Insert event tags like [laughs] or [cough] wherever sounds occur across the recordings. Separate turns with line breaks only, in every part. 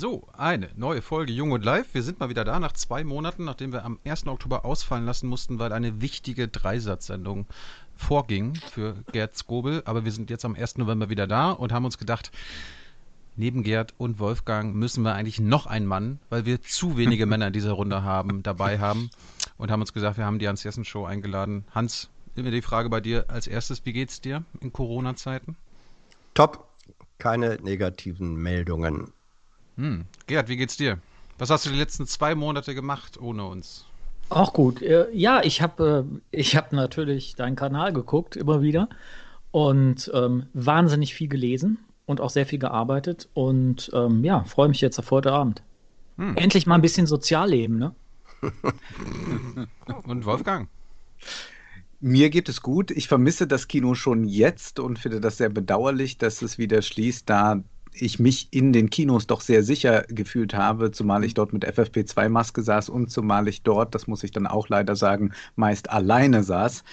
So, eine neue Folge Jung und Live. Wir sind mal wieder da nach zwei Monaten, nachdem wir am 1. Oktober ausfallen lassen mussten, weil eine wichtige Dreisatzsendung vorging für Gerd Skobel. Aber wir sind jetzt am 1. November wieder da und haben uns gedacht, neben Gerd und Wolfgang müssen wir eigentlich noch einen Mann, weil wir zu wenige Männer in dieser Runde haben, dabei haben. Und haben uns gesagt, wir haben die Hans-Jessen-Show eingeladen. Hans, immer die Frage bei dir als erstes, wie geht's dir in Corona-Zeiten?
Top, keine negativen Meldungen.
Hm. Gerd, wie geht's dir? Was hast du die letzten zwei Monate gemacht ohne uns?
Auch gut. Äh, ja, ich habe äh, ich hab natürlich deinen Kanal geguckt, immer wieder. Und ähm, wahnsinnig viel gelesen und auch sehr viel gearbeitet. Und ähm, ja, freue mich jetzt auf heute Abend. Hm. Endlich mal ein bisschen Sozialleben, ne? [laughs]
und Wolfgang?
Mir geht es gut. Ich vermisse das Kino schon jetzt und finde das sehr bedauerlich, dass es wieder schließt, da ich mich in den Kinos doch sehr sicher gefühlt habe, zumal ich dort mit FFP2-Maske saß und zumal ich dort, das muss ich dann auch leider sagen, meist alleine saß.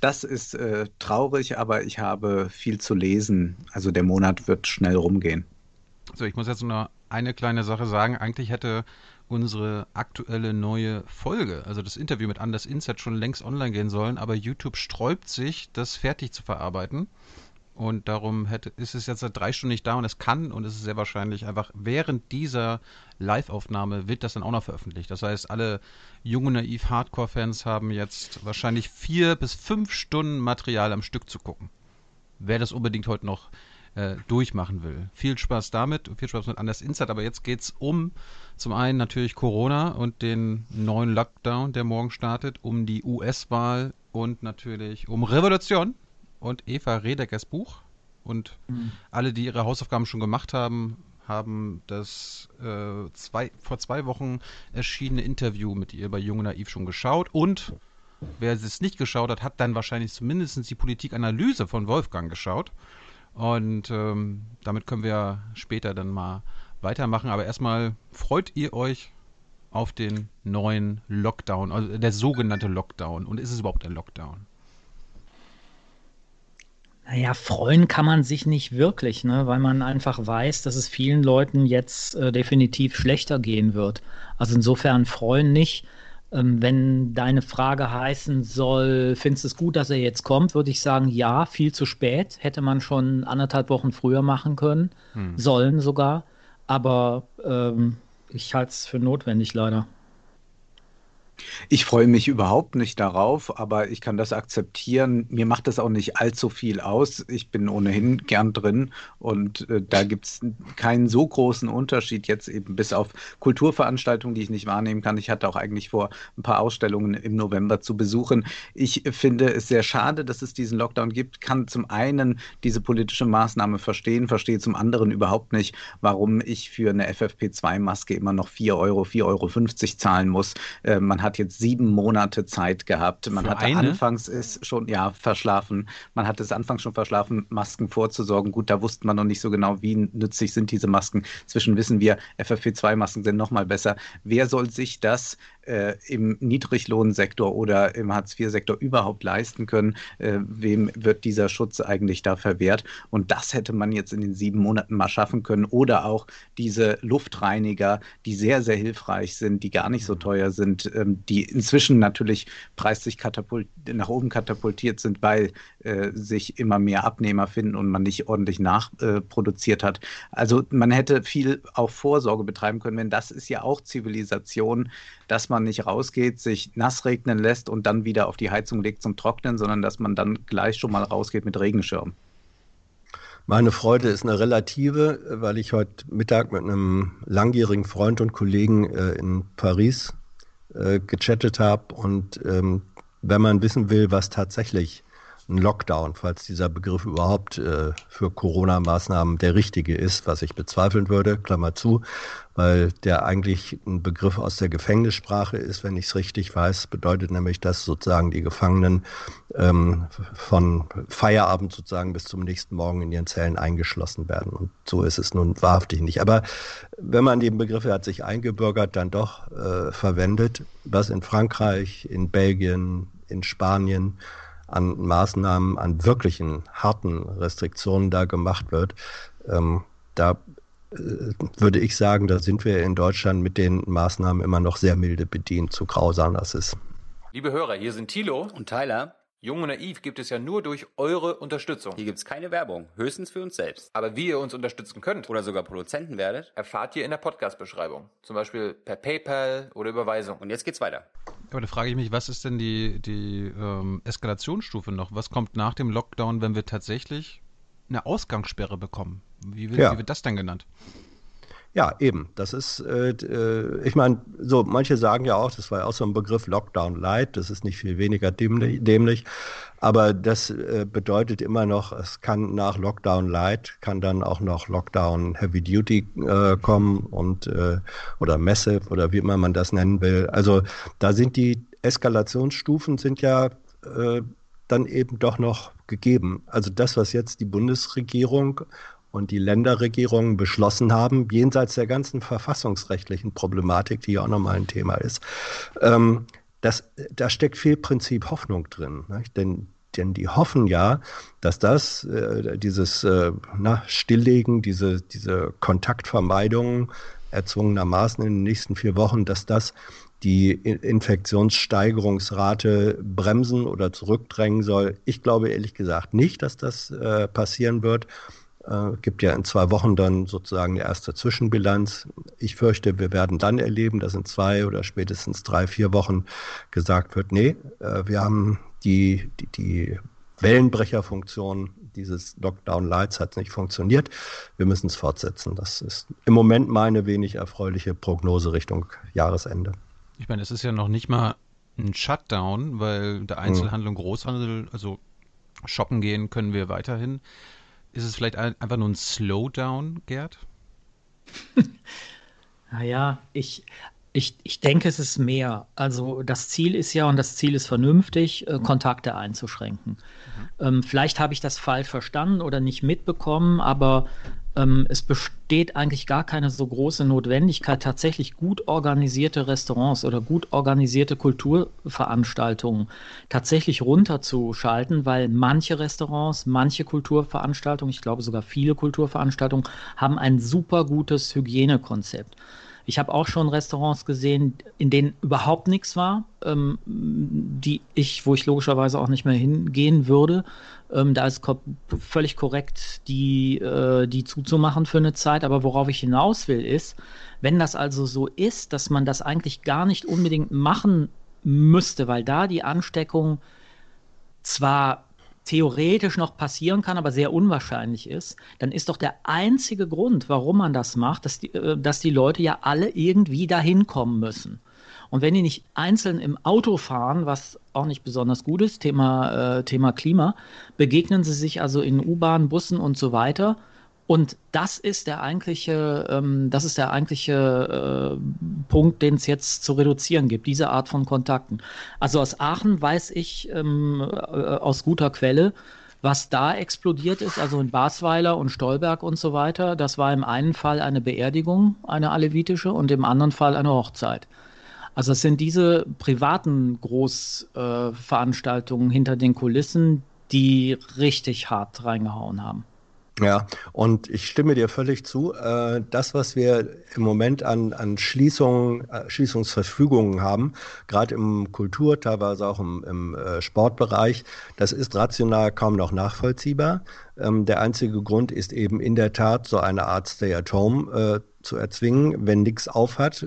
Das ist äh, traurig, aber ich habe viel zu lesen. Also der Monat wird schnell rumgehen.
So, ich muss jetzt nur eine kleine Sache sagen. Eigentlich hätte unsere aktuelle neue Folge, also das Interview mit Anders Inset, schon längst online gehen sollen, aber YouTube sträubt sich, das fertig zu verarbeiten. Und darum hätte, ist es jetzt seit drei Stunden nicht da und es kann und es ist sehr wahrscheinlich einfach während dieser Live-Aufnahme wird das dann auch noch veröffentlicht. Das heißt, alle junge, naiv Hardcore-Fans haben jetzt wahrscheinlich vier bis fünf Stunden Material am Stück zu gucken. Wer das unbedingt heute noch äh, durchmachen will. Viel Spaß damit und viel Spaß mit Anders Insight. Aber jetzt geht es um zum einen natürlich Corona und den neuen Lockdown, der morgen startet, um die US-Wahl und natürlich um Revolution und Eva Redeckers Buch. Und mhm. alle, die ihre Hausaufgaben schon gemacht haben, haben das äh, zwei, vor zwei Wochen erschienene Interview mit ihr bei Jung Naiv schon geschaut. Und wer es nicht geschaut hat, hat dann wahrscheinlich zumindest die Politikanalyse von Wolfgang geschaut. Und ähm, damit können wir später dann mal weitermachen. Aber erstmal freut ihr euch auf den neuen Lockdown, also der sogenannte Lockdown. Und ist es überhaupt ein Lockdown?
Naja, freuen kann man sich nicht wirklich, ne? weil man einfach weiß, dass es vielen Leuten jetzt äh, definitiv schlechter gehen wird. Also insofern freuen nicht. Ähm, wenn deine Frage heißen soll, findest du es gut, dass er jetzt kommt, würde ich sagen, ja, viel zu spät. Hätte man schon anderthalb Wochen früher machen können, hm. sollen sogar. Aber ähm, ich halte es für notwendig leider.
Ich freue mich überhaupt nicht darauf, aber ich kann das akzeptieren. Mir macht das auch nicht allzu viel aus. Ich bin ohnehin gern drin und äh, da gibt es keinen so großen Unterschied jetzt eben bis auf Kulturveranstaltungen, die ich nicht wahrnehmen kann. Ich hatte auch eigentlich vor, ein paar Ausstellungen im November zu besuchen. Ich finde es sehr schade, dass es diesen Lockdown gibt, kann zum einen diese politische Maßnahme verstehen, verstehe zum anderen überhaupt nicht, warum ich für eine FFP2-Maske immer noch 4 Euro, 4,50 Euro zahlen muss. Äh, man hat jetzt sieben Monate Zeit gehabt. Man Für hatte eine? anfangs ist schon, ja, verschlafen. Man hatte es anfangs schon verschlafen, Masken vorzusorgen. Gut, da wusste man noch nicht so genau, wie nützlich sind diese Masken. Zwischen wissen wir, FFP2-Masken sind noch mal besser. Wer soll sich das äh, im Niedriglohnsektor oder im Hartz-IV-Sektor überhaupt leisten können, äh, wem wird dieser Schutz eigentlich da verwehrt? Und das hätte man jetzt in den sieben Monaten mal schaffen können. Oder auch diese Luftreiniger, die sehr, sehr hilfreich sind, die gar nicht so teuer sind, ähm, die inzwischen natürlich preislich nach oben katapultiert sind, weil äh, sich immer mehr Abnehmer finden und man nicht ordentlich nachproduziert hat. Also man hätte viel auch Vorsorge betreiben können, denn das ist ja auch Zivilisation, dass man nicht rausgeht, sich nass regnen lässt und dann wieder auf die Heizung legt zum Trocknen, sondern dass man dann gleich schon mal rausgeht mit Regenschirm.
Meine Freude ist eine relative, weil ich heute Mittag mit einem langjährigen Freund und Kollegen äh, in Paris äh, gechattet habe. Und ähm, wenn man wissen will, was tatsächlich ein Lockdown, falls dieser Begriff überhaupt äh, für Corona-Maßnahmen der richtige ist, was ich bezweifeln würde, Klammer zu, weil der eigentlich ein Begriff aus der Gefängnissprache ist, wenn ich es richtig weiß, bedeutet nämlich, dass sozusagen die Gefangenen ähm, von Feierabend sozusagen bis zum nächsten Morgen in ihren Zellen eingeschlossen werden. Und so ist es nun wahrhaftig nicht. Aber wenn man den Begriff, er hat sich eingebürgert, dann doch äh, verwendet, was in Frankreich, in Belgien, in Spanien, an Maßnahmen, an wirklichen harten Restriktionen da gemacht wird, ähm, da würde ich sagen, da sind wir in Deutschland mit den Maßnahmen immer noch sehr milde bedient, zu grausam das ist.
Liebe Hörer, hier sind Thilo
und Tyler.
Jung und Naiv gibt es ja nur durch eure Unterstützung.
Hier gibt es keine Werbung, höchstens für uns selbst.
Aber wie ihr uns unterstützen könnt
oder sogar Produzenten werdet,
erfahrt ihr in der Podcast-Beschreibung. Zum Beispiel per PayPal oder Überweisung.
Und jetzt geht's weiter.
Aber da frage ich mich, was ist denn die, die ähm, Eskalationsstufe noch? Was kommt nach dem Lockdown, wenn wir tatsächlich eine Ausgangssperre bekommen? Wie wird, ja. wie wird das denn genannt?
Ja, eben. Das ist, äh, äh, ich meine, so manche sagen ja auch, das war ja auch so ein Begriff Lockdown Light, das ist nicht viel weniger dämlich, dämlich aber das äh, bedeutet immer noch, es kann nach Lockdown Light, kann dann auch noch Lockdown Heavy Duty äh, kommen und äh, oder Massive oder wie immer man das nennen will. Also da sind die Eskalationsstufen sind ja äh, dann eben doch noch gegeben. Also das, was jetzt die Bundesregierung und die Länderregierungen beschlossen haben, jenseits der ganzen verfassungsrechtlichen Problematik, die ja auch nochmal ein Thema ist, ähm, das, da steckt viel Prinzip Hoffnung drin. Nicht? Denn, denn die hoffen ja, dass das, äh, dieses äh, na, Stilllegen, diese, diese Kontaktvermeidung erzwungenermaßen in den nächsten vier Wochen, dass das die Infektionssteigerungsrate bremsen oder zurückdrängen soll. Ich glaube ehrlich gesagt nicht, dass das äh, passieren wird. Äh, gibt ja in zwei Wochen dann sozusagen eine erste Zwischenbilanz. Ich fürchte, wir werden dann erleben, dass in zwei oder spätestens drei, vier Wochen gesagt wird, nee, äh, wir haben die, die, die Wellenbrecherfunktion dieses Lockdown Lights hat nicht funktioniert. Wir müssen es fortsetzen. Das ist im Moment meine wenig erfreuliche Prognose Richtung Jahresende.
Ich meine, es ist ja noch nicht mal ein Shutdown, weil der Einzelhandel und Großhandel, also shoppen gehen können wir weiterhin. Ist es vielleicht einfach nur ein Slowdown, Gerd? [laughs]
naja, ich, ich, ich denke, es ist mehr. Also das Ziel ist ja, und das Ziel ist vernünftig, äh, Kontakte einzuschränken. Mhm. Ähm, vielleicht habe ich das falsch verstanden oder nicht mitbekommen, aber ähm, es besteht eigentlich gar keine so große Notwendigkeit, tatsächlich gut organisierte Restaurants oder gut organisierte Kulturveranstaltungen tatsächlich runterzuschalten, weil manche Restaurants, manche Kulturveranstaltungen, ich glaube sogar viele Kulturveranstaltungen, haben ein super gutes Hygienekonzept. Ich habe auch schon Restaurants gesehen, in denen überhaupt nichts war, ähm, die ich, wo ich logischerweise auch nicht mehr hingehen würde. Ähm, da ist völlig korrekt, die, äh, die zuzumachen für eine Zeit. Aber worauf ich hinaus will, ist, wenn das also so ist, dass man das eigentlich gar nicht unbedingt machen müsste, weil da die Ansteckung zwar theoretisch noch passieren kann, aber sehr unwahrscheinlich ist, dann ist doch der einzige Grund, warum man das macht, dass die, äh, dass die Leute ja alle irgendwie dahin kommen müssen. Und wenn die nicht einzeln im Auto fahren, was auch nicht besonders gut ist, Thema, äh, Thema Klima, begegnen sie sich also in U-Bahn, Bussen und so weiter und das ist der eigentliche, ähm, das ist der eigentliche äh, Punkt, den es jetzt zu reduzieren gibt, diese Art von Kontakten. Also aus Aachen weiß ich ähm, äh, aus guter Quelle, was da explodiert ist, also in Basweiler und Stolberg und so weiter, das war im einen Fall eine Beerdigung, eine alevitische, und im anderen Fall eine Hochzeit. Also es sind diese privaten Großveranstaltungen äh, hinter den Kulissen, die richtig hart reingehauen haben.
Ja, und ich stimme dir völlig zu. Äh, das, was wir im Moment an, an Schließungen, äh, Schließungsverfügungen haben, gerade im Kultur, teilweise auch im, im äh, Sportbereich, das ist rational kaum noch nachvollziehbar. Ähm, der einzige Grund ist eben in der Tat so eine Art Stay-at-Home zu erzwingen. Wenn nichts aufhat,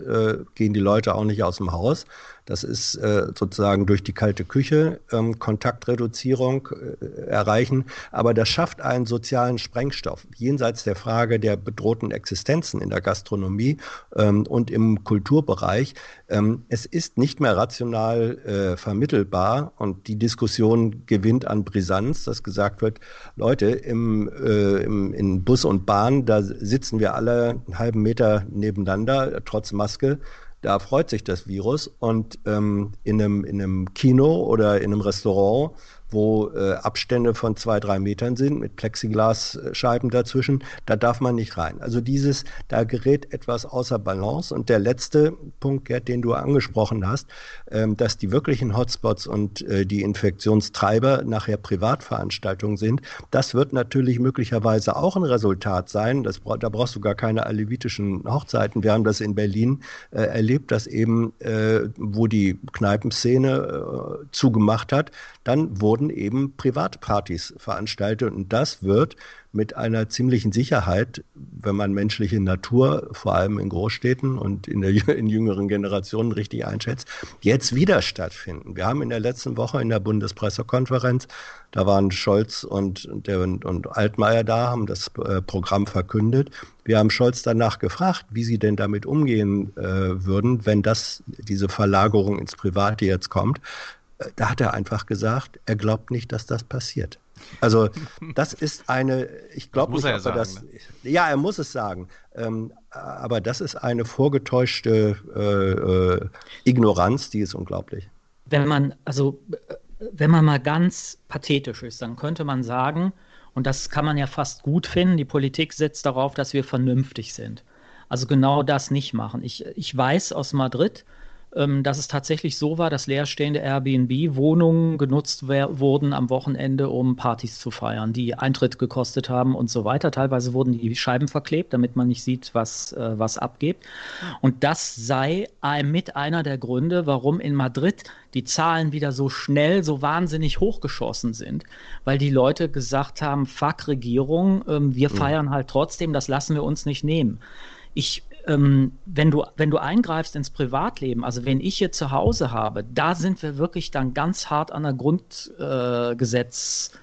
gehen die Leute auch nicht aus dem Haus. Das ist äh, sozusagen durch die kalte Küche ähm, Kontaktreduzierung äh, erreichen. Aber das schafft einen sozialen Sprengstoff jenseits der Frage der bedrohten Existenzen in der Gastronomie ähm, und im Kulturbereich. Ähm, es ist nicht mehr rational äh, vermittelbar und die Diskussion gewinnt an Brisanz, dass gesagt wird, Leute, im, äh, im, in Bus und Bahn, da sitzen wir alle einen halben Meter nebeneinander, trotz Maske da freut sich das Virus. Und ähm, in, einem, in einem Kino oder in einem Restaurant wo äh, Abstände von zwei, drei Metern sind mit Plexiglasscheiben dazwischen. Da darf man nicht rein. Also dieses, da gerät etwas außer Balance. Und der letzte Punkt, Gerd, den du angesprochen hast, ähm, dass die wirklichen Hotspots und äh, die Infektionstreiber nachher Privatveranstaltungen sind, das wird natürlich möglicherweise auch ein Resultat sein. Das, da brauchst du gar keine alevitischen Hochzeiten. Wir haben das in Berlin äh, erlebt, dass eben, äh, wo die Kneipenszene äh, zugemacht hat, dann wurden eben Privatpartys veranstaltet. Und das wird mit einer ziemlichen Sicherheit, wenn man menschliche Natur, vor allem in Großstädten und in, der, in jüngeren Generationen richtig einschätzt, jetzt wieder stattfinden. Wir haben in der letzten Woche in der Bundespressekonferenz, da waren Scholz und, und, und, Altmaier da, haben das äh, Programm verkündet. Wir haben Scholz danach gefragt, wie sie denn damit umgehen äh, würden, wenn das, diese Verlagerung ins Private jetzt kommt. Da hat er einfach gesagt, er glaubt nicht, dass das passiert. Also das ist eine, ich glaube nicht,
er
ob
ja
er das,
sagen,
ja, er muss es sagen, ähm, aber das ist eine vorgetäuschte äh, äh, Ignoranz, die ist unglaublich.
Wenn man, also wenn man mal ganz pathetisch ist, dann könnte man sagen, und das kann man ja fast gut finden, die Politik setzt darauf, dass wir vernünftig sind. Also genau das nicht machen. Ich, ich weiß aus Madrid, dass es tatsächlich so war, dass leerstehende Airbnb-Wohnungen genutzt wurden am Wochenende, um Partys zu feiern, die Eintritt gekostet haben und so weiter. Teilweise wurden die Scheiben verklebt, damit man nicht sieht, was, äh, was abgeht. Und das sei ein, mit einer der Gründe, warum in Madrid die Zahlen wieder so schnell, so wahnsinnig hochgeschossen sind, weil die Leute gesagt haben, fuck Regierung, ähm, wir feiern halt trotzdem, das lassen wir uns nicht nehmen. Ich ähm, wenn, du, wenn du eingreifst ins Privatleben, also wenn ich hier zu Hause habe, da sind wir wirklich dann ganz hart an der Grundgesetz. Äh,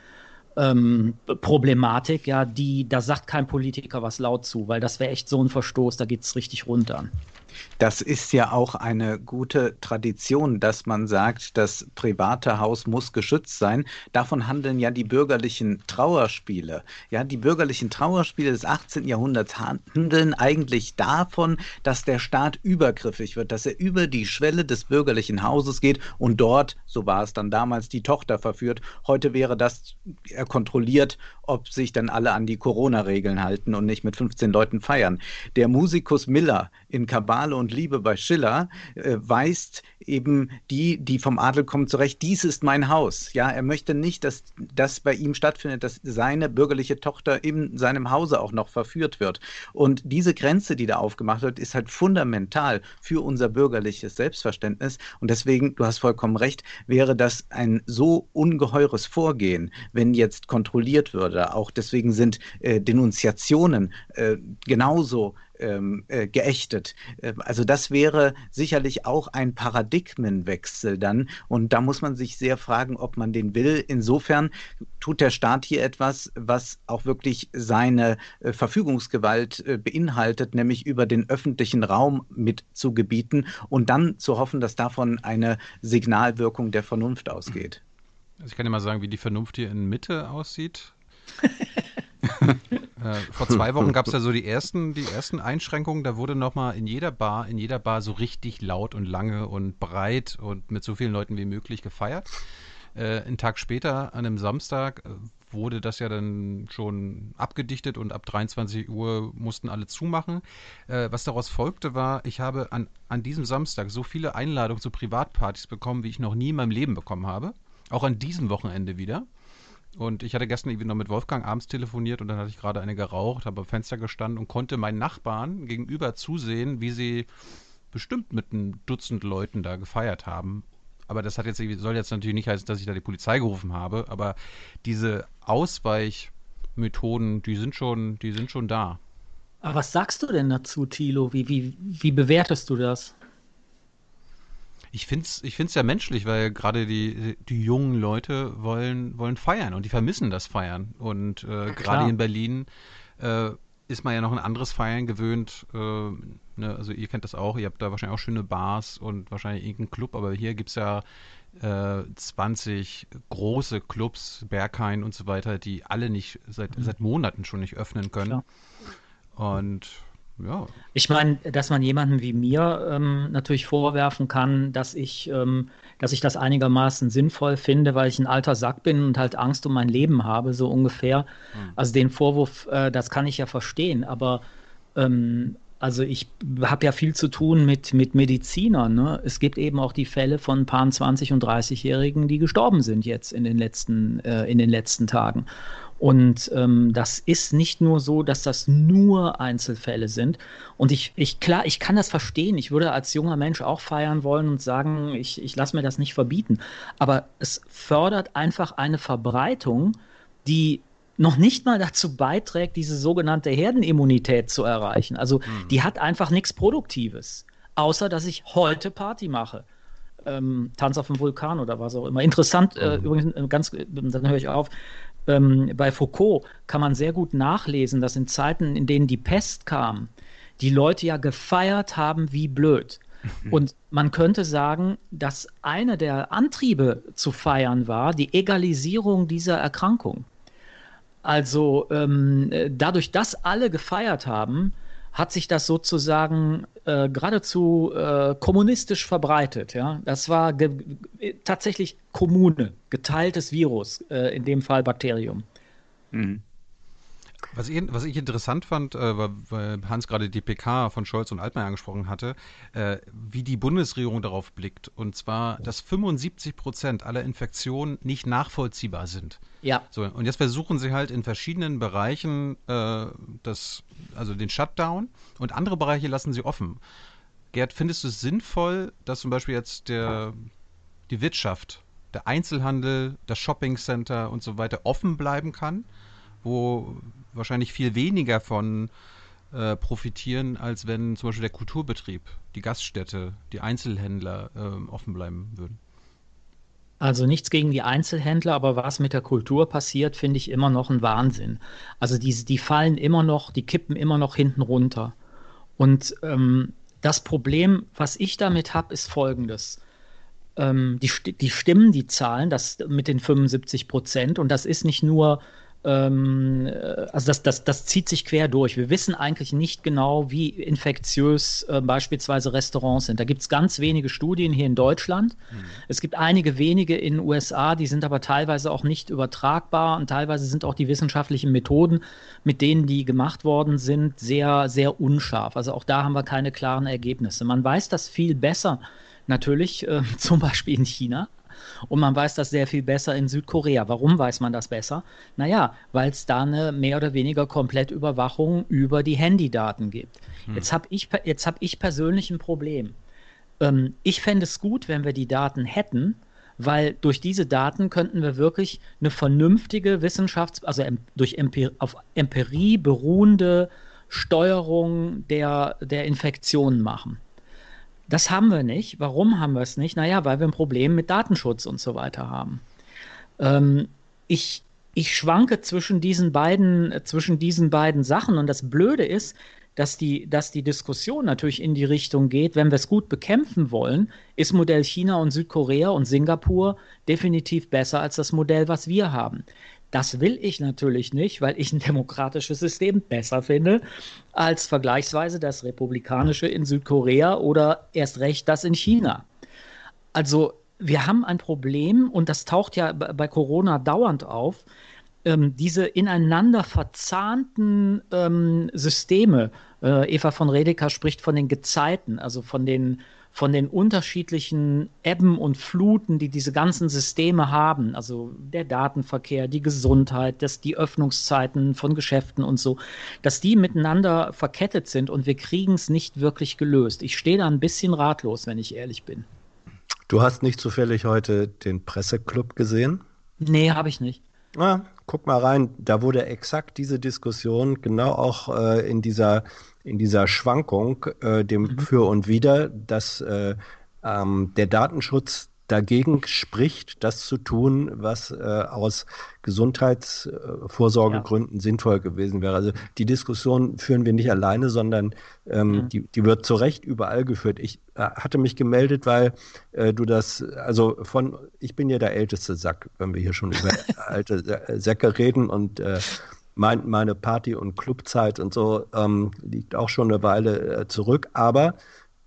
ähm, Problematik, ja, die, da sagt kein Politiker was laut zu, weil das wäre echt so ein Verstoß, da geht es richtig runter.
Das ist ja auch eine gute Tradition, dass man sagt, das private Haus muss geschützt sein. Davon handeln ja die bürgerlichen Trauerspiele. Ja, die bürgerlichen Trauerspiele des 18. Jahrhunderts handeln eigentlich davon, dass der Staat übergriffig wird, dass er über die Schwelle des bürgerlichen Hauses geht und dort, so war es dann damals, die Tochter verführt. Heute wäre das kontrolliert, ob sich dann alle an die Corona-Regeln halten und nicht mit 15 Leuten feiern. Der Musikus Miller in Kabale und Liebe bei Schiller äh, weist eben die, die vom Adel kommen, zurecht, dies ist mein Haus. Ja, er möchte nicht, dass das bei ihm stattfindet, dass seine bürgerliche Tochter in seinem Hause auch noch verführt wird. Und diese Grenze, die da aufgemacht wird, ist halt fundamental für unser bürgerliches Selbstverständnis. Und deswegen, du hast vollkommen recht, wäre das ein so ungeheures Vorgehen, wenn jetzt kontrolliert würde. Auch deswegen sind äh, Denunziationen äh, genauso ähm, äh, geächtet. Äh, also das wäre sicherlich auch ein Paradigmenwechsel dann. Und da muss man sich sehr fragen, ob man den will. Insofern tut der Staat hier etwas, was auch wirklich seine äh, Verfügungsgewalt äh, beinhaltet, nämlich über den öffentlichen Raum mitzugebieten und dann zu hoffen, dass davon eine Signalwirkung der Vernunft ausgeht.
Also ich kann dir mal sagen, wie die Vernunft hier in Mitte aussieht. [laughs] [laughs] äh, vor zwei Wochen gab es ja so die ersten, die ersten Einschränkungen. Da wurde nochmal in jeder Bar, in jeder Bar so richtig laut und lange und breit und mit so vielen Leuten wie möglich gefeiert. Äh, einen Tag später, an einem Samstag, äh, wurde das ja dann schon abgedichtet und ab 23 Uhr mussten alle zumachen. Äh, was daraus folgte war, ich habe an, an diesem Samstag so viele Einladungen zu Privatpartys bekommen, wie ich noch nie in meinem Leben bekommen habe. Auch an diesem Wochenende wieder. Und ich hatte gestern irgendwie noch mit Wolfgang abends telefoniert und dann hatte ich gerade eine geraucht, habe am Fenster gestanden und konnte meinen Nachbarn gegenüber zusehen, wie sie bestimmt mit einem Dutzend Leuten da gefeiert haben. Aber das hat jetzt, soll jetzt natürlich nicht heißen, dass ich da die Polizei gerufen habe, aber diese Ausweichmethoden, die sind schon, die sind schon da.
Aber was sagst du denn dazu, Thilo? Wie, wie, wie bewertest du das?
Ich finde es ich find's ja menschlich, weil gerade die, die jungen Leute wollen, wollen feiern und die vermissen das Feiern. Und äh, gerade in Berlin äh, ist man ja noch ein anderes Feiern gewöhnt. Äh, ne? Also ihr kennt das auch, ihr habt da wahrscheinlich auch schöne Bars und wahrscheinlich irgendeinen Club, aber hier gibt es ja äh, 20 große Clubs, Berghain und so weiter, die alle nicht seit, mhm. seit Monaten schon nicht öffnen können. Klar. Und
Ja. Ich meine, dass man jemandem wie mir ähm, natürlich vorwerfen kann, dass ich, ähm, dass ich das einigermaßen sinnvoll finde, weil ich ein alter Sack bin und halt Angst um mein Leben habe, so ungefähr. Mhm. Also den Vorwurf, äh, das kann ich ja verstehen, aber ähm, also ich habe ja viel zu tun mit, mit Medizinern. Ne? Es gibt eben auch die Fälle von ein paar 20- und 30-Jährigen, die gestorben sind jetzt in den letzten, äh, in den letzten Tagen. Und ähm, das ist nicht nur so, dass das nur Einzelfälle sind. Und ich, ich, klar, ich kann das verstehen. Ich würde als junger Mensch auch feiern wollen und sagen, ich, ich lasse mir das nicht verbieten. Aber es fördert einfach eine Verbreitung, die noch nicht mal dazu beiträgt, diese sogenannte Herdenimmunität zu erreichen. Also mhm. die hat einfach nichts Produktives, außer dass ich heute Party mache. Ähm, Tanz auf dem Vulkan oder was auch immer. Interessant, äh, mhm. übrigens, äh, ganz, dann höre ich auf, ähm, bei Foucault kann man sehr gut nachlesen, dass in Zeiten, in denen die Pest kam, die Leute ja gefeiert haben wie blöd. Mhm. Und man könnte sagen, dass einer der Antriebe zu feiern war die Egalisierung dieser Erkrankung. Also ähm, dadurch, dass alle gefeiert haben, hat sich das sozusagen äh, geradezu äh, kommunistisch verbreitet. Ja? Das war tatsächlich Kommune, geteiltes Virus, äh, in dem Fall Bakterium. Mhm.
Was ich, was ich interessant fand, äh, weil Hans gerade die PK von Scholz und Altmaier angesprochen hatte, äh, wie die Bundesregierung darauf blickt. Und zwar, dass 75 Prozent aller Infektionen nicht nachvollziehbar sind.
Ja.
So, und jetzt versuchen sie halt in verschiedenen Bereichen äh, das, also den Shutdown und andere Bereiche lassen sie offen. Gerd, findest du es sinnvoll, dass zum Beispiel jetzt der, die Wirtschaft, der Einzelhandel, das Shoppingcenter und so weiter offen bleiben kann, wo wahrscheinlich viel weniger von äh, profitieren, als wenn zum Beispiel der Kulturbetrieb, die Gaststätte, die Einzelhändler äh, offen bleiben würden.
Also nichts gegen die Einzelhändler, aber was mit der Kultur passiert, finde ich immer noch ein Wahnsinn. Also die, die fallen immer noch, die kippen immer noch hinten runter. Und ähm, das Problem, was ich damit habe, ist folgendes. Ähm, die, die Stimmen, die Zahlen, das mit den 75 Prozent, und das ist nicht nur ähm, äh, also das, das, das zieht sich quer durch. Wir wissen eigentlich nicht genau, wie infektiös äh, beispielsweise Restaurants sind. Da gibt es ganz wenige Studien hier in Deutschland. Mhm. Es gibt einige wenige in den USA, die sind aber teilweise auch nicht übertragbar und teilweise sind auch die wissenschaftlichen Methoden, mit denen die gemacht worden sind, sehr, sehr unscharf. Also auch da haben wir keine klaren Ergebnisse. Man weiß das viel besser natürlich, äh, [laughs] zum Beispiel in China. Und man weiß das sehr viel besser in Südkorea. Warum weiß man das besser? Naja, weil es da eine mehr oder weniger komplette Überwachung über die Handydaten gibt. Hm. Jetzt habe ich, hab ich persönlich ein Problem. Ähm, ich fände es gut, wenn wir die Daten hätten, weil durch diese Daten könnten wir wirklich eine vernünftige Wissenschafts-, also durch Empirie, auf Empirie beruhende Steuerung der, der Infektionen machen. Das haben wir nicht. Warum haben wir es nicht? Naja, weil wir ein Problem mit Datenschutz und so weiter haben. Ähm, ich, ich schwanke zwischen diesen beiden, zwischen diesen beiden Sachen und das Blöde ist, dass die, dass die Diskussion natürlich in die Richtung geht, wenn wir es gut bekämpfen wollen, ist Modell China und Südkorea und Singapur definitiv besser als das Modell, was wir haben. Das will ich natürlich nicht, weil ich ein [laughs] demokratisches System besser finde als vergleichsweise das republikanische in Südkorea oder erst recht das in China. Also wir haben ein Problem und das taucht ja bei Corona dauernd auf. Ähm, diese ineinander verzahnten ähm, Systeme, äh, Eva von Redeker spricht von den Gezeiten, also von den von den unterschiedlichen Ebben und Fluten, die diese ganzen Systeme haben, also der Datenverkehr, die Gesundheit, das, die Öffnungszeiten von Geschäften und so, dass die miteinander verkettet sind und wir kriegen es nicht wirklich gelöst. Ich stehe da ein bisschen ratlos, wenn ich ehrlich bin.
Du hast nicht zufällig heute den Presseclub gesehen?
Nee, habe ich nicht.
Ah, guck mal rein, da wurde exakt diese Diskussion genau auch äh, in dieser in dieser Schwankung, äh, dem mhm. Für und Wider, dass äh, ähm, der Datenschutz dagegen spricht, das zu tun, was äh, aus Gesundheitsvorsorgegründen ja. sinnvoll gewesen wäre. Also die Diskussion führen wir nicht alleine, sondern ähm, mhm. die, die wird zu Recht überall geführt. Ich äh, hatte mich gemeldet, weil äh, du das, also von, ich bin ja der älteste Sack, wenn wir hier schon über [laughs] alte Säcke reden und äh, mein, meine Party- und Clubzeit und so ähm, liegt auch schon eine Weile äh, zurück. Aber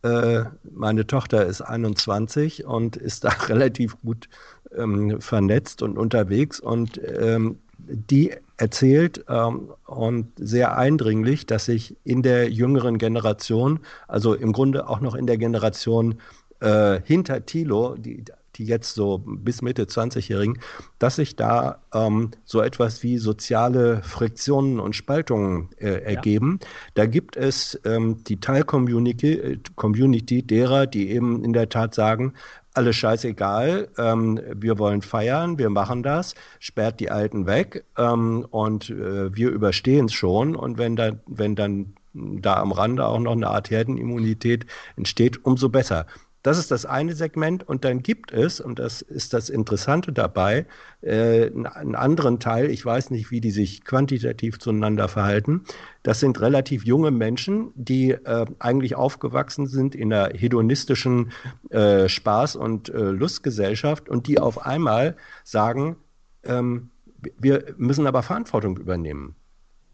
äh, meine Tochter ist 21 und ist da [laughs] relativ gut ähm, vernetzt und unterwegs und ähm, die erzählt ähm, und sehr eindringlich, dass sich in der jüngeren Generation, also im Grunde auch noch in der Generation äh, hinter Thilo, die, die jetzt so bis Mitte 20-Jährigen, dass sich da ähm, so etwas wie soziale Friktionen und Spaltungen äh, ergeben. Ja. Da gibt es ähm, die Teilcommunity Community derer, die eben in der Tat sagen, alles scheißegal, ähm, wir wollen feiern, wir machen das, sperrt die Alten weg ähm, und äh, wir überstehen es schon. Und wenn dann, wenn dann da am Rande auch noch eine Art Herdenimmunität entsteht, umso besser. Das ist das eine Segment. Und dann gibt es, und das ist das Interessante dabei, äh, einen anderen Teil, ich weiß nicht, wie die sich quantitativ zueinander verhalten, das sind relativ junge Menschen, die äh, eigentlich aufgewachsen sind in einer hedonistischen äh, Spaß- und äh, Lustgesellschaft und die auf einmal sagen, ähm, wir müssen aber Verantwortung übernehmen.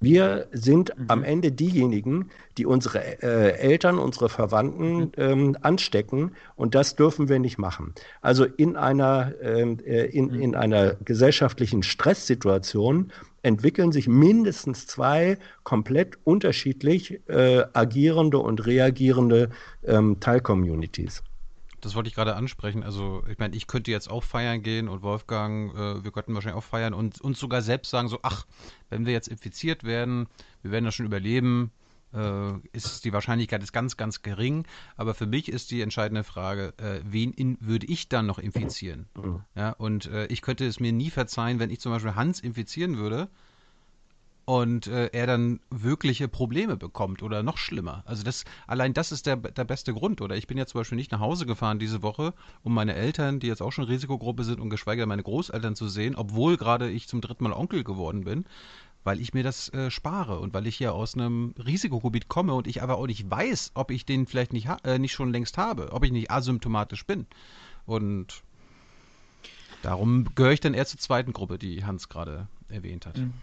Wir sind mhm. am Ende diejenigen, die unsere äh, Eltern, unsere Verwandten mhm. ähm, anstecken und das dürfen wir nicht machen. Also in einer, ähm, äh, in, mhm. in einer gesellschaftlichen Stresssituation entwickeln sich mindestens zwei komplett unterschiedlich äh, agierende und reagierende ähm, Teilcommunities
das wollte ich gerade ansprechen. Also, ich meine, ich könnte jetzt auch feiern gehen und Wolfgang, äh, wir könnten wahrscheinlich auch feiern und uns sogar selbst sagen, so, ach, wenn wir jetzt infiziert werden, wir werden das schon überleben, äh, ist die Wahrscheinlichkeit ist ganz, ganz gering. Aber für mich ist die entscheidende Frage, äh, wen in, würde ich dann noch infizieren? Mhm. Ja, und äh, ich könnte es mir nie verzeihen, wenn ich zum Beispiel Hans infizieren würde und äh, er dann wirkliche Probleme bekommt oder noch schlimmer. Also das allein das ist der, der beste Grund. Oder ich bin ja zum Beispiel nicht nach Hause gefahren diese Woche, um meine Eltern, die jetzt auch schon Risikogruppe sind, und geschweige denn meine Großeltern zu sehen, obwohl gerade ich zum dritten Mal Onkel geworden bin, weil ich mir das äh, spare und weil ich hier aus einem Risikogebiet komme und ich aber auch nicht weiß, ob ich den vielleicht nicht, äh, nicht schon längst habe, ob ich nicht asymptomatisch bin. Und darum gehöre ich dann eher zur zweiten Gruppe, die Hans gerade erwähnt hat. Mhm.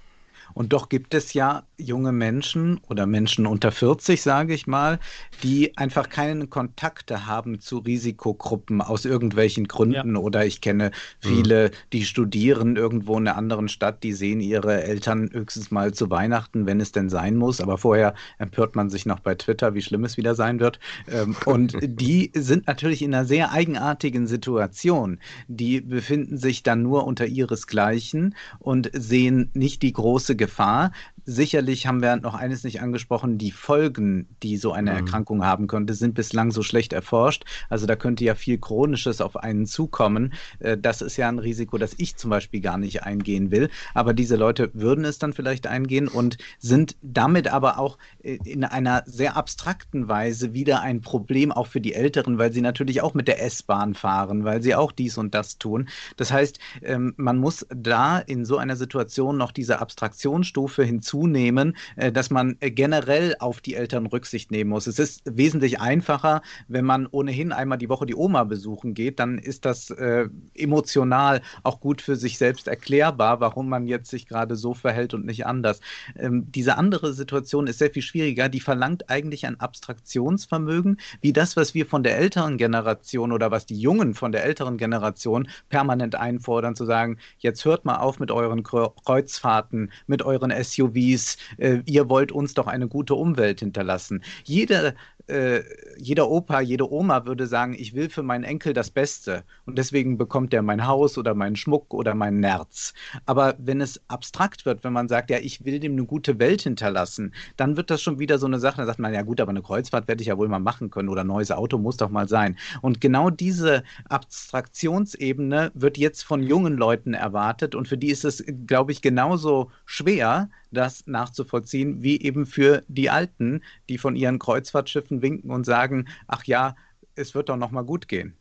Und doch gibt es ja junge Menschen oder Menschen unter 40, sage ich mal, die einfach keine Kontakte haben zu Risikogruppen aus irgendwelchen Gründen. Ja. Oder ich kenne viele, mhm. die studieren irgendwo in einer anderen Stadt, die sehen ihre Eltern höchstens mal zu Weihnachten, wenn es denn sein muss. Aber vorher empört man sich noch bei Twitter, wie schlimm es wieder sein wird. Ähm, und [laughs] die sind natürlich in einer sehr eigenartigen Situation. Die befinden sich dann nur unter ihresgleichen und sehen nicht die große Gefahr, Sicherlich haben wir noch eines nicht angesprochen, die Folgen, die so eine mhm. Erkrankung haben könnte, sind bislang so schlecht erforscht. Also da könnte ja viel Chronisches auf einen zukommen. Äh, das ist ja ein Risiko, das ich zum Beispiel gar nicht eingehen will. Aber diese Leute würden es dann vielleicht eingehen und sind damit aber auch äh, in einer sehr abstrakten Weise wieder ein Problem auch für die Älteren, weil sie natürlich auch mit der S-Bahn fahren, weil sie auch dies und das tun. Das heißt, ähm, man muss da in so einer Situation noch diese Abstraktionsstufe hinzu zunehmen, äh, dass man äh, generell auf die Eltern Rücksicht nehmen muss. Es ist wesentlich einfacher, wenn man ohnehin einmal die Woche die Oma besuchen geht, dann ist das äh, emotional auch gut für sich selbst erklärbar, warum man jetzt sich gerade so verhält und nicht anders. Ähm, diese andere Situation ist sehr viel schwieriger, die verlangt eigentlich ein Abstraktionsvermögen, wie das, was wir von der älteren Generation oder was die Jungen von der älteren Generation permanent einfordern, zu sagen, jetzt hört mal auf mit euren Kreuzfahrten, mit euren SUVs, äh, ihr wollt uns doch eine gute Umwelt hinterlassen. Jede äh, jeder Opa, jede Oma würde sagen, ich will für meinen Enkel das Beste und deswegen bekommt er mein Haus oder meinen Schmuck oder meinen Nerz. Aber wenn es abstrakt wird, wenn man sagt, ja, ich will dem eine gute Welt hinterlassen, dann wird das schon wieder so eine Sache, da sagt man, ja gut, aber eine Kreuzfahrt werde ich ja wohl mal machen können oder ein neues Auto muss doch mal sein. Und genau diese Abstraktionsebene wird jetzt von jungen Leuten erwartet und für die ist es, glaube ich, genauso schwer, das nachzuvollziehen, wie eben für die Alten, die von ihren Kreuzfahrtschiffen winken und sagen, ach ja, es wird doch noch mal gut gehen.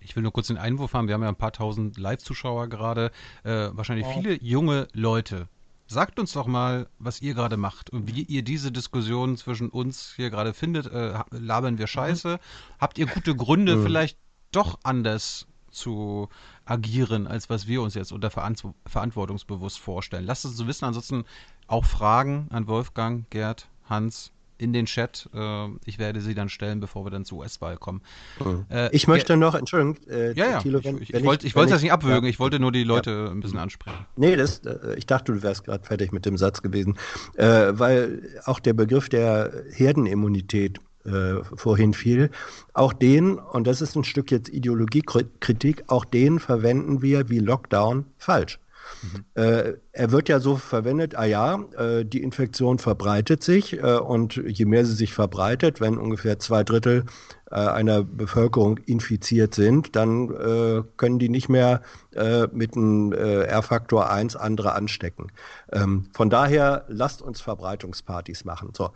Ich will nur kurz den Einwurf haben. Wir haben ja ein paar tausend Live-Zuschauer gerade. Äh, wahrscheinlich oh. viele junge Leute. Sagt uns doch mal, was ihr gerade macht und wie ihr diese Diskussion zwischen uns hier gerade findet. Äh, labern wir Scheiße? Mhm. Habt ihr gute Gründe, mhm. vielleicht doch anders zu agieren, als was wir uns jetzt unter verantwortungsbewusst vorstellen. Lasst es uns so wissen, ansonsten auch Fragen an Wolfgang, Gerd, Hans in den Chat. Äh, ich werde sie dann stellen, bevor wir dann zur US-Wahl kommen.
Mhm. Äh, ich möchte noch, Entschuldigung,
äh, ja, ja, Thilo, wenn, ich, ich, wollte, ich wollte das nicht abwürgen, ja. ich wollte nur die Leute ein bisschen ansprechen.
Nee, das, äh, ich dachte, du wärst gerade fertig mit dem Satz gewesen, äh, weil auch der Begriff der Herdenimmunität äh, vorhin fiel, auch den, und das ist ein Stück jetzt Ideologiekritik, auch den verwenden wir wie Lockdown falsch. Mhm. Äh, er wird ja so verwendet, ah ja, äh, die Infektion verbreitet sich äh, und je mehr sie sich verbreitet, wenn ungefähr zwei Drittel äh, einer Bevölkerung infiziert sind, dann äh, können die nicht mehr äh, mit einem R-Faktor 1 andere anstecken. Ähm, von daher lasst uns Verbreitungspartys machen. So,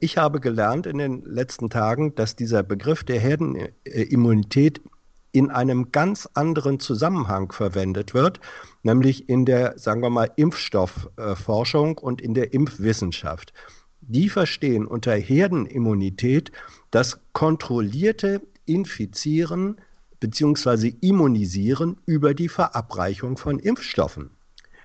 ich habe gelernt in den letzten Tagen, dass dieser Begriff der Herdenimmunität in einem ganz anderen Zusammenhang verwendet wird, nämlich in der, sagen wir mal, Impfstoffforschung und in der Impfwissenschaft. Die verstehen unter Herdenimmunität das kontrollierte Infizieren bzw. Immunisieren über die Verabreichung von Impfstoffen.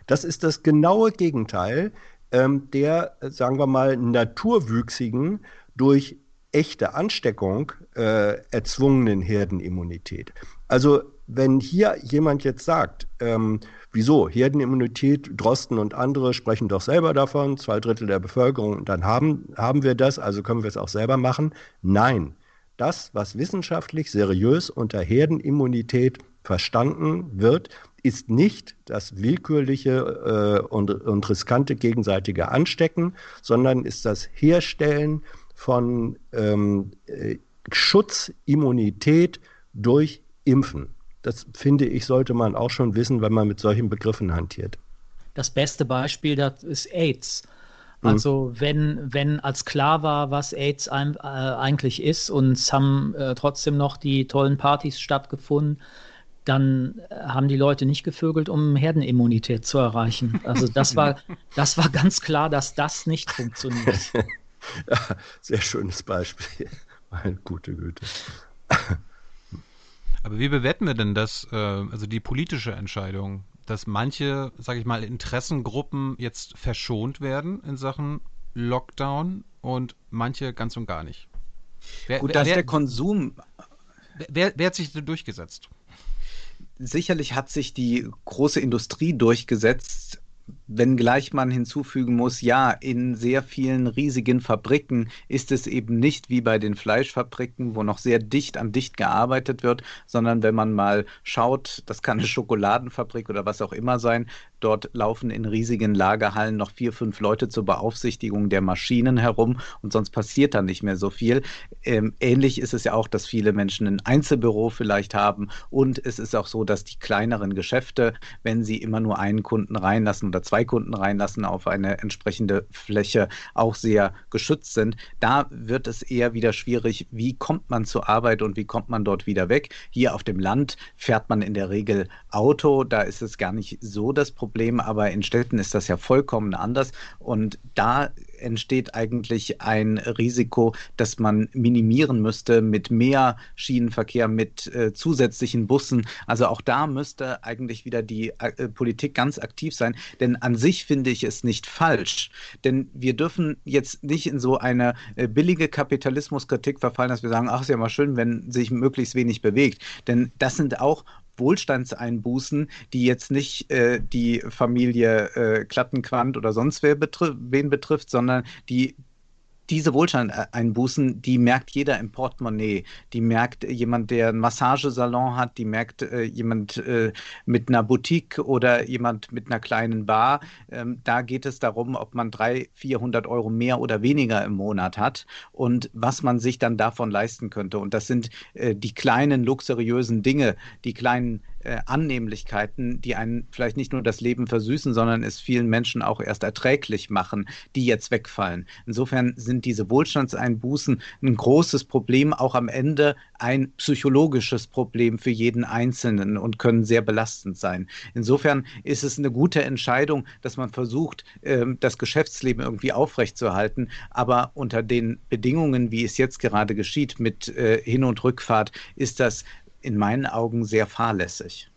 Das ist das genaue Gegenteil ähm, der, sagen wir mal, naturwüchsigen durch echte Ansteckung äh, erzwungenen Herdenimmunität. Also wenn hier jemand jetzt sagt, ähm, wieso, Herdenimmunität, Drosten und andere sprechen doch selber davon, zwei Drittel der Bevölkerung, dann haben, haben wir das, also können wir es auch selber machen. Nein, das, was wissenschaftlich seriös unter Herdenimmunität verstanden wird, ist nicht das willkürliche äh, und, und riskante gegenseitige Anstecken, sondern ist das Herstellen von ähm, äh, Schutzimmunität durch Impfen. Das finde ich, sollte man auch schon wissen, wenn man mit solchen Begriffen hantiert.
Das beste Beispiel das ist AIDS. Mhm. Also wenn, wenn als klar war, was AIDS ein, äh, eigentlich ist und es haben äh, trotzdem noch die tollen Partys stattgefunden, dann äh, haben die Leute nicht gevögelt, um Herdenimmunität zu erreichen. Also das war, [laughs] das war ganz klar, dass das nicht funktioniert. [laughs]
Ja, sehr schönes Beispiel. [laughs] Meine gute Güte.
Aber wie bewerten wir denn das, äh, also die politische Entscheidung, dass manche, sage ich mal, Interessengruppen jetzt verschont werden in Sachen Lockdown und manche ganz und gar nicht?
Wer, Gut, dass wer, der Konsum.
Wer, wer hat sich denn durchgesetzt?
Sicherlich hat sich die große Industrie durchgesetzt, wenngleich man hinzufügen muss, ja, in sehr vielen riesigen Fabriken ist es eben nicht wie bei den Fleischfabriken, wo noch sehr dicht an dicht gearbeitet wird, sondern wenn man mal schaut, das kann eine Schokoladenfabrik oder was auch immer sein, Dort laufen in riesigen Lagerhallen noch vier, fünf Leute zur Beaufsichtigung der Maschinen herum und sonst passiert da nicht mehr so viel. Ähm, ähnlich ist es ja auch, dass viele Menschen ein Einzelbüro vielleicht haben und es ist auch so, dass die kleineren Geschäfte, wenn sie immer nur einen Kunden reinlassen oder zwei Kunden reinlassen auf eine entsprechende Fläche, auch sehr geschützt sind. Da wird es eher wieder schwierig, wie kommt man zur Arbeit und wie kommt man dort wieder weg. Hier auf dem Land fährt man in der Regel Auto, da ist es gar nicht so das Problem Problem, aber in Städten ist das ja vollkommen anders. Und da entsteht eigentlich ein Risiko, das man minimieren müsste mit mehr Schienenverkehr, mit äh, zusätzlichen Bussen. Also auch da müsste eigentlich wieder die äh, Politik ganz aktiv sein. Denn an sich finde ich es nicht falsch. Denn wir dürfen jetzt nicht in so eine äh, billige Kapitalismuskritik verfallen, dass wir sagen, ach, ist ja mal schön, wenn sich möglichst wenig bewegt. Denn das sind auch Wohlstandseinbußen, die jetzt nicht äh, die Familie äh, Klattenquant oder sonst wer betri wen betrifft, sondern die diese Wohlstandseinbußen, die merkt jeder im Portemonnaie. Die merkt jemand, der einen Massagesalon hat, die merkt äh, jemand äh, mit einer Boutique oder jemand mit einer kleinen Bar. Ähm, da geht es darum, ob man 300, 400 Euro mehr oder weniger im Monat hat und was man sich dann davon leisten könnte. Und das sind äh, die kleinen luxuriösen Dinge, die kleinen äh, Annehmlichkeiten, die einen vielleicht nicht nur das Leben versüßen, sondern es vielen Menschen auch erst erträglich machen, die jetzt wegfallen. Insofern sind diese Wohlstandseinbußen ein großes Problem, auch am Ende ein psychologisches Problem für jeden Einzelnen und können sehr belastend sein. Insofern ist es eine gute Entscheidung, dass man versucht, ähm, das Geschäftsleben irgendwie aufrechtzuerhalten, aber unter den Bedingungen, wie es jetzt gerade geschieht, mit äh, Hin- und Rückfahrt, ist das in meinen Augen sehr fahrlässig.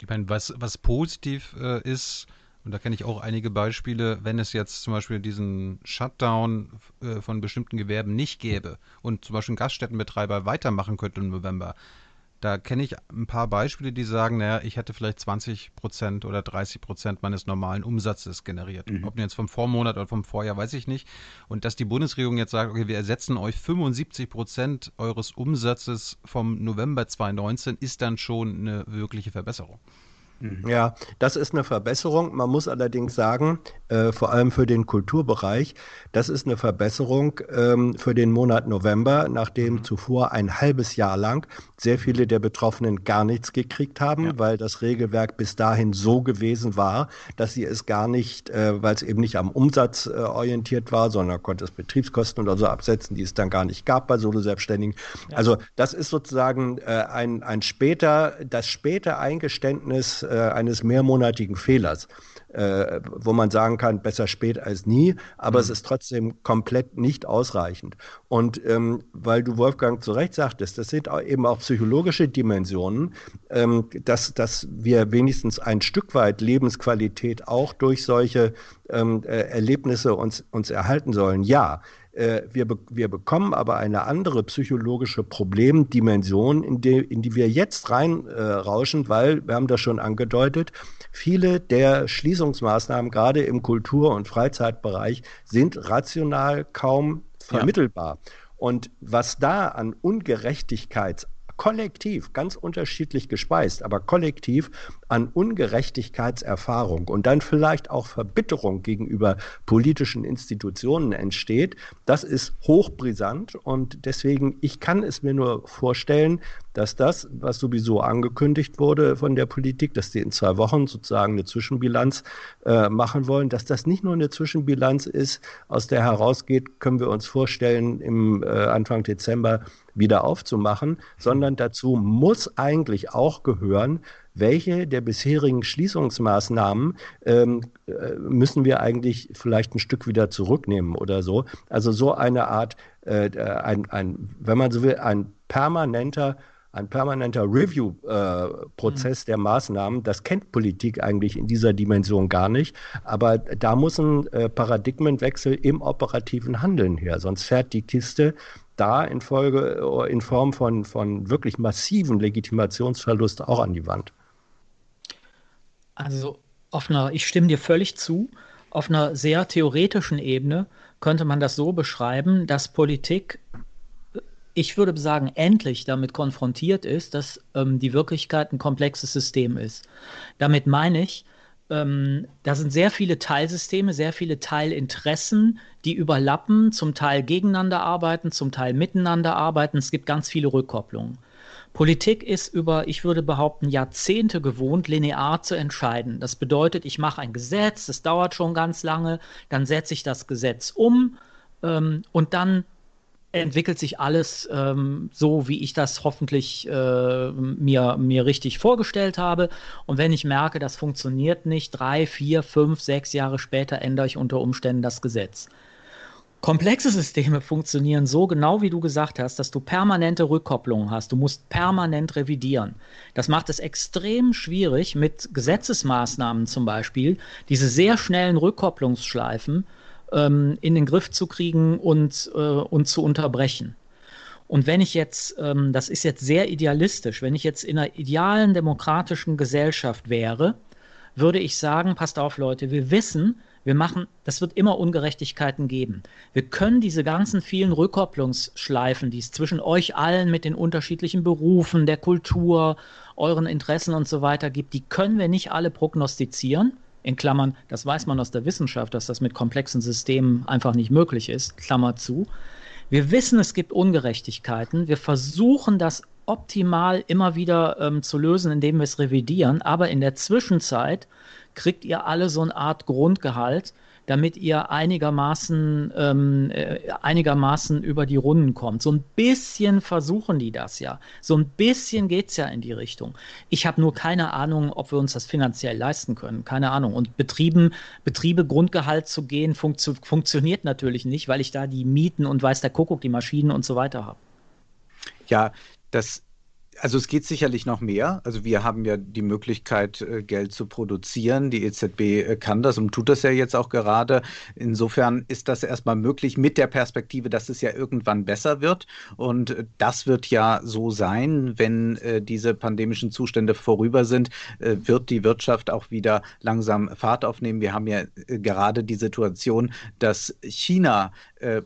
Ich meine, was, was positiv äh, ist, Und da kenne ich auch einige Beispiele, wenn es jetzt zum Beispiel diesen Shutdown äh, von bestimmten Gewerben nicht gäbe und zum Beispiel Gaststättenbetreiber weitermachen könnte im November, da kenne ich ein paar Beispiele, die sagen, naja, ich hätte vielleicht 20 Prozent oder 30 Prozent meines normalen Umsatzes generiert. Mhm. Ob jetzt vom Vormonat oder vom Vorjahr, weiß ich nicht. Und dass die Bundesregierung jetzt sagt, okay, wir ersetzen euch 75 Prozent eures Umsatzes vom November 2019, ist dann schon eine wirkliche Verbesserung.
Mhm. Ja, das ist eine Verbesserung. Man muss allerdings sagen, äh, vor allem für den Kulturbereich, das ist eine Verbesserung ähm, für den Monat November, nachdem mhm. zuvor ein halbes Jahr lang sehr viele der Betroffenen gar nichts gekriegt haben, ja. weil das Regelwerk bis dahin so gewesen war, dass sie es gar nicht, äh, weil es eben nicht am Umsatz äh, orientiert war, sondern konnte es Betriebskosten oder so absetzen, die es dann gar nicht gab bei Solo-Selbstständigen. Ja. Also das ist sozusagen äh, ein, ein später, das späte Eingeständnis äh, eines mehrmonatigen Fehlers äh, wo man sagen kann, besser spät als nie, aber mhm. es ist trotzdem komplett nicht ausreichend. Und ähm, weil du, Wolfgang, zu Recht sagtest, das sind auch eben auch psychologische Dimensionen, ähm, dass, dass wir wenigstens ein Stück weit Lebensqualität auch durch solche ähm, äh, Erlebnisse uns, uns erhalten sollen. Ja, wir, be wir bekommen aber eine andere psychologische Problemdimension, in die, in die wir jetzt reinrauschen, äh, weil, wir haben das schon angedeutet, viele der Schließungsmaßnahmen, gerade im Kultur- und Freizeitbereich, sind rational kaum vermittelbar. Ja. Und was da an Ungerechtigkeits kollektiv, ganz unterschiedlich gespeist, aber kollektiv an Ungerechtigkeitserfahrung und dann vielleicht auch Verbitterung gegenüber politischen Institutionen entsteht, das ist hochbrisant und deswegen, ich kann es mir nur vorstellen, dass das, was sowieso angekündigt wurde von der Politik, dass die in zwei Wochen sozusagen eine Zwischenbilanz äh, machen wollen, dass das nicht nur eine Zwischenbilanz ist, aus der herausgeht, können wir uns vorstellen, im äh, Anfang Dezember wieder aufzumachen, sondern dazu muss eigentlich auch gehören, welche der bisherigen Schließungsmaßnahmen ähm, äh, müssen wir eigentlich vielleicht ein Stück wieder zurücknehmen oder so. Also so eine Art, äh, ein, ein, wenn man so will, ein permanenter ein permanenter Review-Prozess äh, mhm. der Maßnahmen. Das kennt Politik eigentlich in dieser Dimension gar nicht. Aber da muss ein äh, Paradigmenwechsel im operativen Handeln her. Sonst fährt die Kiste da in Folge, äh, in Form von, von wirklich massiven Legitimationsverlust auch an die Wand.
Also auf einer, ich stimme dir völlig zu, auf einer sehr theoretischen Ebene könnte man das so beschreiben, dass Politik, ich würde sagen, endlich damit konfrontiert ist, dass ähm, die Wirklichkeit ein komplexes System ist. Damit meine ich, ähm, da sind sehr viele Teilsysteme, sehr viele Teilinteressen, die überlappen, zum Teil gegeneinander arbeiten, zum Teil miteinander arbeiten. Es gibt ganz viele Rückkopplungen. Politik ist über, ich würde behaupten, Jahrzehnte gewohnt, linear zu entscheiden. Das bedeutet, ich mache ein Gesetz, das dauert schon ganz lange, dann setze ich das Gesetz um ähm, und dann entwickelt sich alles ähm, so, wie ich das hoffentlich äh, mir, mir richtig vorgestellt habe. Und wenn ich merke, das funktioniert nicht, drei, vier, fünf, sechs Jahre später ändere ich unter Umständen das Gesetz. Komplexe Systeme funktionieren so genau wie du gesagt hast, dass du permanente Rückkopplungen hast. Du musst permanent revidieren. Das macht es extrem schwierig, mit Gesetzesmaßnahmen zum Beispiel diese sehr schnellen Rückkopplungsschleifen ähm, in den Griff zu kriegen und, äh, und zu unterbrechen. Und wenn ich jetzt, ähm, das ist jetzt sehr idealistisch, wenn ich jetzt in einer idealen demokratischen Gesellschaft wäre, würde ich sagen, passt auf Leute, wir wissen, wir machen, das wird immer Ungerechtigkeiten geben. Wir können diese ganzen vielen Rückkopplungsschleifen, die es zwischen euch allen mit den unterschiedlichen Berufen, der Kultur, euren Interessen und so weiter gibt, die können wir nicht alle prognostizieren in Klammern, das weiß man aus der Wissenschaft, dass das mit komplexen Systemen einfach nicht möglich ist, Klammer zu. Wir wissen, es gibt Ungerechtigkeiten. Wir versuchen das optimal immer wieder ähm, zu lösen, indem wir es revidieren. Aber in der Zwischenzeit kriegt ihr alle so eine Art Grundgehalt, damit ihr einigermaßen, ähm, äh, einigermaßen über die Runden kommt. So ein bisschen versuchen die das ja. So ein bisschen geht es ja in die Richtung. Ich habe nur keine Ahnung, ob wir uns das finanziell leisten können. Keine Ahnung. Und Betrieben, Betriebe Grundgehalt zu gehen, funktio funktioniert natürlich nicht, weil ich da die Mieten und weiß der Kuckuck, die Maschinen und so weiter habe.
Ja, das also es geht sicherlich noch mehr. Also wir haben ja die Möglichkeit, äh, Geld zu produzieren. Die EZB äh, kann das und tut das ja jetzt auch gerade. Insofern ist das erstmal möglich mit der Perspektive, dass es ja irgendwann besser wird. Und äh, das wird ja so sein, wenn diese pandemischen Zustände vorüber sind, wird die Wirtschaft auch wieder langsam Fahrt aufnehmen. Wir haben ja gerade die Situation, dass China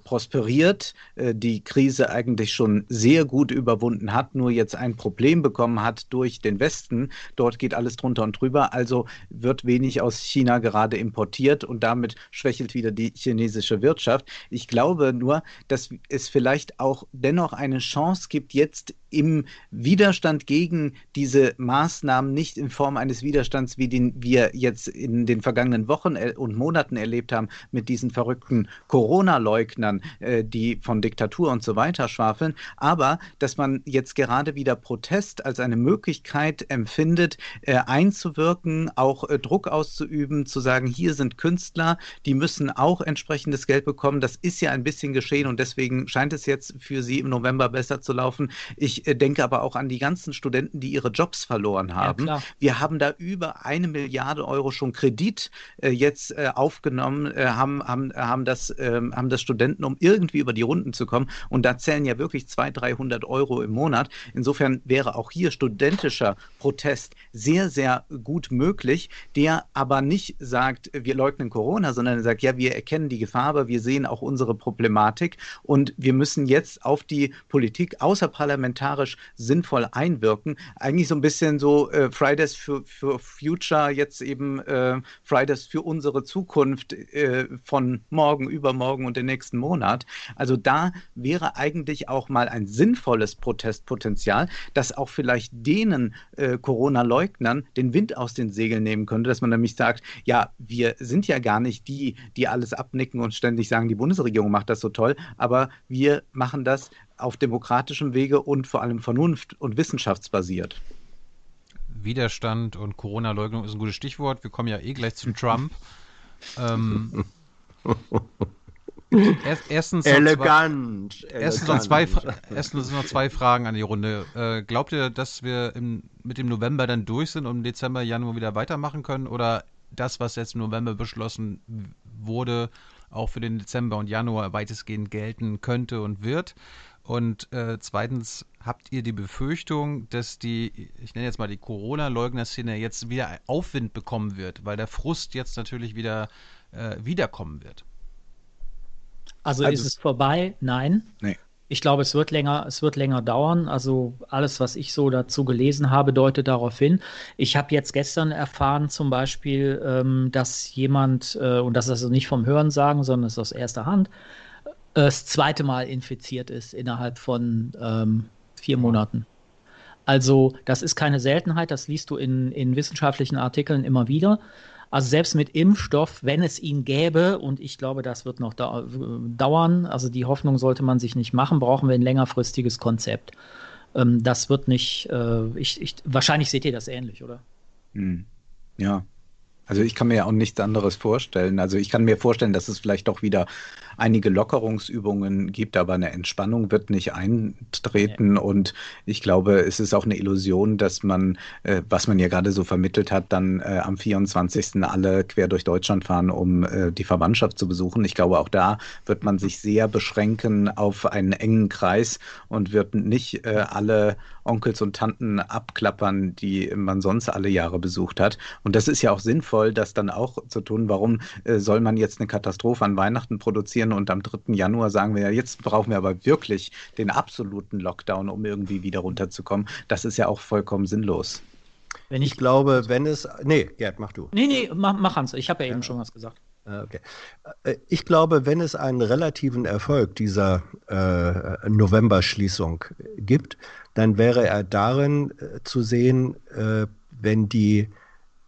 prosperiert, die Krise eigentlich schon sehr gut überwunden hat, nur jetzt ein Problem bekommen hat durch den Westen. Dort geht alles drunter und drüber, also wird wenig aus China gerade importiert und damit schwächelt wieder die chinesische Wirtschaft. Ich glaube nur, dass es vielleicht auch dennoch eine Chance gibt, jetzt im Widerstand gegen diese Maßnahmen nicht in Form eines Widerstands, wie den wir jetzt in den vergangenen Wochen und Monaten erlebt haben, mit diesen verrückten Corona-Leugnern, äh, die von Diktatur und so weiter schwafeln, aber dass man jetzt gerade wieder Protest als eine Möglichkeit empfindet, äh, einzuwirken, auch äh, Druck auszuüben, zu sagen, hier sind Künstler, die müssen auch entsprechendes Geld bekommen. Das ist ja ein bisschen geschehen und deswegen scheint es jetzt für Sie im November besser zu laufen. Ich ich äh, denke aber auch an die ganzen Studenten, die ihre Jobs verloren haben. Ja, wir haben da über eine Milliarde Euro schon Kredit äh, jetzt äh, aufgenommen, äh, haben, haben, haben, das, ähm, haben das Studenten, um irgendwie über die Runden zu kommen. Und da zählen ja wirklich 200, 300 Euro im Monat. Insofern wäre auch hier studentischer Protest sehr, sehr gut möglich, der aber nicht sagt, wir leugnen Corona, sondern sagt, ja, wir erkennen die Gefahr, aber wir sehen auch unsere Problematik und wir müssen jetzt auf die Politik außerparlamentar parlamentarisch sinnvoll einwirken. Eigentlich so ein bisschen so äh, Fridays für, für Future, jetzt eben äh, Fridays für unsere Zukunft äh, von morgen, übermorgen und den nächsten Monat. Also da wäre eigentlich auch mal ein sinnvolles Protestpotenzial, das auch vielleicht denen äh, Corona-Leugnern den Wind aus den Segeln nehmen könnte, dass man nämlich sagt, ja, wir sind ja gar nicht die, die alles abnicken und ständig sagen, die Bundesregierung macht das so toll, aber wir machen das, auf demokratischem Wege und vor allem vernunft- und wissenschaftsbasiert.
Widerstand und Corona-Leugnung ist ein gutes Stichwort. Wir kommen ja eh gleich zum Trump. [laughs] ähm, erst, erstens
elegant.
Zwei, erstens, noch zwei, erstens noch zwei Fragen an die Runde. Äh, glaubt ihr, dass wir im, mit dem November dann durch sind und im Dezember, Januar wieder weitermachen können? Oder das, was jetzt im November beschlossen wurde, auch für den Dezember und Januar weitestgehend gelten könnte und wird? Und äh, zweitens, habt ihr die Befürchtung, dass die, ich nenne jetzt mal die Corona-Leugner-Szene jetzt wieder Aufwind bekommen wird, weil der Frust jetzt natürlich wieder äh, wiederkommen wird?
Also, also, ist es vorbei? Nein. Nee. Ich glaube, es wird länger, es wird länger dauern. Also alles, was ich so dazu gelesen habe, deutet darauf hin. Ich habe jetzt gestern erfahren, zum Beispiel, ähm, dass jemand, äh, und das ist also nicht vom Hören sagen, sondern es ist aus erster Hand, das zweite Mal infiziert ist innerhalb von ähm, vier Monaten. Also das ist keine Seltenheit, das liest du in, in wissenschaftlichen Artikeln immer wieder. Also selbst mit Impfstoff, wenn es ihn gäbe, und ich glaube, das wird noch da, dauern, also die Hoffnung sollte man sich nicht machen, brauchen wir ein längerfristiges Konzept. Ähm, das wird nicht, äh, ich, ich, wahrscheinlich seht ihr das ähnlich, oder?
Hm. Ja, also ich kann mir ja auch nichts anderes vorstellen. Also ich kann mir vorstellen, dass es vielleicht doch wieder einige Lockerungsübungen gibt, aber eine Entspannung wird nicht eintreten. Ja. Und ich glaube, es ist auch eine Illusion, dass man, äh, was man ja gerade so vermittelt hat, dann äh, am 24. alle quer durch Deutschland fahren, um äh, die Verwandtschaft zu besuchen. Ich glaube, auch da wird man sich sehr beschränken auf einen engen Kreis und wird nicht äh, alle Onkels und Tanten abklappern, die man sonst alle Jahre besucht hat. Und das ist ja auch sinnvoll, das dann auch zu tun. Warum äh, soll man jetzt eine Katastrophe an Weihnachten produzieren? Und am 3. Januar sagen wir ja, jetzt brauchen wir aber wirklich den absoluten Lockdown, um irgendwie wieder runterzukommen. Das ist ja auch vollkommen sinnlos.
Wenn ich, ich glaube, wenn es. Nee, Gerd, mach du.
Nee, nee, mach, mach Hans. Ich habe ja, ja eben schon was gesagt.
Ah, okay. Äh, ich glaube, wenn es einen relativen Erfolg dieser äh, November-Schließung gibt, dann wäre er darin äh, zu sehen, äh, wenn die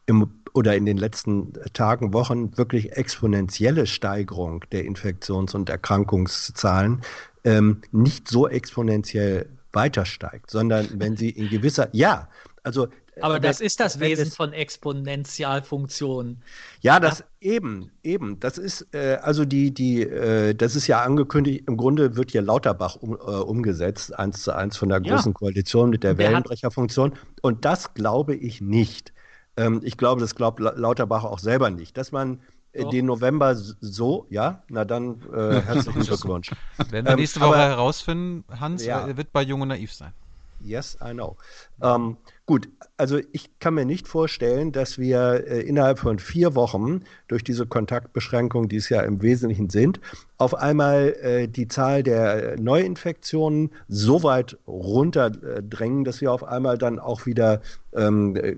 im oder in den letzten Tagen, Wochen wirklich exponentielle Steigerung der Infektions- und Erkrankungszahlen ähm, nicht so exponentiell weiter steigt, sondern wenn sie in gewisser, ja, also
Aber das ist das Wesen von Exponentialfunktionen.
Ja, das eben, eben. Das ist äh, also die, die, äh, das ist ja angekündigt. Im Grunde wird hier Lauterbach um, äh, umgesetzt, eins zu eins von der großen ja. Koalition mit der, der Wellenbrecherfunktion. Und das glaube ich nicht. Ähm, ich glaube, das glaubt Lauterbach auch selber nicht, dass man äh, den November so, ja, na dann äh, [laughs] herzlichen Glückwunsch.
Werden wir nächste Woche aber, herausfinden, Hans, ja. wird bei Jung und Naiv sein.
Yes, I know. Ähm, gut, also ich kann mir nicht vorstellen, dass wir äh, innerhalb von vier Wochen durch diese Kontaktbeschränkungen, die es ja im Wesentlichen sind, auf einmal äh, die Zahl der Neuinfektionen so weit runterdrängen, dass wir auf einmal dann auch wieder ähm, äh,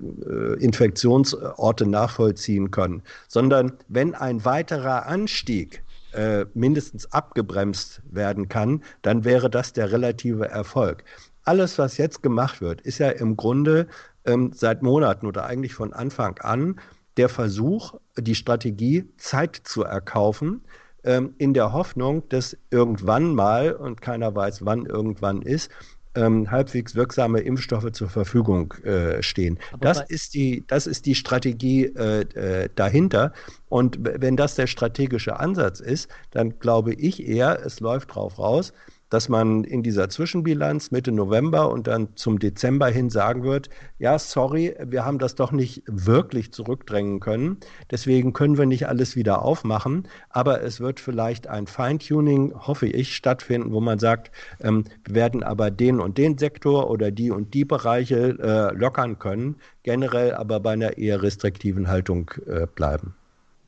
Infektionsorte nachvollziehen können. Sondern wenn ein weiterer Anstieg äh, mindestens abgebremst werden kann, dann wäre das der relative Erfolg alles, was jetzt gemacht wird, ist ja im Grunde ähm, seit Monaten oder eigentlich von Anfang an der Versuch, die Strategie Zeit zu erkaufen, ähm, in der Hoffnung, dass irgendwann mal, und keiner weiß, wann irgendwann ist, ähm, halbwegs wirksame Impfstoffe zur Verfügung äh, stehen. das ist, die, das ist die Strategie äh, äh, dahinter. Und wenn das der strategische Ansatz ist, dann glaube ich eher, es läuft drauf raus, dass man in dieser Zwischenbilanz Mitte November und dann zum Dezember hin sagen wird, ja, sorry, wir haben das doch nicht wirklich zurückdrängen können. Deswegen können wir nicht alles wieder aufmachen. Aber es wird vielleicht ein Feintuning, hoffe ich, stattfinden, wo man sagt, ähm, wir werden aber den und den Sektor oder die und die Bereiche äh, lockern können, generell aber bei einer eher restriktiven Haltung äh, bleiben.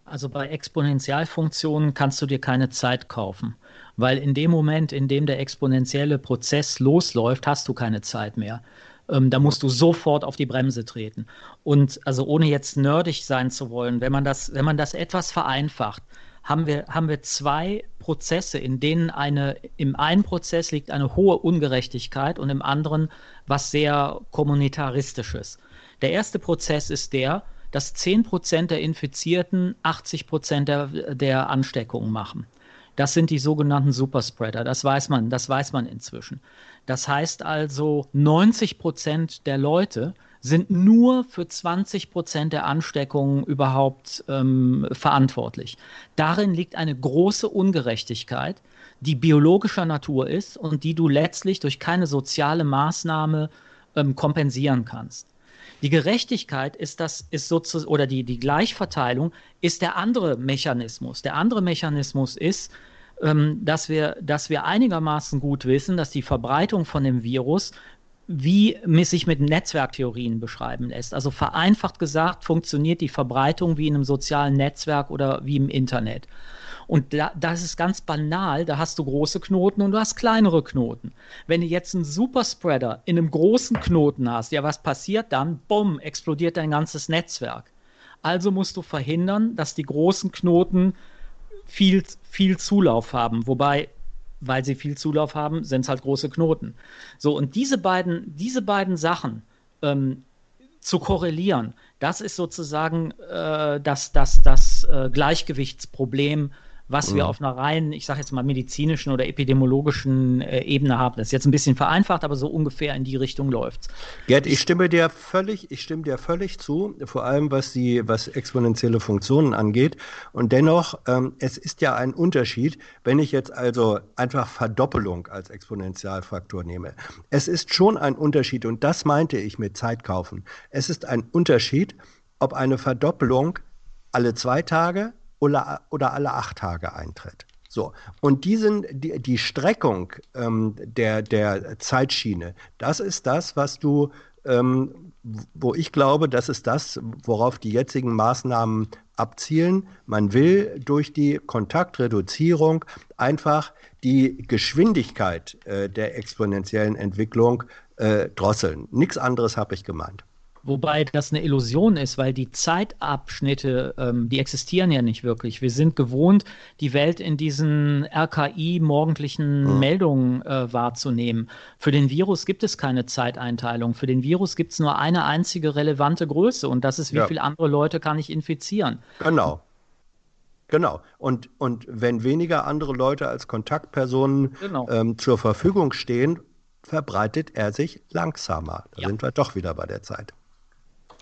Also bei Exponentialfunktionen kannst du dir keine Zeit kaufen weil in dem Moment, in dem der exponentielle Prozess losläuft, hast du keine Zeit mehr. Ähm, da musst du sofort auf die Bremse treten. Und also ohne jetzt nerdig sein zu wollen, wenn man das, wenn man das etwas vereinfacht, haben wir, haben wir zwei Prozesse, in denen eine, im einen Prozess liegt eine hohe Ungerechtigkeit und im anderen was sehr kommunitaristisches. Der erste Prozess ist der, dass 10% der Infizierten 80% der, der Ansteckungen machen. Das sind die sogenannten Superspreader. Das weiß man, das weiß man inzwischen. Das heißt also, 90 Prozent der Leute sind nur für 20 Prozent der Ansteckungen überhaupt ähm, verantwortlich. Darin liegt eine große Ungerechtigkeit, die biologischer Natur ist und die du letztlich durch keine soziale Maßnahme ähm, kompensieren kannst. Die Gerechtigkeit ist das, ist sozusagen, oder die, die Gleichverteilung ist der andere Mechanismus. Der andere Mechanismus ist, ähm, dass, wir, dass wir einigermaßen gut wissen, dass die Verbreitung von dem Virus wie sich mit Netzwerktheorien beschreiben lässt. Also vereinfacht gesagt funktioniert die Verbreitung wie in einem sozialen Netzwerk oder wie im Internet. Und da, das ist ganz banal, da hast du große Knoten und du hast kleinere Knoten. Wenn du jetzt einen Superspreader in einem großen Knoten hast, ja, was passiert dann? Bumm, explodiert dein ganzes Netzwerk. Also musst du verhindern, dass die großen Knoten viel, viel Zulauf haben. Wobei, weil sie viel Zulauf haben, sind es halt große Knoten. So, und diese beiden, diese beiden Sachen ähm, zu korrelieren, das ist sozusagen äh, das, das, das äh, Gleichgewichtsproblem was mhm. wir auf einer rein, ich sage jetzt mal medizinischen oder epidemiologischen äh, Ebene haben. Das ist jetzt ein bisschen vereinfacht, aber so ungefähr in die Richtung läuft's.
Gerd, ich stimme dir völlig, ich stimme dir völlig zu, vor allem was die, was exponentielle Funktionen angeht. Und dennoch, ähm, es ist ja ein Unterschied, wenn ich jetzt also einfach Verdoppelung als Exponentialfaktor nehme. Es ist schon ein Unterschied, und das meinte ich mit Zeit kaufen. Es ist ein Unterschied, ob eine Verdoppelung alle zwei Tage oder, oder alle acht Tage eintritt. So, und diesen, die, die Streckung ähm, der, der Zeitschiene, das ist das, was du, ähm, wo ich glaube, das ist das, worauf die jetzigen Maßnahmen abzielen. Man will durch die Kontaktreduzierung einfach die Geschwindigkeit äh, der exponentiellen Entwicklung äh, drosseln. Nichts anderes habe ich gemeint.
Wobei das eine Illusion ist, weil die Zeitabschnitte, ähm, die existieren ja nicht wirklich. Wir sind gewohnt, die Welt in diesen RKI-morgendlichen mhm. Meldungen äh, wahrzunehmen. Für den Virus gibt es keine Zeiteinteilung. Für den Virus gibt es nur eine einzige relevante Größe und das ist, wie ja. viele andere Leute kann ich infizieren.
Genau. Genau. Und, und wenn weniger andere Leute als Kontaktpersonen genau. ähm, zur Verfügung stehen, verbreitet er sich langsamer. Da ja. sind wir doch wieder bei der Zeit.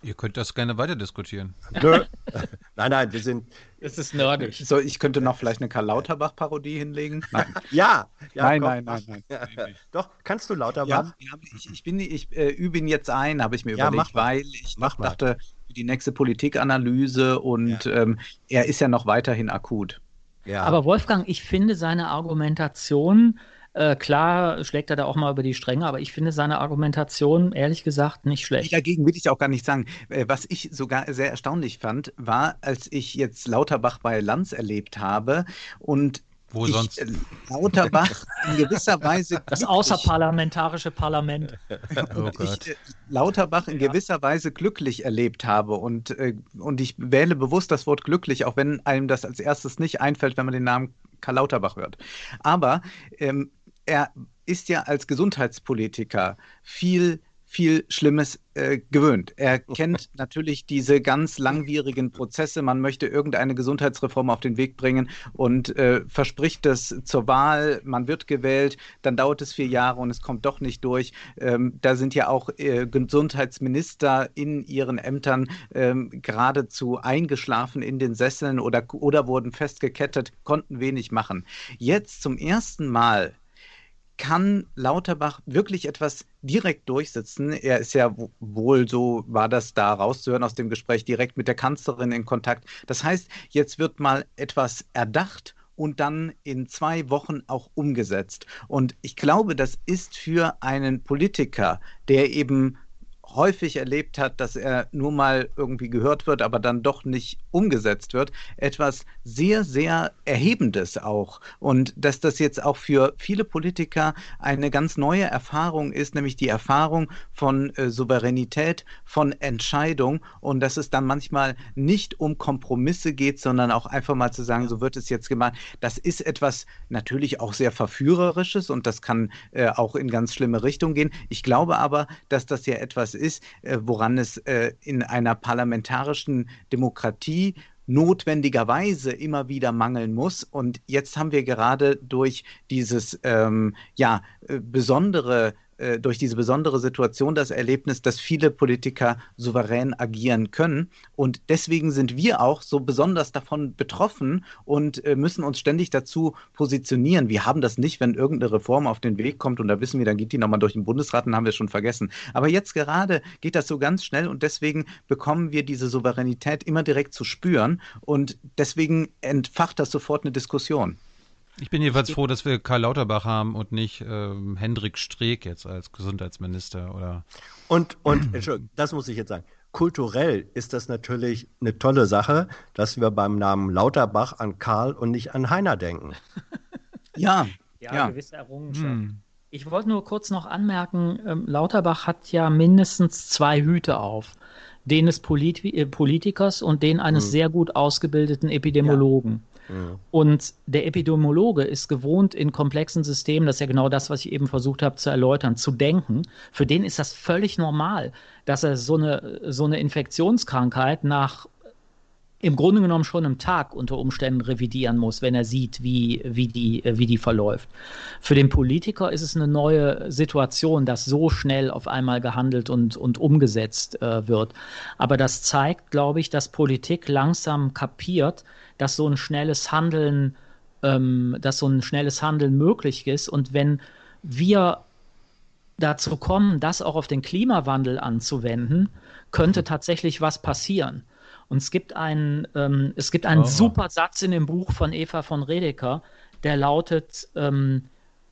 Ihr könnt das gerne weiter diskutieren.
Nö. [laughs] nein, nein, wir sind.
Es ist nerdig.
So, ich könnte noch vielleicht eine Karl Lauterbach-Parodie hinlegen. Nein, [laughs]
Ja, ja
nein, nein, nein, nein.
Doch, kannst du Lauterbach?
Ja, ja, ich, ich, bin, ich äh, übe ihn jetzt ein, habe ich mir
Ja,
überlegt,
mach mal.
weil ich
Mach mal.
dachte, für die nächste Politikanalyse und ähm, er ist ja noch weiterhin akut.
Ja.
Aber Wolfgang, ich finde seine Argumentation, äh, klar schlägt er da auch mal über die Stränge, aber ich finde seine Argumentation ehrlich gesagt nicht schlecht.
Dagegen will ich auch gar nicht sagen. Äh, Was ich sogar sehr erstaunlich fand, war, als ich jetzt Lauterbach bei Lanz erlebt habe und
Wo
ich
sonst?
äh, Lauterbach in gewisser Weise [laughs]
Das
glücklich-
außerparlamentarische Parlament. [laughs]
Oh Gott.
ich äh, Lauterbach in gewisser Weise glücklich erlebt habe. Und, und ich wähle bewusst das Wort glücklich, auch wenn einem das als erstes nicht einfällt, wenn man den Namen Karl Lauterbach hört. Aber ähm, er ist ja als Gesundheitspolitiker viel viel Schlimmes äh, gewöhnt. Er kennt [laughs] natürlich diese ganz langwierigen Prozesse. Man möchte irgendeine Gesundheitsreform auf den Weg bringen und äh, verspricht das zur Wahl. Man wird gewählt, dann dauert es vier Jahre und es kommt doch nicht durch. Ähm, da sind ja auch äh, Gesundheitsminister in ihren Ämtern ähm, geradezu eingeschlafen in den Sesseln oder, oder wurden festgekettet, konnten wenig machen. Jetzt zum ersten Mal kann Lauterbach wirklich etwas direkt durchsetzen. Er ist ja wo- wohl, so war das da rauszuhören aus dem Gespräch, direkt mit der Kanzlerin in Kontakt. Das heißt, jetzt wird mal etwas erdacht und dann in zwei Wochen auch umgesetzt. Und ich glaube, das ist für einen Politiker, der eben häufig erlebt hat, dass er nur mal irgendwie gehört wird, aber dann doch nicht umgesetzt wird, etwas sehr, sehr Erhebendes auch. Und dass das jetzt auch für viele Politiker eine ganz neue Erfahrung ist, nämlich die Erfahrung von äh, Souveränität, von Entscheidung und dass es dann manchmal nicht um Kompromisse geht, sondern auch einfach mal zu sagen, so wird es jetzt gemacht. Das ist etwas natürlich auch sehr Verführerisches und das kann äh, auch in ganz schlimme Richtungen gehen. Ich glaube aber, dass das ja etwas ist, äh, woran es äh, in einer parlamentarischen Demokratie notwendigerweise immer wieder mangeln muss. Und jetzt haben wir gerade durch dieses ähm, ja, äh, besondere äh, durch diese besondere Situation das Erlebnis, dass viele Politiker souverän agieren können. Und deswegen sind wir auch so besonders davon betroffen und äh, müssen uns ständig dazu positionieren. Wir haben das nicht, wenn irgendeine Reform auf den Weg kommt und da wissen wir, dann geht die nochmal durch den Bundesrat, dann haben wir es schon vergessen. Aber jetzt gerade geht das so ganz schnell und deswegen bekommen wir diese Souveränität immer direkt zu spüren und deswegen entfacht das sofort eine Diskussion.
Ich bin jedenfalls froh, dass wir Karl Lauterbach haben und nicht ähm, Hendrik Streeck jetzt als Gesundheitsminister oder.
Und, und [clears throat] Entschuldigung, das muss ich jetzt sagen. Kulturell ist das natürlich eine tolle Sache, dass wir beim Namen Lauterbach an Karl und nicht an Heiner denken. [laughs]
Ja,
Ja,
Ja.
gewisse Errungenschaft.
Hm.
Ich wollte nur kurz noch anmerken, ähm, Lauterbach hat ja mindestens zwei Hüte auf. Den des Polit äh, Politikers und den eines
Mhm.
sehr gut ausgebildeten Epidemiologen.
Mhm.
Und der Epidemiologe ist gewohnt, in komplexen Systemen, das ist ja genau das, was ich eben versucht habe zu erläutern, zu denken. Für den ist das völlig normal, dass er so eine, so eine Infektionskrankheit nach im Grunde genommen schon im Tag unter Umständen revidieren muss, wenn er sieht, wie, wie, die, wie die verläuft. Für den Politiker ist es eine neue Situation, dass so schnell auf einmal gehandelt und, und umgesetzt äh, wird. Aber das zeigt, glaube ich, dass Politik langsam kapiert, dass so ein schnelles Handeln, ähm, dass so ein schnelles Handeln möglich ist. Und wenn wir dazu kommen, das auch auf den Klimawandel anzuwenden, könnte tatsächlich was passieren. Und es gibt einen, ähm, es gibt einen
Oh.
super Satz in dem Buch von Eva von Redeker, der lautet, ähm,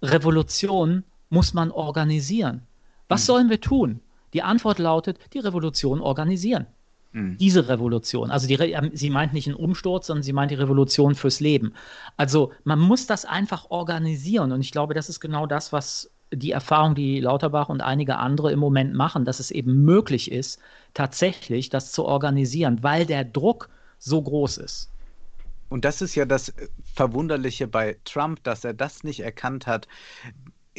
Revolution muss man organisieren. Was sollen wir tun? Die Antwort lautet, die Revolution organisieren.
Hm.
Diese Revolution. Also die, ähm, sie meint nicht einen Umsturz, sondern sie meint die Revolution fürs Leben. Also man muss das einfach organisieren. Und ich glaube, das ist genau das, was die Erfahrung, die Lauterbach und einige andere im Moment machen, dass es eben möglich ist, tatsächlich das zu organisieren, weil der Druck so groß ist.
Und das ist ja das äh, Verwunderliche bei Trump, dass er das nicht erkannt hat.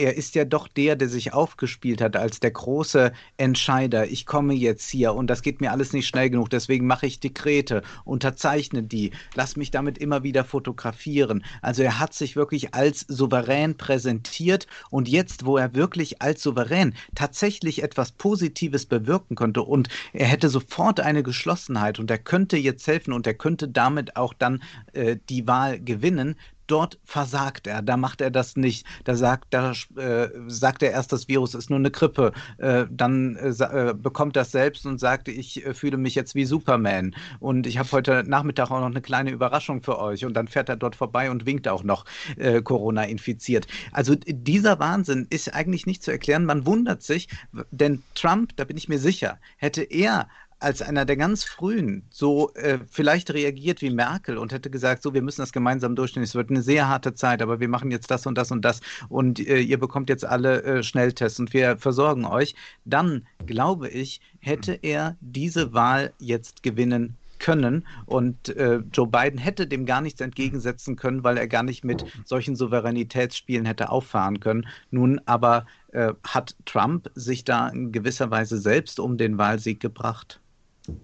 Er ist ja doch der, der sich aufgespielt hat als der große Entscheider. Ich komme jetzt hier und das geht mir alles nicht schnell genug, deswegen mache ich Dekrete, unterzeichne die, lass mich damit immer wieder fotografieren. Also er hat sich wirklich als souverän präsentiert und jetzt, wo er wirklich als souverän tatsächlich etwas Positives bewirken konnte und er hätte sofort eine Geschlossenheit und er könnte jetzt helfen und er könnte damit auch dann äh, die Wahl gewinnen, dort versagt er, da macht er das nicht. Da sagt, da, äh, sagt er erst, das Virus ist nur eine Grippe. Äh, dann äh, äh bekommt es selbst und sagt, ich äh, fühle mich jetzt wie Superman. Und ich habe heute Nachmittag auch noch eine kleine Überraschung für euch. Und dann fährt er dort vorbei und winkt auch noch äh, Corona infiziert. Also dieser Wahnsinn ist eigentlich nicht zu erklären. Man wundert sich, denn Trump, da bin ich mir sicher, hätte er als einer der ganz frühen so äh, vielleicht reagiert wie Merkel und hätte gesagt, so, wir müssen das gemeinsam durchstehen. Es wird eine sehr harte Zeit, aber wir machen jetzt das und das und das und äh, ihr bekommt jetzt alle äh, Schnelltests und wir versorgen euch, dann glaube ich, hätte er diese Wahl jetzt gewinnen können und äh, Joe Biden hätte dem gar nichts entgegensetzen können, weil er gar nicht mit solchen Souveränitätsspielen hätte auffahren können. Nun aber äh, hat Trump sich da in gewisser Weise selbst um den Wahlsieg gebracht.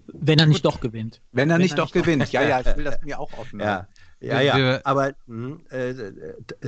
Wenn er nicht doch gewinnt.
Wenn er Wenn nicht er doch nicht gewinnt. Ja, ja, ich will das [laughs] mir auch offen.
Ja, ja, ja. aber mh, äh,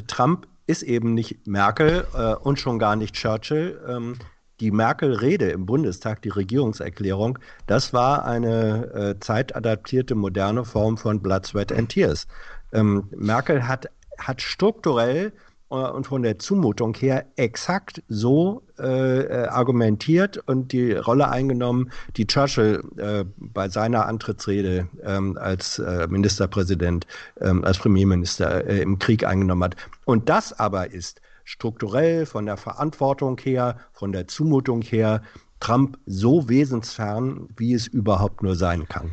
Trump ist eben nicht Merkel äh, und schon gar nicht Churchill. Ähm, die Merkel-Rede im Bundestag, die Regierungserklärung, das war eine äh, zeitadaptierte, moderne Form von Blood, Sweat and Tears. Ähm, Merkel hat, hat strukturell äh, und von der Zumutung her exakt so äh, äh, argumentiert und die Rolle eingenommen, die Churchill äh, bei seiner Antrittsrede ähm, als äh, Ministerpräsident, ähm, als Premierminister äh, im Krieg eingenommen hat. Und das aber ist strukturell von der Verantwortung her, von der Zumutung her, Trump so wesensfern, wie es überhaupt nur sein kann.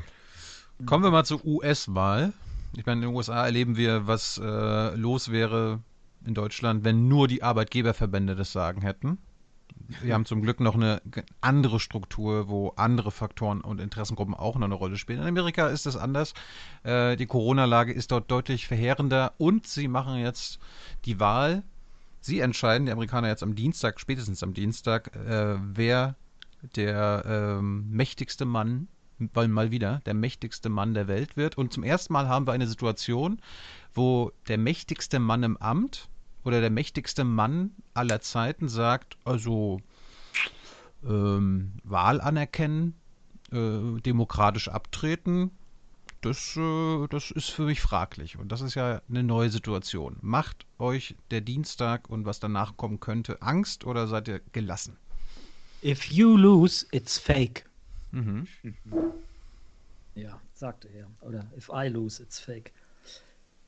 Kommen wir mal zur US-Wahl. Ich meine, in den USA erleben wir, was äh, los wäre, in Deutschland, wenn nur die Arbeitgeberverbände das Sagen hätten. Wir haben zum Glück noch eine andere Struktur, wo andere Faktoren und Interessengruppen auch noch eine Rolle spielen. In Amerika ist das anders. Äh, die Corona-Lage ist dort deutlich verheerender und sie machen jetzt die Wahl. Sie entscheiden, die Amerikaner jetzt am Dienstag, spätestens am Dienstag, äh, wer der ähm, mächtigste Mann, weil mal wieder der mächtigste Mann der Welt wird. Und zum ersten Mal haben wir eine Situation, wo der mächtigste Mann im Amt oder der mächtigste Mann aller Zeiten sagt, also ähm, Wahl anerkennen, äh, demokratisch abtreten, das, äh, das ist für mich fraglich. Und das ist ja eine neue Situation. Macht euch der Dienstag und was danach kommen könnte Angst oder seid ihr gelassen?
If you lose, it's fake. Mhm. Ja, sagte er. Oder if I lose, it's fake.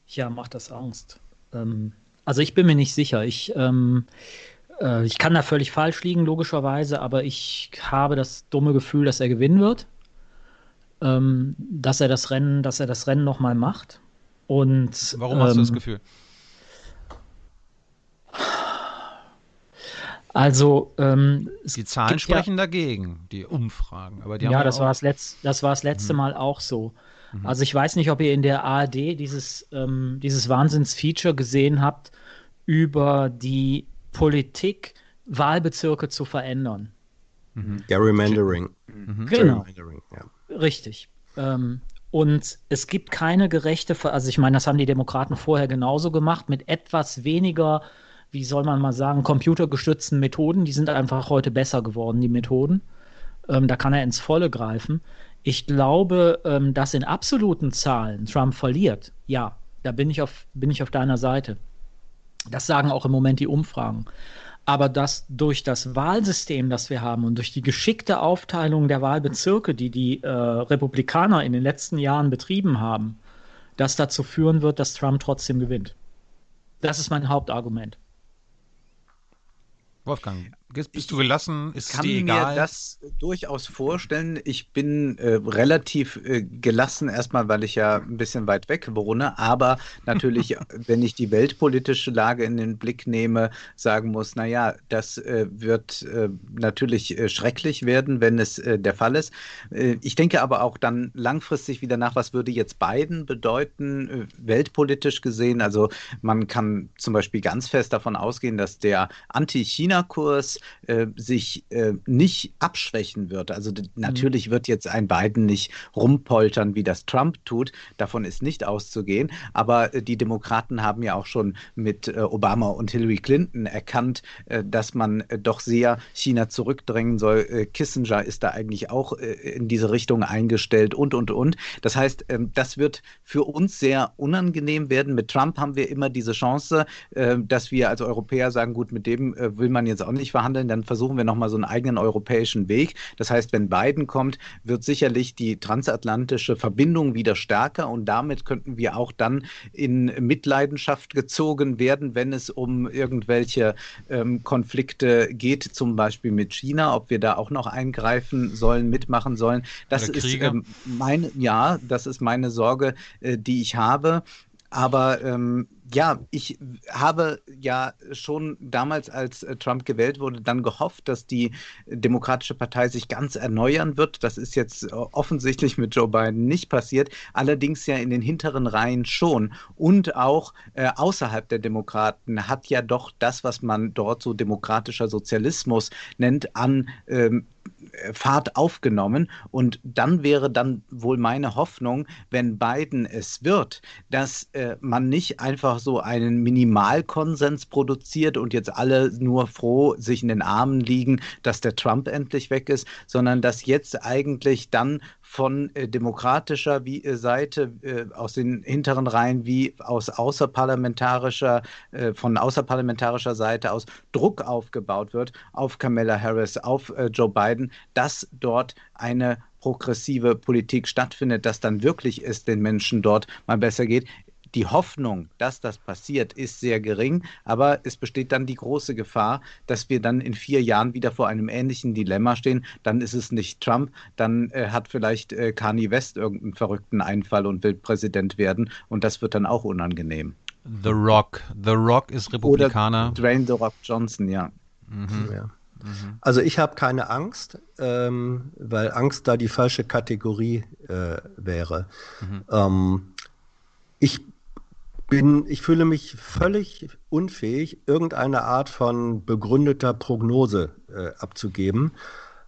Ja, macht das Angst. Ähm, also ich bin mir nicht sicher. Ich, ähm, äh, ich kann da völlig falsch liegen, logischerweise, aber ich habe das dumme Gefühl, dass er gewinnen wird. Ähm, dass er das Rennen, dass er das Rennen nochmal macht. Und,
Warum hast du das ähm, Gefühl?
Also ähm,
die Zahlen sprechen ja, dagegen, die Umfragen. Aber die
ja, das, war das, Letz-, das war das letzte mhm. Mal auch so. Mhm. Also ich weiß nicht, ob ihr in der ARD dieses, ähm, dieses Wahnsinnsfeature gesehen habt, über die Politik, Wahlbezirke zu verändern.
Mhm. Gerrymandering.
Mhm. Genau. Gerrymandering, ja. Richtig. Ähm, und es gibt keine gerechte, Ver also ich meine, das haben die Demokraten vorher genauso gemacht, mit etwas weniger, wie soll man mal sagen, computergestützten Methoden. Die sind einfach heute besser geworden, die Methoden. Ähm, da kann er ins Volle greifen. Ich glaube, ähm, dass in absoluten Zahlen Trump verliert. Ja, da bin ich auf, bin ich auf deiner Seite. Das sagen auch im Moment die Umfragen. Aber dass durch das Wahlsystem, das wir haben und durch die geschickte Aufteilung der Wahlbezirke, die die äh, Republikaner in den letzten Jahren betrieben haben, das dazu führen wird, dass Trump trotzdem gewinnt. Das ist mein Hauptargument.
Wolfgang. Bist, bist du gelassen? Ist
ich kann
dir egal?
mir das durchaus vorstellen. Ich bin äh, relativ äh, gelassen, erstmal, weil ich ja ein bisschen weit weg wohne, aber [laughs] natürlich, wenn ich die weltpolitische Lage in den Blick nehme, sagen muss, naja, das äh, wird äh, natürlich äh, schrecklich werden, wenn es äh, der Fall ist. ich denke aber auch dann langfristig wieder nach, was würde jetzt Biden bedeuten, weltpolitisch gesehen. Also man kann zum Beispiel ganz fest davon ausgehen, dass der Anti-China-Kurs äh, sich äh, nicht abschwächen wird. Also mhm. natürlich wird jetzt ein Biden nicht rumpoltern, wie das Trump tut. Davon ist nicht auszugehen. Aber äh, die Demokraten haben ja auch schon mit äh, Obama und Hillary Clinton erkannt, äh, dass man äh, doch sehr China zurückdrängen soll. Kissinger ist da eigentlich auch in diese Richtung eingestellt und, und, und. Das heißt, ähm, das wird für uns sehr unangenehm werden. Mit Trump haben wir immer diese Chance, dass wir als Europäer sagen, gut, mit dem will man jetzt auch nicht verhandeln verhandeln, dann versuchen wir nochmal so einen eigenen europäischen Weg. Das heißt, wenn Biden kommt, wird sicherlich die transatlantische Verbindung wieder stärker und damit könnten wir auch dann in Mitleidenschaft gezogen werden, wenn es um irgendwelche ähm, Konflikte geht, zum Beispiel mit China, ob wir da auch noch eingreifen sollen, mitmachen sollen. Das ist ähm, meine, ja, das ist meine Sorge, äh, die ich habe. Aber ähm, ja, ich habe ja schon damals, als äh, Trump gewählt wurde, dann gehofft, dass die Demokratische Partei sich ganz erneuern wird. Das ist jetzt äh, offensichtlich mit Joe Biden nicht passiert, allerdings ja in den hinteren Reihen schon. Und auch äh, außerhalb der Demokraten hat ja doch das, was man dort so demokratischer Sozialismus nennt, an ähm, Fahrt aufgenommen. Und dann wäre dann wohl meine Hoffnung, wenn Biden es wird, dass äh, man nicht einfach so einen Minimalkonsens produziert und jetzt alle nur froh sich in den Armen liegen, dass der Trump endlich weg ist, sondern dass jetzt eigentlich dann von äh, demokratischer wie, äh, Seite äh, aus den hinteren Reihen wie aus außerparlamentarischer äh, von außerparlamentarischer Seite aus Druck aufgebaut wird auf Kamala Harris, auf äh, Joe Biden, dass dort eine progressive Politik stattfindet, dass dann wirklich es den Menschen dort mal besser geht die Hoffnung, dass das passiert, ist sehr gering, aber es besteht dann die große Gefahr, dass wir dann in vier Jahren wieder vor einem ähnlichen Dilemma stehen. Dann ist es nicht Trump, dann äh, hat vielleicht äh, Kanye West irgendeinen verrückten Einfall und will Präsident werden und das wird dann auch unangenehm.
The Rock. The Rock ist Republikaner.
Oder Dwayne The Rock Johnson, ja.
Mhm. ja. Mhm. Also ich habe keine Angst, ähm, weil Angst da die falsche Kategorie äh, wäre. Mhm. Ähm, ich bin, ich fühle mich völlig unfähig, irgendeine Art von begründeter Prognose äh, abzugeben.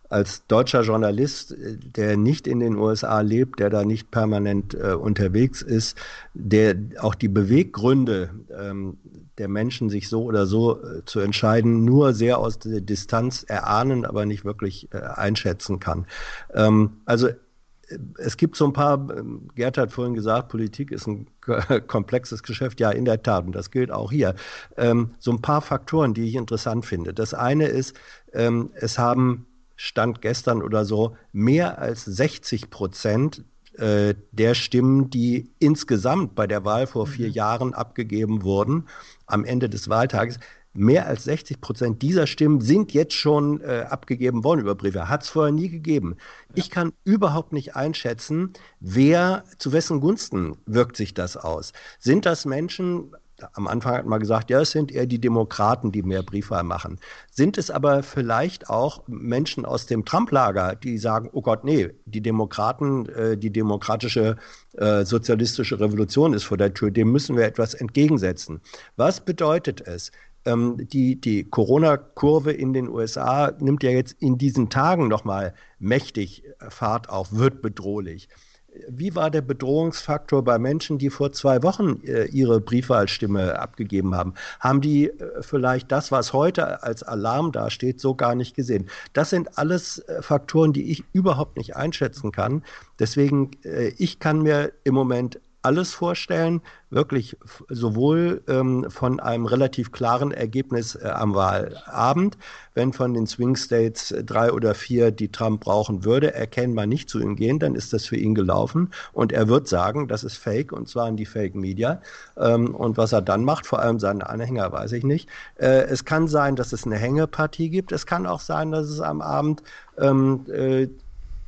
Als deutscher Journalist, äh, der nicht in den USA lebt, der da nicht permanent äh, unterwegs ist, der auch die Beweggründe ähm, der Menschen, sich so oder so äh, zu entscheiden, nur sehr aus der Distanz erahnen, aber nicht wirklich äh, einschätzen kann. Ähm, also es gibt so ein paar, Gerd hat vorhin gesagt, Politik ist ein [laughs] komplexes Geschäft. Ja, in der Tat, und das gilt auch hier. Ähm, so ein paar Faktoren, die ich interessant finde. Das eine ist, ähm, es haben Stand gestern oder so mehr als 60 Prozent äh, der Stimmen, die insgesamt bei der Wahl vor vier mhm. Jahren abgegeben wurden, am Ende des Wahltages, mehr als 60 Prozent dieser Stimmen sind jetzt schon äh, abgegeben worden über Briefe. Hat es vorher nie gegeben. Ja. Ich kann überhaupt nicht einschätzen, wer, zu wessen Gunsten wirkt sich das aus. Sind das Menschen, am Anfang hat man gesagt, ja, es sind eher die Demokraten, die mehr Briefwahl machen. Sind es aber vielleicht auch Menschen aus dem Trump-Lager, die sagen, oh Gott, nee, die Demokraten, äh, die demokratische äh, sozialistische Revolution ist vor der Tür, dem müssen wir etwas entgegensetzen. Was bedeutet es? Ähm, die, die Corona-Kurve in den USA nimmt ja jetzt in diesen Tagen nochmal mächtig äh, Fahrt auf, wird bedrohlich. Wie war der Bedrohungsfaktor bei Menschen, die vor zwei Wochen äh, ihre Briefwahlstimme abgegeben haben? Haben die äh, vielleicht das, was heute als Alarm dasteht, so gar nicht gesehen? Das sind alles äh, Faktoren, die ich überhaupt nicht einschätzen kann. Deswegen, äh, ich kann mir im Moment alles vorstellen, wirklich sowohl ähm, von einem relativ klaren Ergebnis äh, am Wahlabend, wenn von den Swing States äh, drei oder vier, die Trump brauchen würde, erkennbar nicht zu ihm gehen, dann ist das für ihn gelaufen. Und er wird sagen, das ist Fake und zwar in die Fake Media. Ähm, und was er dann macht, vor allem seine Anhänger, weiß ich nicht. Äh, es kann sein, dass es eine Hängepartie gibt, es kann auch sein, dass es am Abend ähm, äh,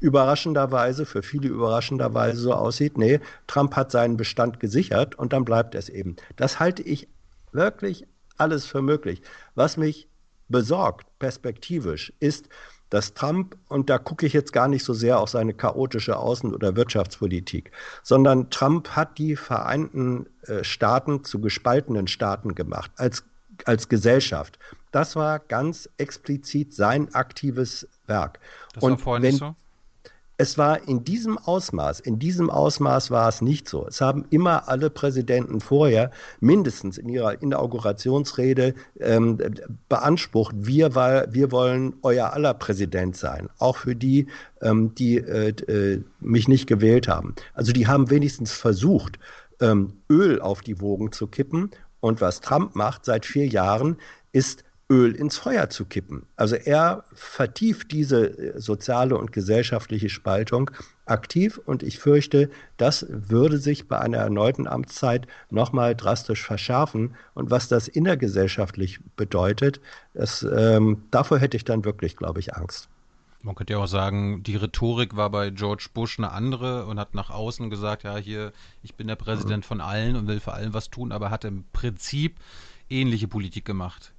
überraschenderweise, für viele überraschenderweise so aussieht, nee, Trump hat seinen Bestand gesichert und dann bleibt es eben. Das halte ich wirklich alles für möglich. Was mich besorgt, perspektivisch, ist, dass Trump, und da gucke ich jetzt gar nicht so sehr auf seine chaotische Außen- oder Wirtschaftspolitik, sondern Trump hat die Vereinten äh, Staaten zu gespaltenen Staaten gemacht, als, als Gesellschaft. Das war ganz explizit sein aktives Werk.
Das und war vorher wenn, nicht so?
Es war in diesem Ausmaß, in diesem Ausmaß war es nicht so. Es haben immer alle Präsidenten vorher mindestens in ihrer Inaugurationsrede ähm, beansprucht, wir, wir wollen euer aller Präsident sein, auch für die, ähm, die äh, äh, mich nicht gewählt haben. Also die haben wenigstens versucht, ähm, Öl auf die Wogen zu kippen. Und was Trump macht seit vier Jahren, ist Öl ins Feuer zu kippen. Also er vertieft diese äh, soziale und gesellschaftliche Spaltung aktiv und ich fürchte, das würde sich bei einer erneuten Amtszeit nochmal drastisch verschärfen. Und was das innergesellschaftlich bedeutet, das, ähm, davor hätte ich dann wirklich, glaube ich, Angst.
Man könnte ja auch sagen, die Rhetorik war bei George Bush eine andere und hat nach außen gesagt, ja, hier, ich bin der Präsident mhm. von allen und will für allen was tun, aber hat im Prinzip ähnliche Politik gemacht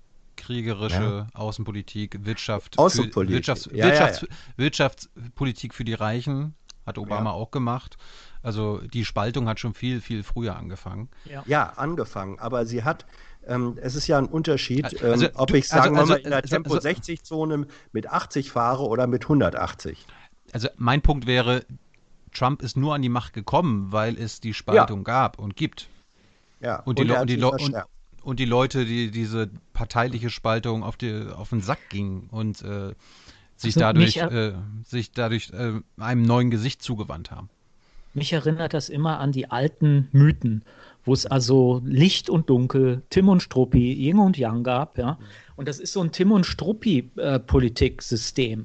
kriegerische ja. Außenpolitik, Wirtschaft,
Außenpolitik.
Für, Wirtschafts, ja, Wirtschafts, ja, Wirtschaftspolitik für die Reichen hat Obama auch gemacht. Also die Spaltung hat schon viel, viel früher angefangen.
Ja, angefangen. Aber sie hat, ähm, es ist ja ein Unterschied, ähm, also, ob du, ich sagen also, also, in der also, Tempo 60-Zone mit 80 fahre oder mit 180.
Also mein Punkt wäre, Trump ist nur an die Macht gekommen, weil es die Spaltung gab und gibt.
Ja,
und, und die, und die, und, und die Leute, die diese parteiliche Spaltung auf, die, auf den Sack gingen und äh, sich, also dadurch, äh, sich dadurch äh, einem neuen Gesicht zugewandt haben.
Mich erinnert das immer an die alten Mythen, wo es also Licht und Dunkel, Tim und Struppi, Yin und Yang gab, ja. Und das ist so ein Tim und Struppi-Politiksystem,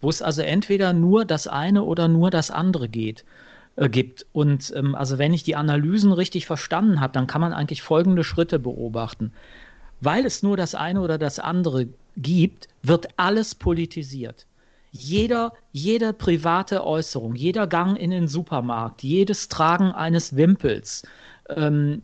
wo es also entweder nur das eine oder nur das andere geht äh, gibt. Und ähm, also wenn ich die Analysen richtig verstanden habe, dann kann man eigentlich folgende Schritte beobachten. Weil es nur das eine oder das andere gibt, wird alles politisiert. Jeder, jede private Äußerung, jeder Gang in den Supermarkt, jedes Tragen eines Wimpels, ähm,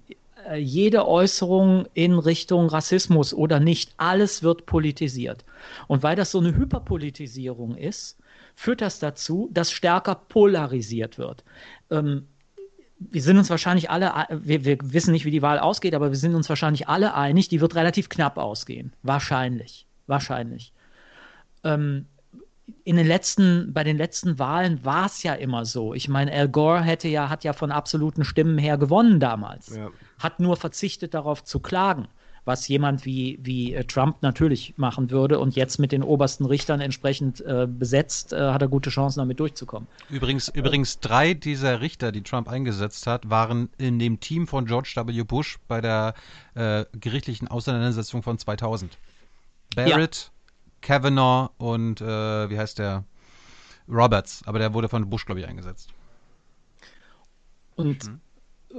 äh, jede Äußerung in Richtung Rassismus oder nicht, alles wird politisiert. Und weil das so eine Hyperpolitisierung ist, führt das dazu, dass stärker polarisiert wird. Ähm, wir sind uns wahrscheinlich alle, wir, wir, wissen nicht, wie die Wahl ausgeht, aber wir sind uns wahrscheinlich alle einig, die wird relativ knapp ausgehen. Wahrscheinlich. Wahrscheinlich. Ähm, in den letzten, bei den letzten Wahlen war es ja immer so. Ich meine, Al Gore hätte ja, hat ja von absoluten Stimmen her gewonnen damals. Ja. Hat nur verzichtet darauf zu klagen was jemand wie, wie äh, Trump natürlich machen würde und jetzt mit den obersten Richtern entsprechend äh, besetzt, äh, hat er gute Chancen, damit durchzukommen.
Übrigens, äh, übrigens, drei dieser Richter, die Trump eingesetzt hat, waren in dem Team von George W. Bush bei der äh, gerichtlichen Auseinandersetzung von 2000. Barrett, ja. Kavanaugh und äh, wie heißt der? Roberts, aber der wurde von Bush, glaube ich, eingesetzt.
Und mhm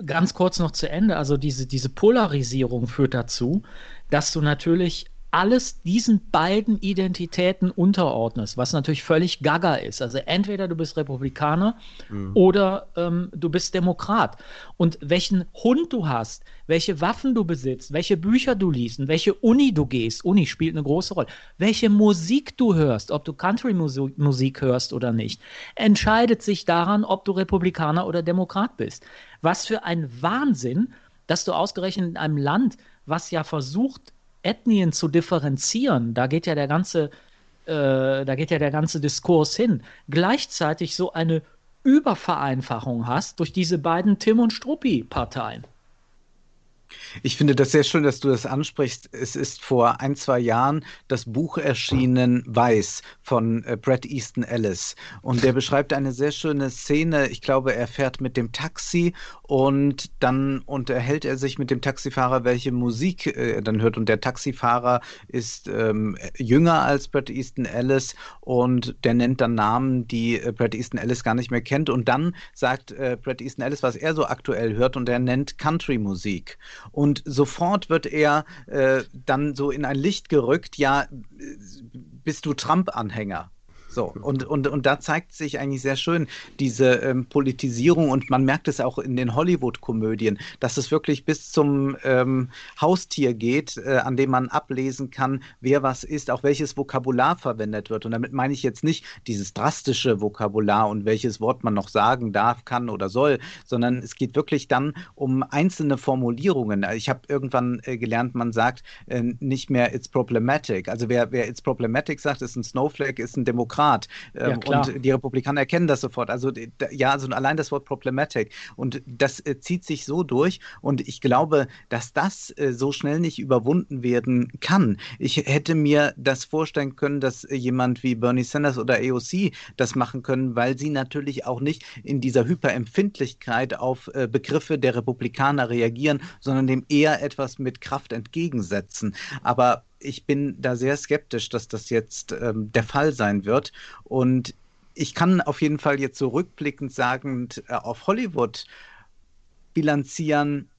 ganz kurz noch zu Ende. Also diese, diese Polarisierung führt dazu, dass du natürlich alles diesen beiden Identitäten unterordnest, was natürlich völlig gaga ist. Also entweder du bist Republikaner mhm. oder ähm, du bist Demokrat. Und welchen Hund du hast, welche Waffen du besitzt, welche Bücher du liest, in welche Uni du gehst, Uni spielt eine große Rolle, welche Musik du hörst, ob du Country-Musik hörst oder nicht, entscheidet sich daran, ob du Republikaner oder Demokrat bist. Was für ein Wahnsinn, dass du ausgerechnet in einem Land, was ja versucht, Ethnien zu differenzieren, da geht ja der ganze, äh, da geht ja der ganze Diskurs hin, gleichzeitig so eine Übervereinfachung hast durch diese beiden Tim und Struppi-Parteien.
Ich finde das sehr schön, dass du das ansprichst. Es ist vor ein, zwei Jahren das Buch erschienen, Weiß, von äh, Brett Easton Ellis. Und der beschreibt eine sehr schöne Szene. Ich glaube, er fährt mit dem Taxi und dann unterhält er sich mit dem Taxifahrer, welche Musik äh, er dann hört. Und der Taxifahrer ist ähm, jünger als Brett Easton Ellis und der nennt dann Namen, die äh, Brett Easton Ellis gar nicht mehr kennt. Und dann sagt äh, Brett Easton Ellis, was er so aktuell hört und er nennt Country-Musik. Und sofort wird er äh, dann so in ein Licht gerückt, ja, äh, bist du Trump-Anhänger? So, und, und, und da zeigt sich eigentlich sehr schön diese ähm, Politisierung und man merkt es auch in den Hollywood-Komödien, dass es wirklich bis zum ähm, Haustier geht, äh, an dem man ablesen kann, wer was ist, auch welches Vokabular verwendet wird. Und damit meine ich jetzt nicht dieses drastische Vokabular und welches Wort man noch sagen darf, kann oder soll, sondern es geht wirklich dann um einzelne Formulierungen. Ich habe irgendwann äh, gelernt, man sagt äh, nicht mehr it's problematic. Also wer, wer it's problematic sagt, ist ein Snowflake, ist ein Demokrat. Staat. Ähm, ja, und die Republikaner erkennen das sofort. Also ja, also allein das Wort problematic. Und das äh, zieht sich so durch. Und ich glaube, dass das äh, so schnell nicht überwunden werden kann. Ich hätte mir das vorstellen können, dass äh, jemand wie Bernie Sanders oder AOC das machen können, weil sie natürlich auch nicht in dieser Hyperempfindlichkeit auf äh, Begriffe der Republikaner reagieren, sondern dem eher etwas mit Kraft entgegensetzen. Aber ich bin da sehr skeptisch, dass das jetzt ähm, der Fall sein wird. Und ich kann auf jeden Fall jetzt so rückblickend sagend äh, auf Hollywood bilanzieren,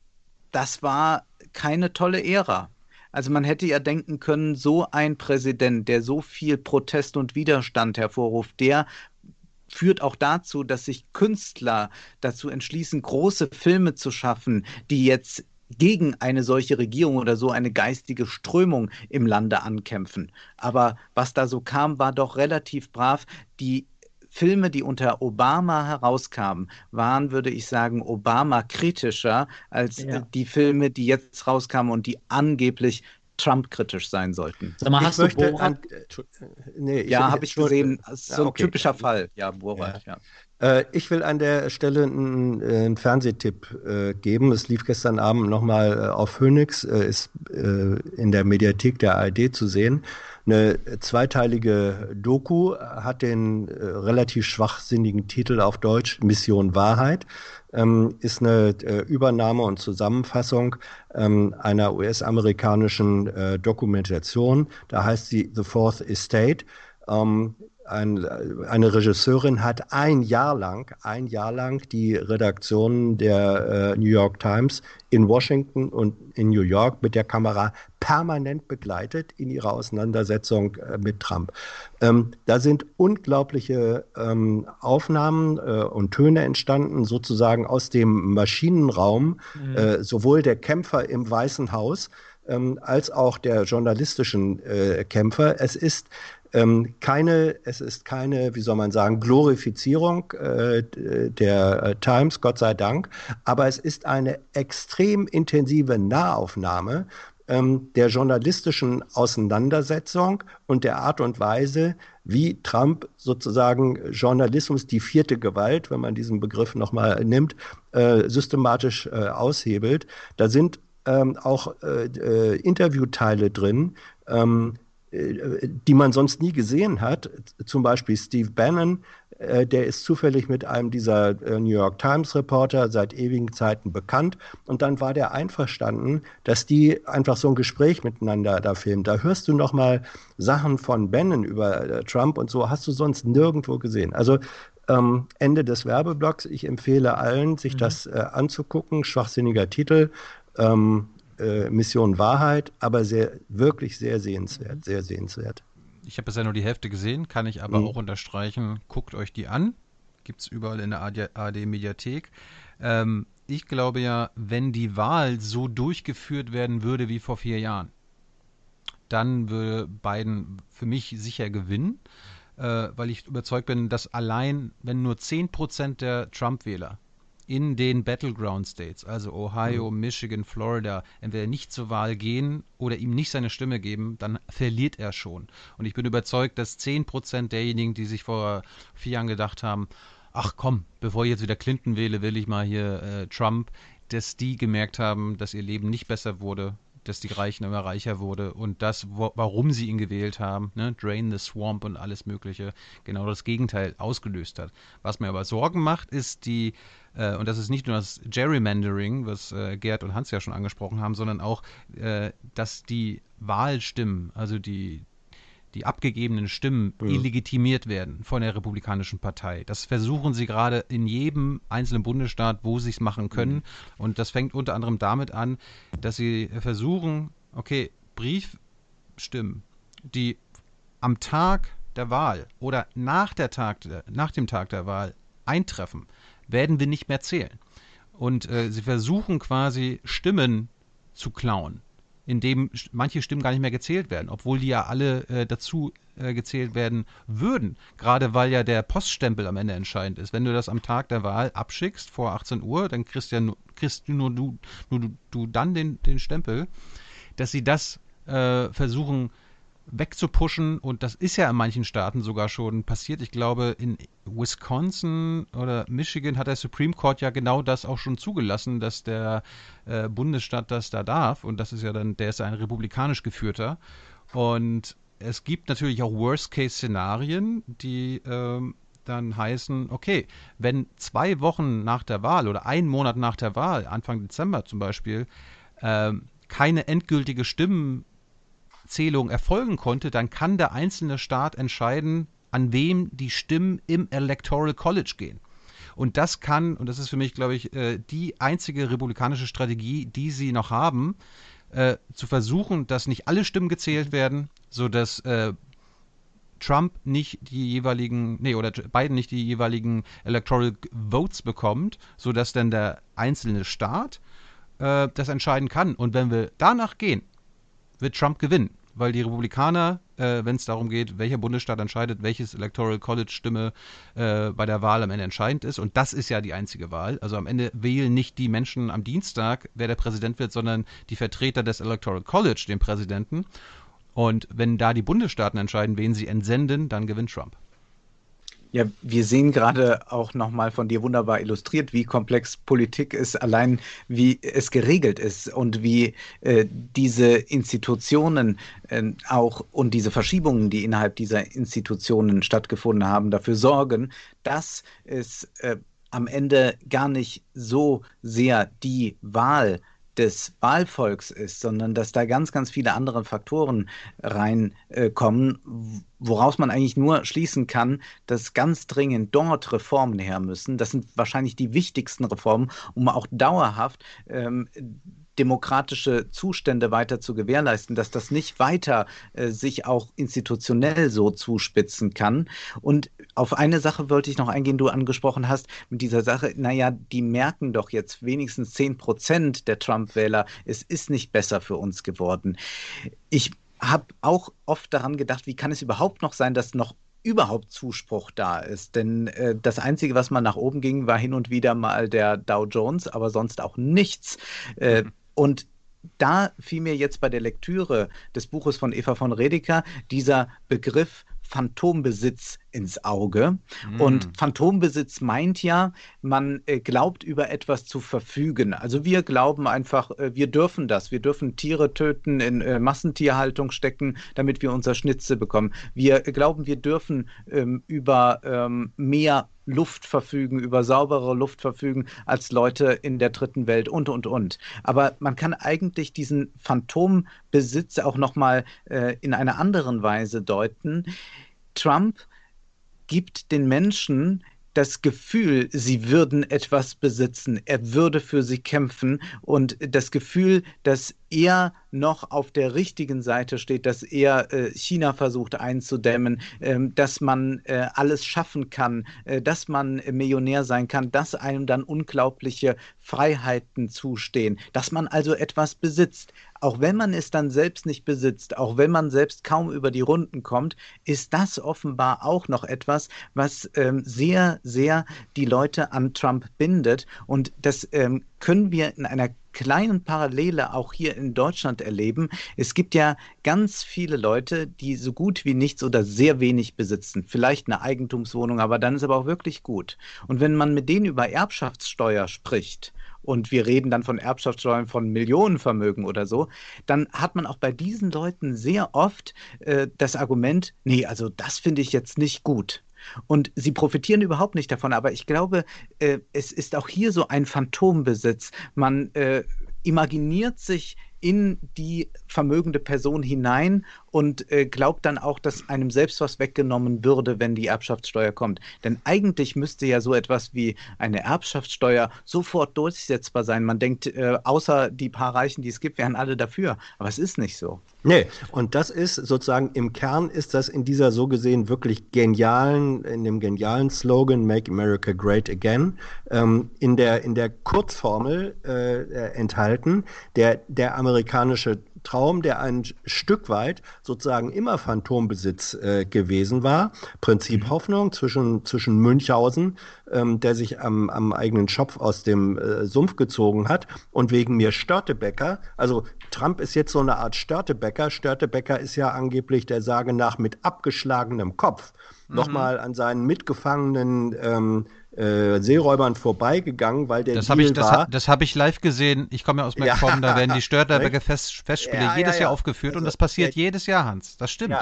das war keine tolle Ära. Also man hätte ja denken können, so ein Präsident, der so viel Protest und Widerstand hervorruft, der führt auch dazu, dass sich Künstler dazu entschließen, große Filme zu schaffen, die jetzt gegen eine solche Regierung oder so eine geistige Strömung im Lande ankämpfen. Aber was da so kam, war doch relativ brav. Die Filme, die unter Obama herauskamen, waren, würde ich sagen, Obama-kritischer als ja. die Filme, die jetzt rauskamen und die angeblich Trump-kritisch sein sollten.
Sag mal, hast ich du Borat?
An, äh, nee, ja, habe ich gesehen. So ein okay. typischer Fall. Ja, Borat, ja. ja.
Äh, ich will an der Stelle einen, äh, einen Fernsehtipp äh, geben. Es lief gestern Abend nochmal äh, auf Phoenix, äh, ist äh, in der Mediathek der ARD zu sehen. Eine zweiteilige Doku hat den relativ schwachsinnigen Titel auf Deutsch Mission Wahrheit. Ähm, ist eine Übernahme und Zusammenfassung ähm, einer US-amerikanischen Dokumentation. Da heißt sie The Fourth Estate. Ähm, ein, eine Regisseurin hat ein Jahr lang, ein Jahr lang die Redaktion der äh, New York Times in Washington und in New York mit der Kamera permanent begleitet in ihrer Auseinandersetzung äh, mit Trump. Ähm, da sind unglaubliche ähm, Aufnahmen äh, und Töne entstanden, sozusagen aus dem Maschinenraum, mhm. Äh, sowohl der Kämpfer im Weißen Haus, ähm, als auch der journalistischen äh, Kämpfer. Es ist ähm, keine, es ist keine, wie soll man sagen, Glorifizierung äh, der äh, Times, Gott sei Dank, aber es ist eine extrem intensive Nahaufnahme ähm, der journalistischen Auseinandersetzung und der Art und Weise, wie Trump sozusagen Journalismus, die vierte Gewalt, wenn man diesen Begriff nochmal nimmt, äh, systematisch äh, aushebelt. Da sind ähm, auch äh, äh, Interviewteile drin, ähm, äh, die man sonst nie gesehen hat. Zum Beispiel Steve Bannon, äh, der ist zufällig mit einem dieser äh, New York Times Reporter seit ewigen Zeiten bekannt. Und dann war der einverstanden, dass die einfach so ein Gespräch miteinander da filmen. Da hörst du noch mal Sachen von Bannon über Trump und so hast du sonst nirgendwo gesehen. Also ähm, Ende des Werbeblocks. Ich empfehle allen, sich mhm. das äh, anzugucken. Schwachsinniger Titel. Ähm, äh, Mission Wahrheit, aber sehr, wirklich sehr sehenswert, sehr sehenswert.
Ich habe bisher nur die Hälfte gesehen, kann ich aber mhm. auch unterstreichen. Guckt euch die an. Gibt es überall in der AD-Mediathek. Ähm, ich glaube ja, wenn die Wahl so durchgeführt werden würde wie vor vier Jahren, dann würde Biden für mich sicher gewinnen, äh, weil ich überzeugt bin, dass allein, wenn nur 10% der Trump-Wähler in den Battleground States, also Ohio, mhm. Michigan, Florida, entweder nicht zur Wahl gehen oder ihm nicht seine Stimme geben, dann verliert er schon. Und ich bin überzeugt, dass 10% derjenigen, die sich vor vier Jahren gedacht haben, ach komm, bevor ich jetzt wieder Clinton wähle, will ich mal hier äh, Trump, dass die gemerkt haben, dass ihr Leben nicht besser wurde, dass die Reichen immer reicher wurde und das, wo, warum sie ihn gewählt haben, ne, Drain the Swamp und alles Mögliche, genau das Gegenteil ausgelöst hat. Was mir aber Sorgen macht, ist die, äh, und das ist nicht nur das Gerrymandering, was äh, Gerd und Hans ja schon angesprochen haben, sondern auch, äh, dass die Wahlstimmen, also die, die abgegebenen Stimmen mhm. illegitimiert werden von der Republikanischen Partei. Das versuchen sie gerade in jedem einzelnen Bundesstaat, wo sie es machen können. Mhm. Und das fängt unter anderem damit an, dass sie versuchen, okay, Briefstimmen, die am Tag der Wahl oder nach, der Tag, nach dem Tag der Wahl eintreffen, werden wir nicht mehr zählen. Und äh, sie versuchen quasi Stimmen zu klauen in dem manche Stimmen gar nicht mehr gezählt werden, obwohl die ja alle äh, dazu äh, gezählt werden würden. Gerade weil ja der Poststempel am Ende entscheidend ist. Wenn du das am Tag der Wahl abschickst vor 18 Uhr, dann kriegst, ja, kriegst du nur du, nur du, du dann den, den Stempel, dass sie das äh, versuchen wegzupushen. Und das ist ja in manchen Staaten sogar schon passiert. Ich glaube, in Wisconsin oder Michigan hat der Supreme Court ja genau das auch schon zugelassen, dass der äh, Bundesstaat das da darf. Und das ist ja dann, der ist ja ein republikanisch geführter. Und es gibt natürlich auch Worst-Case-Szenarien, die ähm, dann heißen, okay, wenn zwei Wochen nach der Wahl oder einen Monat nach der Wahl, Anfang Dezember zum Beispiel, ähm, keine endgültige Stimmen Zählung erfolgen konnte, dann kann der einzelne Staat entscheiden, an wem die Stimmen im Electoral College gehen. Und das kann, und das ist für mich, glaube ich, äh, die einzige republikanische Strategie, die sie noch haben, äh, zu versuchen, dass nicht alle Stimmen gezählt werden, sodass äh, Trump nicht die jeweiligen, nee, oder Biden nicht die jeweiligen Electoral Votes bekommt, sodass dann der einzelne Staat das entscheiden kann. Und wenn wir danach gehen, wird Trump gewinnen weil die Republikaner, äh, wenn es darum geht, welcher Bundesstaat entscheidet, welches Electoral College Stimme äh, bei der Wahl am Ende entscheidend ist, und das ist ja die einzige Wahl. Also am Ende wählen nicht die Menschen am Dienstag, wer der Präsident wird, sondern die Vertreter des Electoral College, den Präsidenten. Und wenn da die Bundesstaaten entscheiden, wen sie entsenden, dann gewinnt Trump.
Ja, wir sehen gerade auch nochmal von dir wunderbar illustriert, wie komplex Politik ist, allein wie es geregelt ist und wie äh, diese Institutionen äh, auch und diese Verschiebungen, die innerhalb dieser Institutionen stattgefunden haben, dafür sorgen, dass es äh, am Ende gar nicht so sehr die Wahl des Wahlvolks ist, sondern dass da ganz, ganz viele andere Faktoren reinkommen, äh, woraus man eigentlich nur schließen kann, dass ganz dringend dort Reformen her müssen. Das sind wahrscheinlich die wichtigsten Reformen, um auch dauerhaft ähm, demokratische Zustände weiter zu gewährleisten, dass das nicht weiter äh, sich auch institutionell so zuspitzen kann. Und auf eine Sache wollte ich noch eingehen, du angesprochen hast, mit dieser Sache, naja, die merken doch jetzt wenigstens 10 Prozent der Trump-Wähler, es ist nicht besser für uns geworden. Ich habe auch oft daran gedacht, wie kann es überhaupt noch sein, dass noch überhaupt Zuspruch da ist. Denn äh, das Einzige, was mal nach oben ging, war hin und wieder mal der Dow Jones, aber sonst auch nichts. Äh, und da fiel mir jetzt bei der Lektüre des Buches von Eva von Redeker dieser Begriff Phantombesitz ins Auge. Mm. Und Phantombesitz meint ja, man äh, glaubt über etwas zu verfügen. Also wir glauben einfach, äh, wir dürfen das. Wir dürfen Tiere töten, in äh, Massentierhaltung stecken, damit wir unser Schnitzel bekommen. Wir glauben, wir dürfen ähm, über ähm, mehr Luft verfügen, über saubere Luft verfügen als Leute in der dritten Welt und, und, und. Aber man kann eigentlich diesen Phantombesitz auch nochmal äh, in einer anderen Weise deuten. Trump gibt den Menschen das Gefühl, sie würden etwas besitzen, er würde für sie kämpfen und das Gefühl, dass er noch auf der richtigen Seite steht, dass er äh, China versucht einzudämmen, äh, dass man äh, alles schaffen kann, äh, dass man Millionär sein kann, dass einem dann unglaubliche Freiheiten zustehen, dass man also etwas besitzt. Auch wenn man es dann selbst nicht besitzt, auch wenn man selbst kaum über die Runden kommt, ist das offenbar auch noch etwas, was ähm, sehr, sehr die Leute an Trump bindet. Und das ähm, können wir in einer kleinen Parallele auch hier in Deutschland erleben. Es gibt ja ganz viele Leute, die so gut wie nichts oder sehr wenig besitzen. Vielleicht eine Eigentumswohnung, aber dann ist aber auch wirklich gut. Und wenn man mit denen über Erbschaftssteuer spricht und wir reden dann von Erbschaftssteuern von Millionenvermögen oder so, dann hat man auch bei diesen Leuten sehr oft äh, das Argument, nee, also das finde ich jetzt nicht gut. Und sie profitieren überhaupt nicht davon. Aber ich glaube, äh, es ist auch hier so ein Phantombesitz. Man äh, imaginiert sich in die vermögende Person hinein und äh, glaubt dann auch, dass einem selbst was weggenommen würde, wenn die Erbschaftssteuer kommt. Denn eigentlich müsste ja so etwas wie eine Erbschaftssteuer sofort durchsetzbar sein. Man denkt, äh, außer die paar Reichen, die es gibt, wären alle dafür. Aber es ist nicht so.
Nee, und das ist sozusagen im Kern ist das in dieser so gesehen wirklich genialen, in dem genialen Slogan Make America Great Again, ähm, in, der, in der Kurzformel äh, enthalten, der, der amerikanische Traum, der ein Stück weit sozusagen immer Phantombesitz äh, gewesen war. Prinzip mhm. Hoffnung zwischen, zwischen Münchhausen, ähm, der sich am, am eigenen Schopf aus dem äh, Sumpf gezogen hat, und wegen mir Störtebecker. Also Trump ist jetzt so eine Art Störtebecker. Störtebecker ist ja angeblich der Sage nach mit abgeschlagenem Kopf. Mhm. Nochmal an seinen mitgefangenen ähm, äh, Seeräubern vorbeigegangen, weil der
das Deal ich, das war. das habe ich live gesehen. Ich komme ja aus MacPom, ja. da werden die Störterberger [laughs] Fest, Festspiele ja, jedes ja, Jahr aufgeführt also, und das passiert jedes Jahr, Hans. Das stimmt.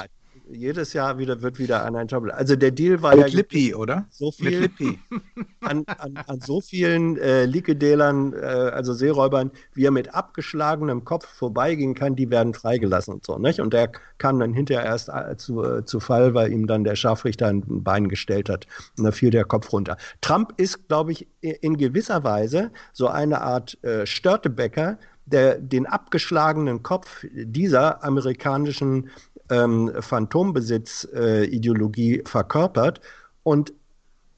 Jedes Jahr wieder wird wieder an ein Job. Also der Deal war
Mit ja Lippi, oder?
So viel Lippi. [laughs] An, an, an so vielen äh, Likedälern, äh, also Seeräubern, wie er mit abgeschlagenem Kopf vorbeigehen kann, die werden freigelassen und so, nicht? Und der kam dann hinterher erst äh, zu, äh, zu Fall, weil ihm dann der Scharfrichter ein Bein gestellt hat und da fiel der Kopf runter. Trump ist, glaube ich, in gewisser Weise so eine Art äh, Störtebäcker, der den abgeschlagenen Kopf dieser amerikanischen ähm, Phantombesitz-Ideologie äh, verkörpert. Und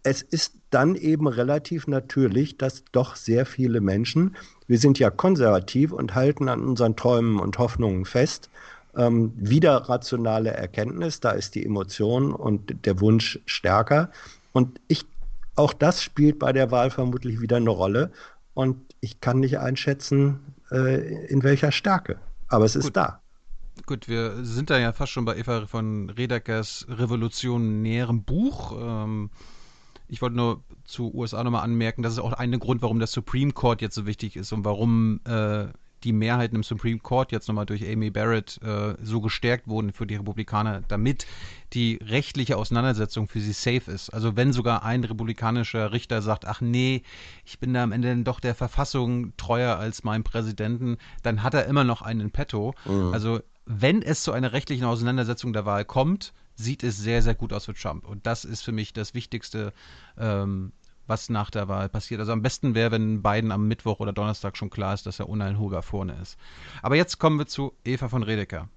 es ist dann eben relativ natürlich, dass doch sehr viele Menschen, wir sind ja konservativ und halten an unseren Träumen und Hoffnungen fest, ähm, wieder rationale Erkenntnis, da ist die Emotion und der Wunsch stärker. Und ich, auch das spielt bei der Wahl vermutlich wieder eine Rolle. Und ich kann nicht einschätzen, äh, in welcher Stärke. Aber es ist Gut. da.
Gut, wir sind da ja fast schon bei Eva von Redeckers revolutionärem Buch. Ähm, ich wollte nur zu USA nochmal anmerken, das ist auch ein Grund, warum der Supreme Court jetzt so wichtig ist und warum äh, die Mehrheiten im Supreme Court jetzt nochmal durch Amy Barrett äh, so gestärkt wurden für die Republikaner, damit die rechtliche Auseinandersetzung für sie safe ist. Also wenn sogar ein republikanischer Richter sagt, ach nee, ich bin da am Ende dann doch der Verfassung treuer als mein Präsidenten, dann hat er immer noch einen in petto. Mhm. Also wenn es zu einer rechtlichen Auseinandersetzung der Wahl kommt, sieht es sehr, sehr gut aus für Trump. Und das ist für mich das Wichtigste, ähm, was nach der Wahl passiert. Also am besten wäre, wenn Biden am Mittwoch oder Donnerstag schon klar ist, dass er uneinholbar vorne ist. Aber jetzt kommen wir zu Eva von Redeker.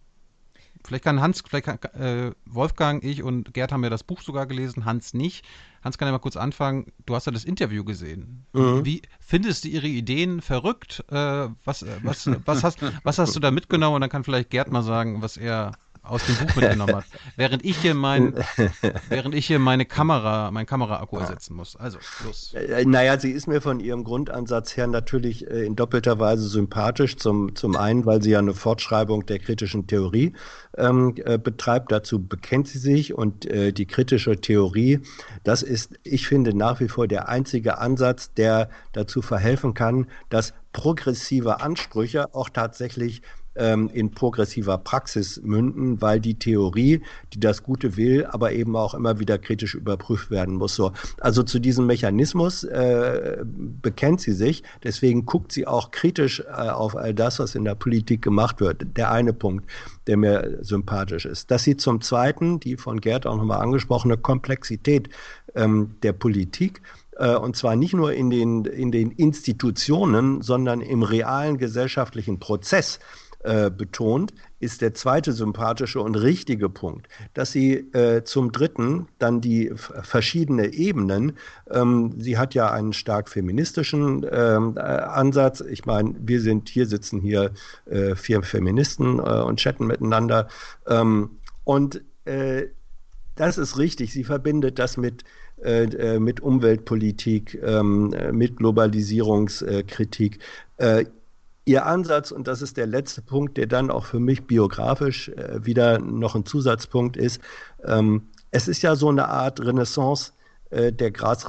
Vielleicht kann Hans, vielleicht kann äh, Wolfgang, ich und Gerd haben ja das Buch sogar gelesen, Hans nicht. Hans kann ja mal kurz anfangen. Du hast ja das Interview gesehen. Mhm. Wie findest du ihre Ideen verrückt? Äh, was, was, [laughs] was, hast, was hast du da mitgenommen? Und dann kann vielleicht Gerd mal sagen, was er aus dem Buch mitgenommen hat. [laughs] während ich hier mein, [laughs] während ich hier meine Kamera, mein Kameraakku ersetzen muss. Also, los.
Äh, naja, sie ist mir von ihrem Grundansatz her natürlich äh, in doppelter Weise sympathisch. Zum, zum einen, weil sie ja eine Fortschreibung der kritischen Theorie ähm, äh, betreibt. Dazu bekennt sie sich und äh, die kritische Theorie, das ist, ich finde, nach wie vor der einzige Ansatz, der dazu verhelfen kann, dass progressive Ansprüche auch tatsächlich ähm, in progressiver Praxis münden, weil die Theorie, die das Gute will, aber eben auch immer wieder kritisch überprüft werden muss. So, also zu diesem Mechanismus äh, bekennt sie sich. Deswegen guckt sie auch kritisch äh, auf all das, was in der Politik gemacht wird. Der eine Punkt, der mir sympathisch ist. Dass sie zum Zweiten, die von Gerd auch nochmal angesprochene Komplexität ähm, der Politik äh, und zwar nicht nur in den, in den Institutionen, sondern im realen gesellschaftlichen Prozess äh, betont, ist der zweite sympathische und richtige Punkt, dass sie äh, zum dritten dann die verschiedene Ebenen, ähm, sie hat ja einen stark feministischen ähm, äh, Ansatz. Ich meine, wir sind hier, sitzen hier äh, vier Feministen äh, und chatten miteinander. Ähm, und das ist richtig. Sie verbindet das mit mit Umweltpolitik, ähm, mit Globalisierungskritik. Ihr Ansatz, und das ist der letzte Punkt, der dann auch für mich biografisch äh, wieder noch ein Zusatzpunkt ist, ähm, es ist ja so eine Art Renaissance äh, der, Gras,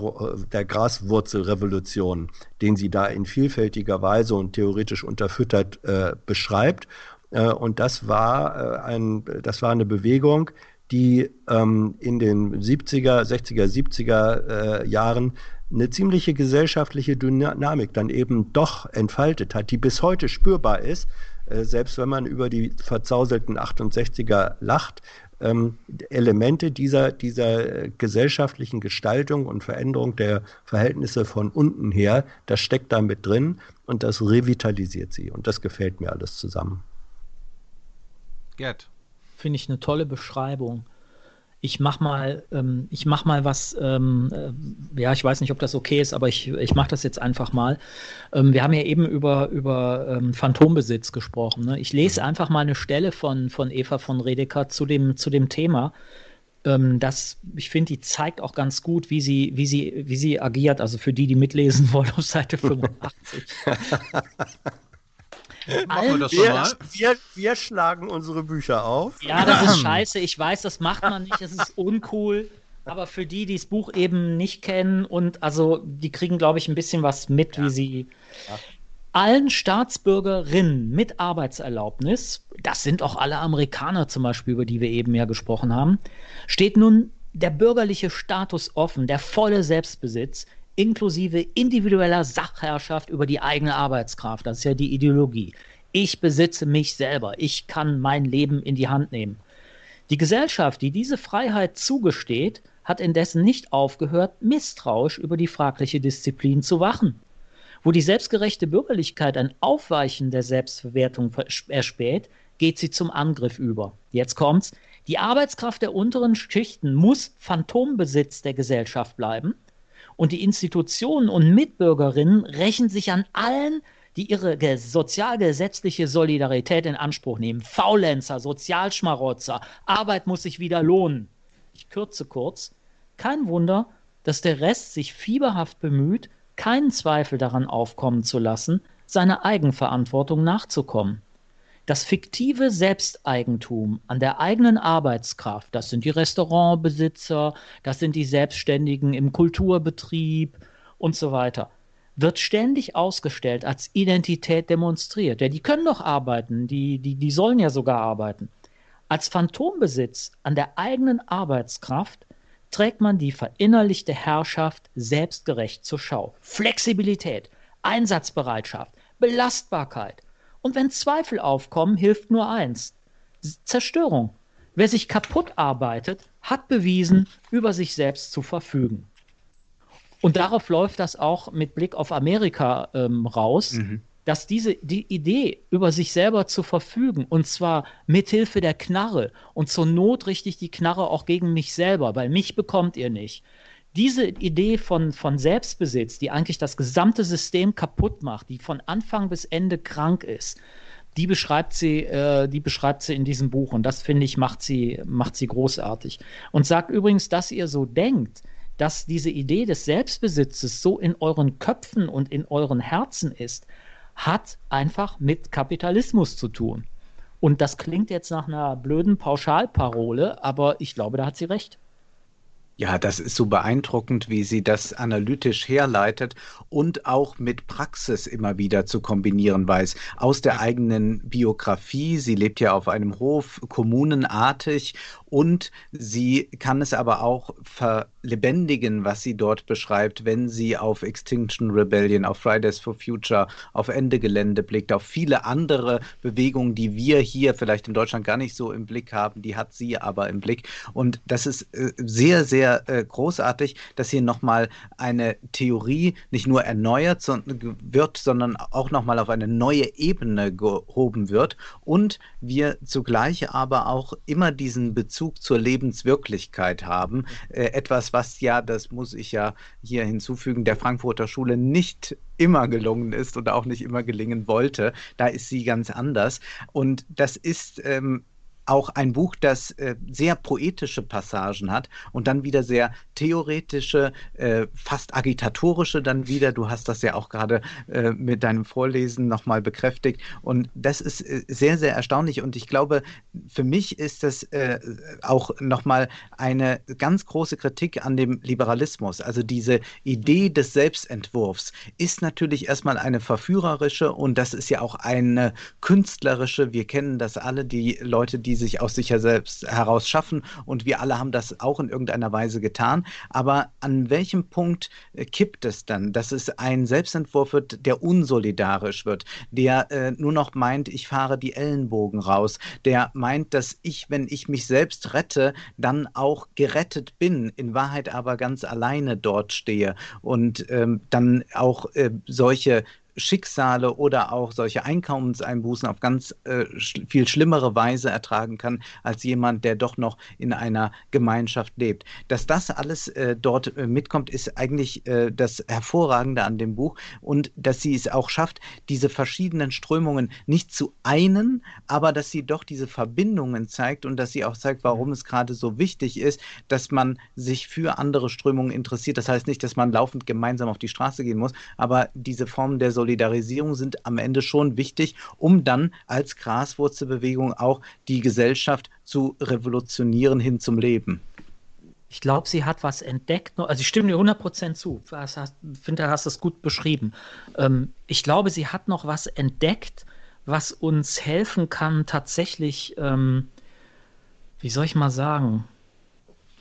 der Graswurzelrevolution, den sie da in vielfältiger Weise und theoretisch unterfüttert äh, beschreibt. Äh, und das war, äh, ein, das war eine Bewegung, die ähm, in den 70er, 60er, 70er Jahren eine ziemliche gesellschaftliche Dynamik dann eben doch entfaltet hat, die bis heute spürbar ist, äh, selbst wenn man über die verzauselten 68er lacht. Ähm, Elemente dieser, dieser gesellschaftlichen Gestaltung und Veränderung der Verhältnisse von unten her, das steckt da mit drin und das revitalisiert sie. Und das gefällt mir alles zusammen.
Gerd. Finde ich eine tolle Beschreibung ich mach mal, ähm, ich mach mal was, ähm, äh, ja, ich weiß nicht, ob das okay ist, aber ich, ich mache das jetzt einfach mal. Ähm, wir haben ja eben über, über ähm, Phantombesitz gesprochen. Ne? Ich lese mhm. einfach mal eine Stelle von, von Eva von Redeker zu dem, zu dem Thema. Ähm, das, ich finde, die zeigt auch ganz gut, wie sie, wie, sie, wie sie agiert. Also für die, die mitlesen wollen, [laughs] auf Seite 85. [laughs]
Machen wir das wir, mal? Wir, wir schlagen unsere Bücher auf.
Ja, das ist scheiße. Ich weiß, das macht man nicht. Das ist uncool. Aber für die, die das Buch eben nicht kennen und also die kriegen, glaube ich, ein bisschen was mit, ja. wie sie ja. allen Staatsbürgerinnen mit Arbeitserlaubnis, das sind auch alle Amerikaner zum Beispiel, über die wir eben ja gesprochen haben, steht nun der bürgerliche Status offen, der volle Selbstbesitz, inklusive individueller Sachherrschaft über die eigene Arbeitskraft. Das ist ja die Ideologie. Ich besitze mich selber. Ich kann mein Leben in die Hand nehmen. Die Gesellschaft, die diese Freiheit zugesteht, hat indessen nicht aufgehört, misstrauisch über die fragliche Disziplin zu wachen. Wo die selbstgerechte Bürgerlichkeit ein Aufweichen der Selbstverwertung erspäht, geht sie zum Angriff über. Jetzt kommt's. Die Arbeitskraft der unteren Schichten muss Phantombesitz der Gesellschaft bleiben und die Institutionen und Mitbürgerinnen rächen sich an allen, die ihre sozialgesetzliche Solidarität in Anspruch nehmen. Faulenzer, Sozialschmarotzer, Arbeit muss sich wieder lohnen. Ich kürze kurz. Kein Wunder, dass der Rest sich fieberhaft bemüht, keinen Zweifel daran aufkommen zu lassen, seiner Eigenverantwortung nachzukommen. Das fiktive Selbsteigentum an der eigenen Arbeitskraft, das sind die Restaurantbesitzer, das sind die Selbstständigen im Kulturbetrieb und so weiter, wird ständig ausgestellt, als Identität demonstriert. Ja, die können doch arbeiten, die, die, die sollen ja sogar arbeiten. Als Phantombesitz an der eigenen Arbeitskraft trägt man die verinnerlichte Herrschaft selbstgerecht zur Schau. Flexibilität, Einsatzbereitschaft, Belastbarkeit, und wenn Zweifel aufkommen, hilft nur eins: Zerstörung. Wer sich kaputt arbeitet, hat bewiesen, über sich selbst zu verfügen. Und darauf läuft das auch mit Blick auf Amerika ähm, raus, mhm. dass diese die Idee, über sich selber zu verfügen, und zwar mithilfe der Knarre und zur Not richtig die Knarre auch gegen mich selber, weil mich bekommt ihr nicht diese Idee von, von Selbstbesitz, die eigentlich das gesamte System kaputt macht, die von Anfang bis Ende krank ist, die beschreibt sie, äh, die beschreibt sie in diesem Buch und das finde ich macht sie, macht sie großartig. Und sagt übrigens, dass ihr so denkt, dass diese Idee des Selbstbesitzes so in euren Köpfen und in euren Herzen ist, hat einfach mit Kapitalismus zu tun. Und das klingt jetzt nach einer blöden Pauschalparole, aber ich glaube, da hat sie recht.
Ja, das ist so beeindruckend, wie sie das analytisch herleitet und auch mit Praxis immer wieder zu kombinieren weiß. Aus der eigenen Biografie, sie lebt ja auf einem Hof, kommunenartig und sie kann es aber auch verlebendigen, was sie dort beschreibt, wenn sie auf Extinction Rebellion, auf Fridays for Future, auf Ende Gelände blickt, auf viele andere Bewegungen, die wir hier vielleicht in Deutschland gar nicht so im Blick haben, die hat sie aber im Blick. Und das ist äh, sehr, sehr äh, großartig, dass hier nochmal eine Theorie nicht nur erneuert wird, sondern auch nochmal auf eine neue Ebene gehoben wird und wir zugleich aber auch immer diesen Bezug Bezug zur Lebenswirklichkeit haben. Äh, etwas, was ja, das muss ich ja hier hinzufügen, der Frankfurter Schule nicht immer gelungen ist oder auch nicht immer gelingen wollte. Da ist sie ganz anders. Und das ist ähm, auch ein Buch, das äh, sehr poetische Passagen hat und dann wieder sehr theoretische, äh, fast agitatorische dann wieder. Du hast das ja auch gerade äh, mit deinem Vorlesen nochmal bekräftigt. Und das ist äh, sehr, sehr erstaunlich. Und ich glaube, für mich ist das äh, auch nochmal eine ganz große Kritik an dem Liberalismus. Also diese Idee des Selbstentwurfs ist natürlich erstmal eine verführerische und das ist ja auch eine künstlerische. Wir kennen das alle, die Leute, die sich aus sich selbst heraus schaffen und wir alle haben das auch in irgendeiner Weise getan. Aber an welchem Punkt äh, kippt es dann, dass es ein Selbstentwurf wird, der unsolidarisch wird, der äh, nur noch meint, ich fahre die Ellenbogen raus, der meint, dass ich, wenn ich mich selbst rette, dann auch gerettet bin, in Wahrheit aber ganz alleine dort stehe und ähm, dann auch äh, solche Schicksale oder auch solche Einkommenseinbußen auf ganz äh, sch viel schlimmere Weise ertragen kann als jemand, der doch noch in einer Gemeinschaft lebt. Dass das alles äh, dort äh, mitkommt, ist eigentlich äh, das Hervorragende an dem Buch und dass sie es auch schafft, diese verschiedenen Strömungen nicht zu einen, aber dass sie doch diese Verbindungen zeigt und dass sie auch zeigt, warum es gerade so wichtig ist, dass man sich für andere Strömungen interessiert. Das heißt nicht, dass man laufend gemeinsam auf die Straße gehen muss, aber diese Form der Solidarisierung sind am Ende schon wichtig, um dann als Graswurzelbewegung auch die Gesellschaft zu revolutionieren hin zum Leben.
Ich glaube, sie hat was entdeckt. Also ich stimme dir 100% zu. Ich finde, du hast das gut beschrieben. Ähm, ich glaube, sie hat noch was entdeckt, was uns helfen kann, tatsächlich, ähm, wie soll ich mal sagen,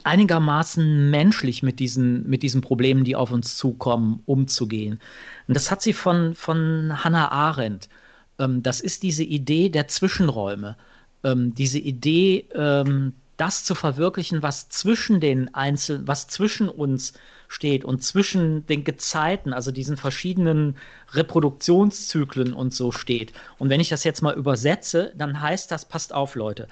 einigermaßen menschlich mit diesen, mit diesen Problemen, die auf uns zukommen, umzugehen. Und das hat sie von, von Hannah Arendt. Ähm, das ist diese Idee der Zwischenräume. Ähm, diese Idee, ähm, das zu verwirklichen, was zwischen den Einzelnen, was zwischen uns steht und zwischen den Gezeiten, also diesen verschiedenen Reproduktionszyklen und so steht. Und wenn ich das jetzt mal übersetze, dann heißt das, passt auf, Leute,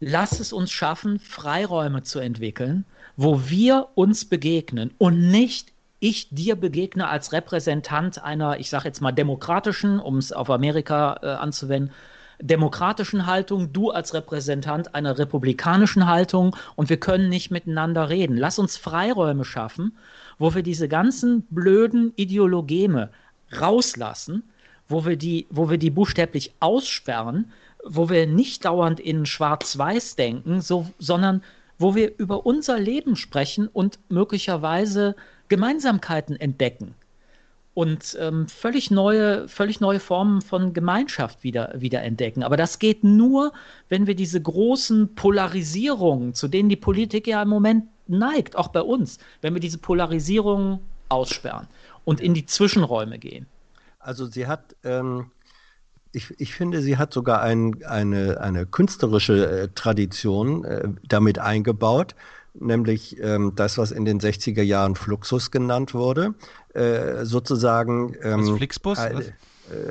lass es uns schaffen, Freiräume zu entwickeln, wo wir uns begegnen und nicht ich dir begegne als Repräsentant einer, ich sage jetzt mal demokratischen, um es auf Amerika äh, anzuwenden, demokratischen Haltung, du als Repräsentant einer republikanischen Haltung und wir können nicht miteinander reden. Lass uns Freiräume schaffen, wo wir diese ganzen blöden Ideologeme rauslassen, wo wir die, wo wir die buchstäblich aussperren, wo wir nicht dauernd in Schwarz-Weiß denken, so, sondern wo wir über unser Leben sprechen und möglicherweise Gemeinsamkeiten entdecken und ähm, völlig neue, völlig neue Formen von Gemeinschaft wieder, wieder entdecken. Aber das geht nur, wenn wir diese großen Polarisierungen, zu denen die Politik ja im Moment neigt, auch bei uns, wenn wir diese Polarisierungen aussperren und in die Zwischenräume gehen.
Also sie hat ähm, ich, ich finde, sie hat sogar ein, eine, eine künstlerische äh, Tradition äh, damit eingebaut, nämlich ähm, das, was in den 60er Jahren Fluxus genannt wurde, äh, sozusagen.
Ähm, also Flixbus?
Äh,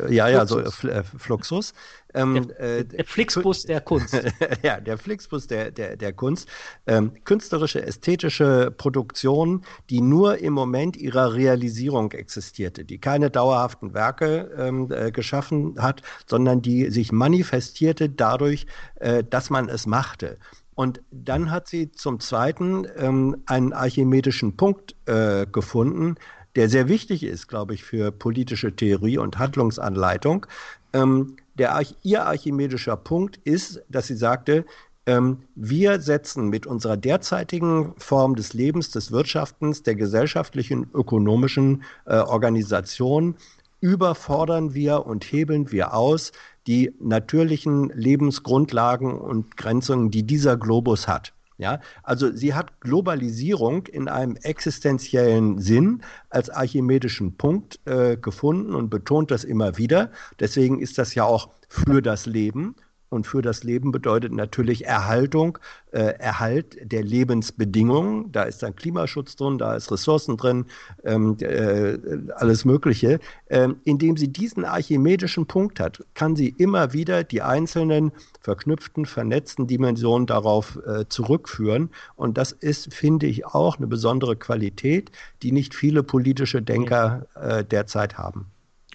ja, ja, so äh, Fluxus.
Ähm, der, äh, der Flixbus der Kunst. [laughs]
ja, der Flixbus der, der, der Kunst. Ähm, künstlerische, ästhetische Produktion, die nur im Moment ihrer Realisierung existierte, die keine dauerhaften Werke ähm, äh, geschaffen hat, sondern die sich manifestierte dadurch, äh, dass man es machte. Und dann hat sie zum Zweiten ähm, einen archimedischen Punkt äh, gefunden, der sehr wichtig ist, glaube ich, für politische Theorie und Handlungsanleitung. Ähm, der, ihr archimedischer Punkt ist, dass sie sagte, ähm, wir setzen mit unserer derzeitigen Form des Lebens, des Wirtschaftens, der gesellschaftlichen, ökonomischen äh, Organisation überfordern wir und hebeln wir aus die natürlichen Lebensgrundlagen und Grenzungen, die dieser Globus hat. Ja, also sie hat Globalisierung in einem existenziellen Sinn als archimedischen Punkt äh, gefunden und betont das immer wieder. Deswegen ist das ja auch für das Leben und für das Leben bedeutet natürlich Erhaltung, äh, Erhalt der Lebensbedingungen. Da ist dann Klimaschutz drin, da ist Ressourcen drin, ähm, äh, alles Mögliche. Ähm, indem sie diesen archimedischen Punkt hat, kann sie immer wieder die einzelnen verknüpften, vernetzten Dimensionen darauf äh, zurückführen. Und das ist, finde ich, auch eine besondere Qualität, die nicht viele politische Denker äh, derzeit haben.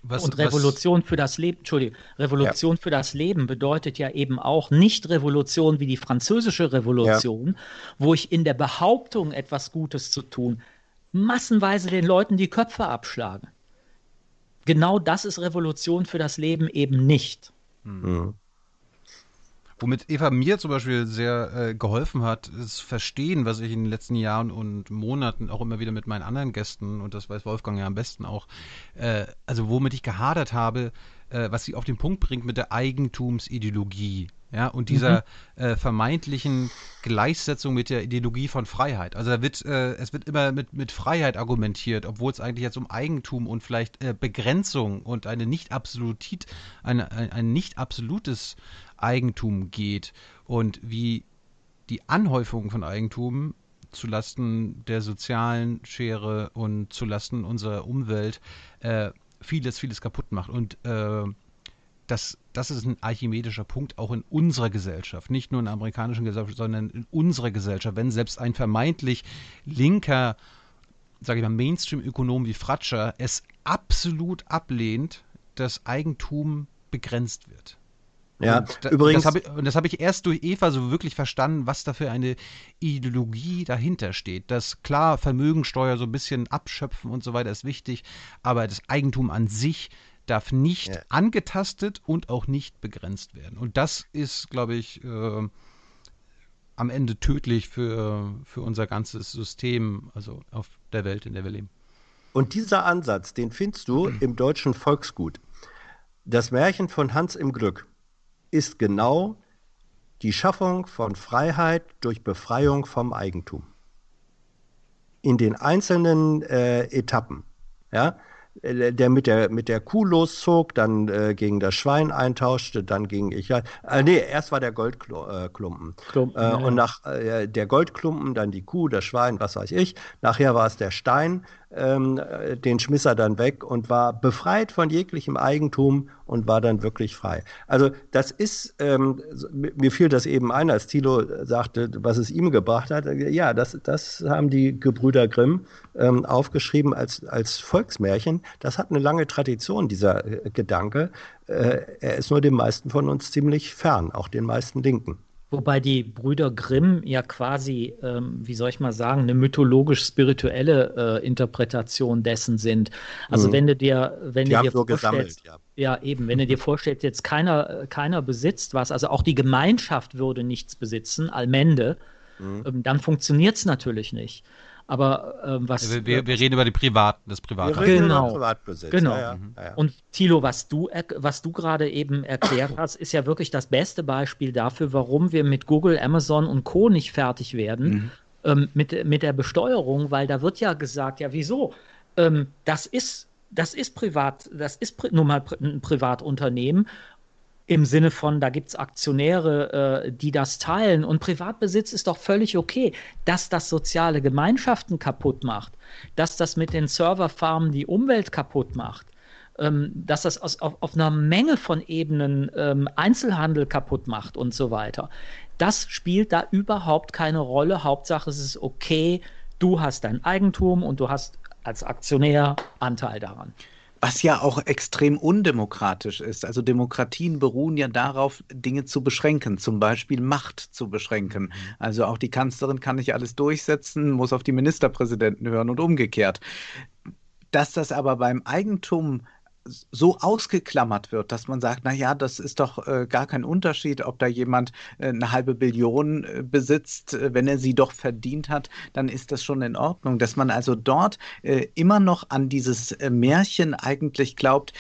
Was, und Revolution was? für das Leben, Entschuldigung, Revolution ja. für das Leben bedeutet ja eben auch nicht Revolution wie die französische Revolution, ja. wo ich in der Behauptung, etwas Gutes zu tun, massenweise den Leuten die Köpfe abschlage. Genau das ist Revolution für das Leben eben nicht. Mhm.
Womit Eva mir zum Beispiel sehr äh, geholfen hat, ist Verstehen, was ich in den letzten Jahren und Monaten auch immer wieder mit meinen anderen Gästen, und das weiß Wolfgang ja am besten auch, äh, also womit ich gehadert habe, äh, was sie auf den Punkt bringt mit der Eigentumsideologie. Ja, und dieser mhm. äh, vermeintlichen Gleichsetzung mit der Ideologie von Freiheit. Also da wird, äh, es wird immer mit, mit Freiheit argumentiert, obwohl es eigentlich jetzt um Eigentum und vielleicht äh, Begrenzung und eine nicht absolutit, eine, ein, ein nicht absolutes Eigentum geht und wie die Anhäufung von Eigentum zulasten der sozialen Schere und zulasten unserer Umwelt äh, vieles, vieles kaputt macht. Und äh, das, das ist ein archimedischer Punkt auch in unserer Gesellschaft, nicht nur in der amerikanischen Gesellschaft, sondern in unserer Gesellschaft. Wenn selbst ein vermeintlich linker, sage ich mal, Mainstream-Ökonom wie Fratscher es absolut ablehnt, dass Eigentum begrenzt wird.
Ja,
und da, übrigens. Das ich, und das habe ich erst durch Eva so wirklich verstanden, was da für eine Ideologie dahinter steht. Dass klar, Vermögensteuer so ein bisschen abschöpfen und so weiter ist wichtig, aber das Eigentum an sich darf nicht ja. angetastet und auch nicht begrenzt werden. Und das ist, glaube ich, äh, am Ende tödlich für, für unser ganzes System, also auf der Welt, in der wir leben.
Und dieser Ansatz, den findest du [clears throat] im deutschen Volksgut. Das Märchen von Hans im Glück ist genau die Schaffung von Freiheit durch Befreiung vom Eigentum. In den einzelnen äh, Etappen. Ja? Äh, der mit der mit der Kuh loszog, dann äh, gegen das Schwein eintauschte, dann ging ich ja äh, nee, erst war der Goldklumpen. Äh, Klumpen, äh, ja. Und nach äh, der Goldklumpen, dann die Kuh, das Schwein, was weiß ich. Nachher war es der Stein, ähm, den schmiss er dann weg und war befreit von jeglichem Eigentum und war dann wirklich frei. Also das ist, ähm, mir fiel das eben ein, als Thilo sagte, was es ihm gebracht hat. Ja, das, das haben die Gebrüder Grimm ähm, aufgeschrieben als, als Volksmärchen. Das hat eine lange Tradition, dieser äh, Gedanke. Äh, er ist nur den meisten von uns ziemlich fern, auch den meisten Linken.
Wobei die Brüder Grimm ja quasi, ähm, wie soll ich mal sagen, eine mythologisch-spirituelle äh, Interpretation dessen sind. Also mhm. wenn du dir, wenn die du dir so vorstellst, gesammelt, ja. ja. eben, wenn du dir vorstellst, jetzt keiner, keiner besitzt was, also auch die Gemeinschaft würde nichts besitzen, Allmende, mhm. ähm, dann funktioniert es natürlich nicht. Aber ähm, was.
Wir, wir, wir, reden über die Privaten, das Private.
Genau. Privatbesitz. Genau. Ja, mhm. ja. Und Thilo, was du, was du gerade eben erklärt hast, ist ja wirklich das beste Beispiel dafür, warum wir mit Google, Amazon und Co. nicht fertig werden. Mhm. Ähm, mit, mit der Besteuerung, weil da wird ja gesagt, ja, wieso? Ähm, das ist das ist privat, das ist nun mal ein Privatunternehmen im Sinne von, da gibt es Aktionäre, äh, die das teilen. Und Privatbesitz ist doch völlig okay. Dass das soziale Gemeinschaften kaputt macht, dass das mit den Serverfarmen die Umwelt kaputt macht, ähm, dass das aus, auf, auf, einer Menge von Ebenen ähm, Einzelhandel kaputt macht und so weiter. Das spielt da überhaupt keine Rolle. Hauptsache es ist okay, du hast dein Eigentum und du hast als Aktionär Anteil daran.
Was ja auch extrem undemokratisch ist. Also Demokratien beruhen ja darauf, Dinge zu beschränken, zum Beispiel Macht zu beschränken. Mhm. Also auch die Kanzlerin kann nicht alles durchsetzen, muss auf die Ministerpräsidenten hören und umgekehrt. Dass das aber beim Eigentum so ausgeklammert wird, dass man sagt, na ja, das ist doch äh, gar kein Unterschied, ob da jemand äh, eine halbe Billion äh, besitzt, äh, wenn er sie doch verdient hat, dann ist das schon in Ordnung. Dass man also dort äh, immer noch an dieses äh, Märchen eigentlich glaubt,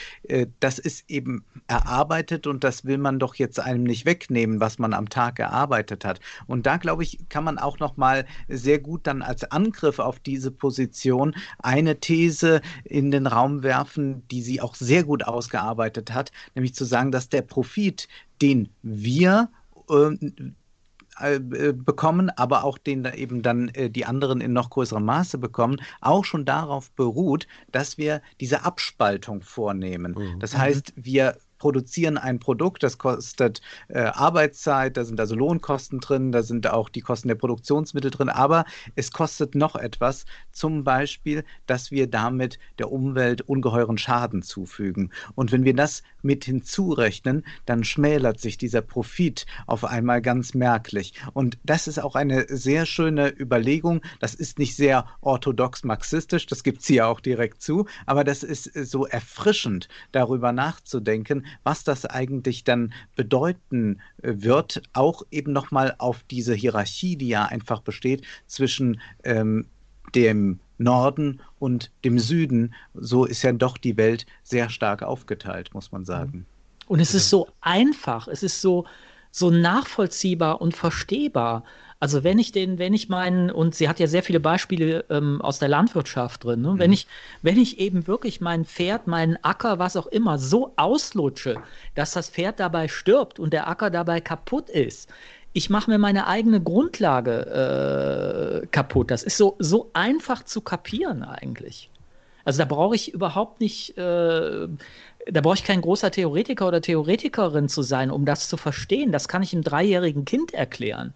das ist eben erarbeitet und das will man doch jetzt einem nicht wegnehmen, was man am Tag erarbeitet hat. Und da glaube ich, kann man auch noch mal sehr gut dann als Angriff auf diese Position eine These in den Raum werfen, die sie auch sehr gut ausgearbeitet hat, nämlich zu sagen, dass der Profit, den wir ähm, äh, bekommen, aber auch den eben dann äh, die anderen in noch größerem Maße bekommen, auch schon darauf beruht, dass wir diese Abspaltung vornehmen. Mhm. Das heißt, wir produzieren ein Produkt, das kostet äh, Arbeitszeit, da sind also Lohnkosten drin, da sind auch die Kosten der Produktionsmittel drin, aber es kostet noch etwas, zum Beispiel, dass wir damit der Umwelt ungeheuren Schaden zufügen. Und wenn wir das mit hinzurechnen, dann schmälert sich dieser Profit auf einmal ganz merklich. Und das ist auch eine sehr schöne Überlegung. Das ist nicht sehr orthodox marxistisch, das gibt es hier auch direkt zu, aber das ist so erfrischend, darüber nachzudenken, was das eigentlich dann bedeuten äh, wird, auch eben nochmal auf diese Hierarchie, die ja einfach besteht zwischen ähm, dem Norden und dem Süden. So ist ja doch die Welt sehr stark aufgeteilt, muss man sagen.
Und es ist so einfach, es ist so, so nachvollziehbar und verstehbar. Also wenn ich den, wenn ich meinen, und sie hat ja sehr viele Beispiele ähm, aus der Landwirtschaft drin, ne? mhm. wenn ich, wenn ich eben wirklich mein Pferd, meinen Acker, was auch immer, so auslutsche, dass das Pferd dabei stirbt und der Acker dabei kaputt ist, ich mache mir meine eigene Grundlage äh, kaputt. Das ist so, so einfach zu kapieren eigentlich. Also da brauche ich überhaupt nicht, äh, da brauche ich kein großer Theoretiker oder Theoretikerin zu sein, um das zu verstehen. Das kann ich einem dreijährigen Kind erklären.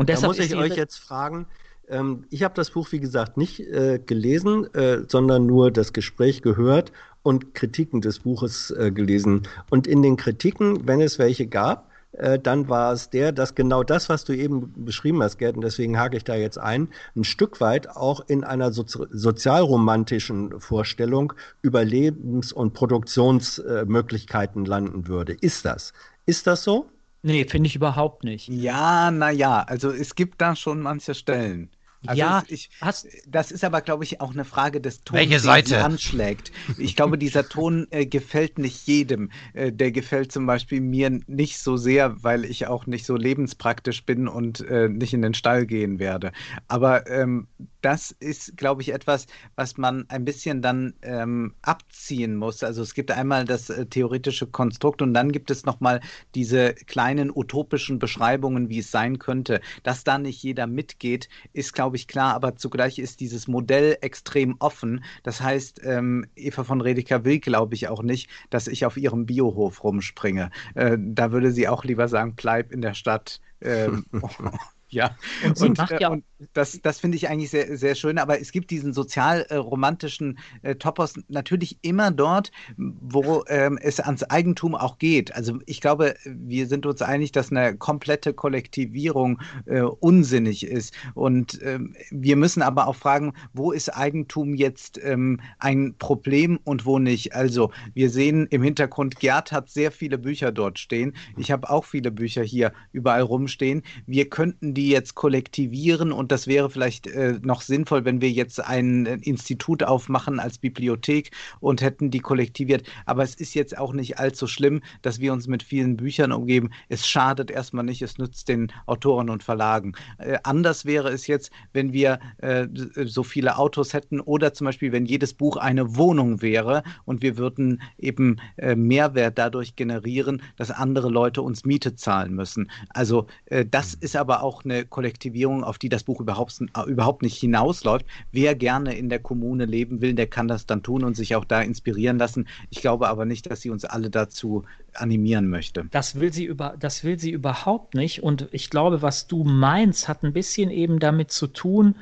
Und deshalb da muss ich euch jetzt fragen, ähm, ich habe das Buch, wie gesagt, nicht äh, gelesen, äh, sondern nur das Gespräch gehört und Kritiken des Buches äh, gelesen. Und in den Kritiken, wenn es welche gab, äh, dann war es der, dass genau das, was du eben beschrieben hast, Gerd, und deswegen hake ich da jetzt ein, ein Stück weit auch in einer Sozi sozialromantischen Vorstellung über Lebens- und Produktionsmöglichkeiten landen würde. Ist das? Ist das so?
Nee, finde ich überhaupt nicht.
Ja, naja, also es gibt da schon manche Stellen. Also ja, ich, hast, das ist aber, glaube ich, auch eine Frage des
Tons, Welche Seite?
den anschlägt. Ich glaube, dieser Ton äh, gefällt nicht jedem. Äh, der gefällt zum Beispiel mir nicht so sehr, weil ich auch nicht so lebenspraktisch bin und äh, nicht in den Stall gehen werde. Aber ähm, das ist, glaube ich, etwas, was man ein bisschen dann ähm, abziehen muss. Also es gibt einmal das äh, theoretische Konstrukt und dann gibt es nochmal diese kleinen utopischen Beschreibungen, wie es sein könnte. Dass da nicht jeder mitgeht, ist, glaube ich, klar, aber zugleich ist dieses Modell extrem offen. Das heißt, ähm, Eva von Redeker will, glaube ich, auch nicht, dass ich auf ihrem Biohof rumspringe. Äh, da würde sie auch lieber sagen, bleib in der Stadt. Ähm, [laughs] [laughs] Ja, und, und, äh, ja und das, das finde ich eigentlich sehr, sehr schön. Aber es gibt diesen sozial-romantischen äh, Topos natürlich immer dort, wo ähm, es ans Eigentum auch geht. Also ich glaube, wir sind uns einig, dass eine komplette Kollektivierung äh, unsinnig ist. Und ähm, wir müssen aber auch fragen, wo ist Eigentum jetzt ähm, ein Problem und wo nicht? Also wir sehen im Hintergrund, Gerd hat sehr viele Bücher dort stehen. Ich habe auch viele Bücher hier überall rumstehen. Wir könnten die jetzt kollektivieren und das wäre vielleicht äh, noch sinnvoll, wenn wir jetzt ein äh, Institut aufmachen als Bibliothek und hätten die kollektiviert. Aber es ist jetzt auch nicht allzu schlimm, dass wir uns mit vielen Büchern umgeben. Es schadet erstmal nicht, es nützt den Autoren und Verlagen. Äh, anders wäre es jetzt, wenn wir äh, so viele Autos hätten oder zum Beispiel, wenn jedes Buch eine Wohnung wäre und wir würden eben äh, Mehrwert dadurch generieren, dass andere Leute uns Miete zahlen müssen. Also äh, das ist aber auch eine Kollektivierung, auf die das Buch überhaupt, überhaupt nicht hinausläuft. Wer gerne in der Kommune leben will, der kann das dann tun und sich auch da inspirieren lassen. Ich glaube aber nicht, dass sie uns alle dazu animieren möchte.
Das will sie über, das will sie überhaupt nicht. Und ich glaube, was du meinst, hat ein bisschen eben damit zu tun,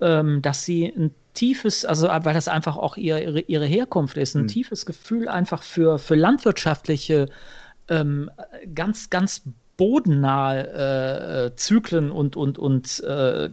ähm, dass sie ein tiefes, also weil das einfach auch ihr, ihre, ihre Herkunft ist, ein hm. tiefes Gefühl einfach für, für landwirtschaftliche ähm, ganz, ganz bodennahe äh, äh, Zyklen und, und, und äh,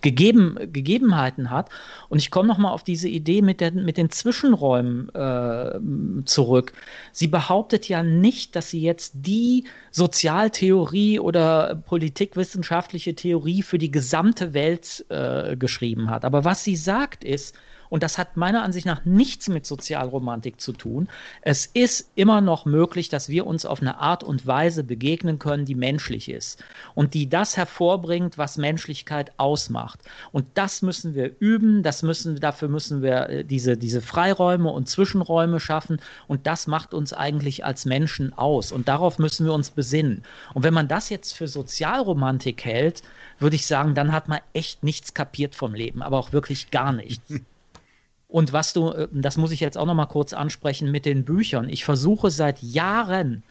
gegeben, Gegebenheiten hat. Und ich komme nochmal auf diese Idee mit, der, mit den Zwischenräumen äh, zurück. Sie behauptet ja nicht, dass sie jetzt die Sozialtheorie oder politikwissenschaftliche Theorie für die gesamte Welt äh, geschrieben hat. Aber was sie sagt ist, und das hat meiner Ansicht nach nichts mit Sozialromantik zu tun. Es ist immer noch möglich, dass wir uns auf eine Art und Weise begegnen können, die menschlich ist und die das hervorbringt, was Menschlichkeit ausmacht. Und das müssen wir üben, das müssen, dafür müssen wir äh, diese, diese Freiräume und Zwischenräume schaffen. Und das macht uns eigentlich als Menschen aus. Und darauf müssen wir uns besinnen. Und wenn man das jetzt für Sozialromantik hält, würde ich sagen, dann hat man echt nichts kapiert vom Leben, aber auch wirklich gar nichts. [laughs] Und was du, äh, das muss ich jetzt auch noch mal kurz ansprechen mit den Büchern. Ich versuche seit Jahren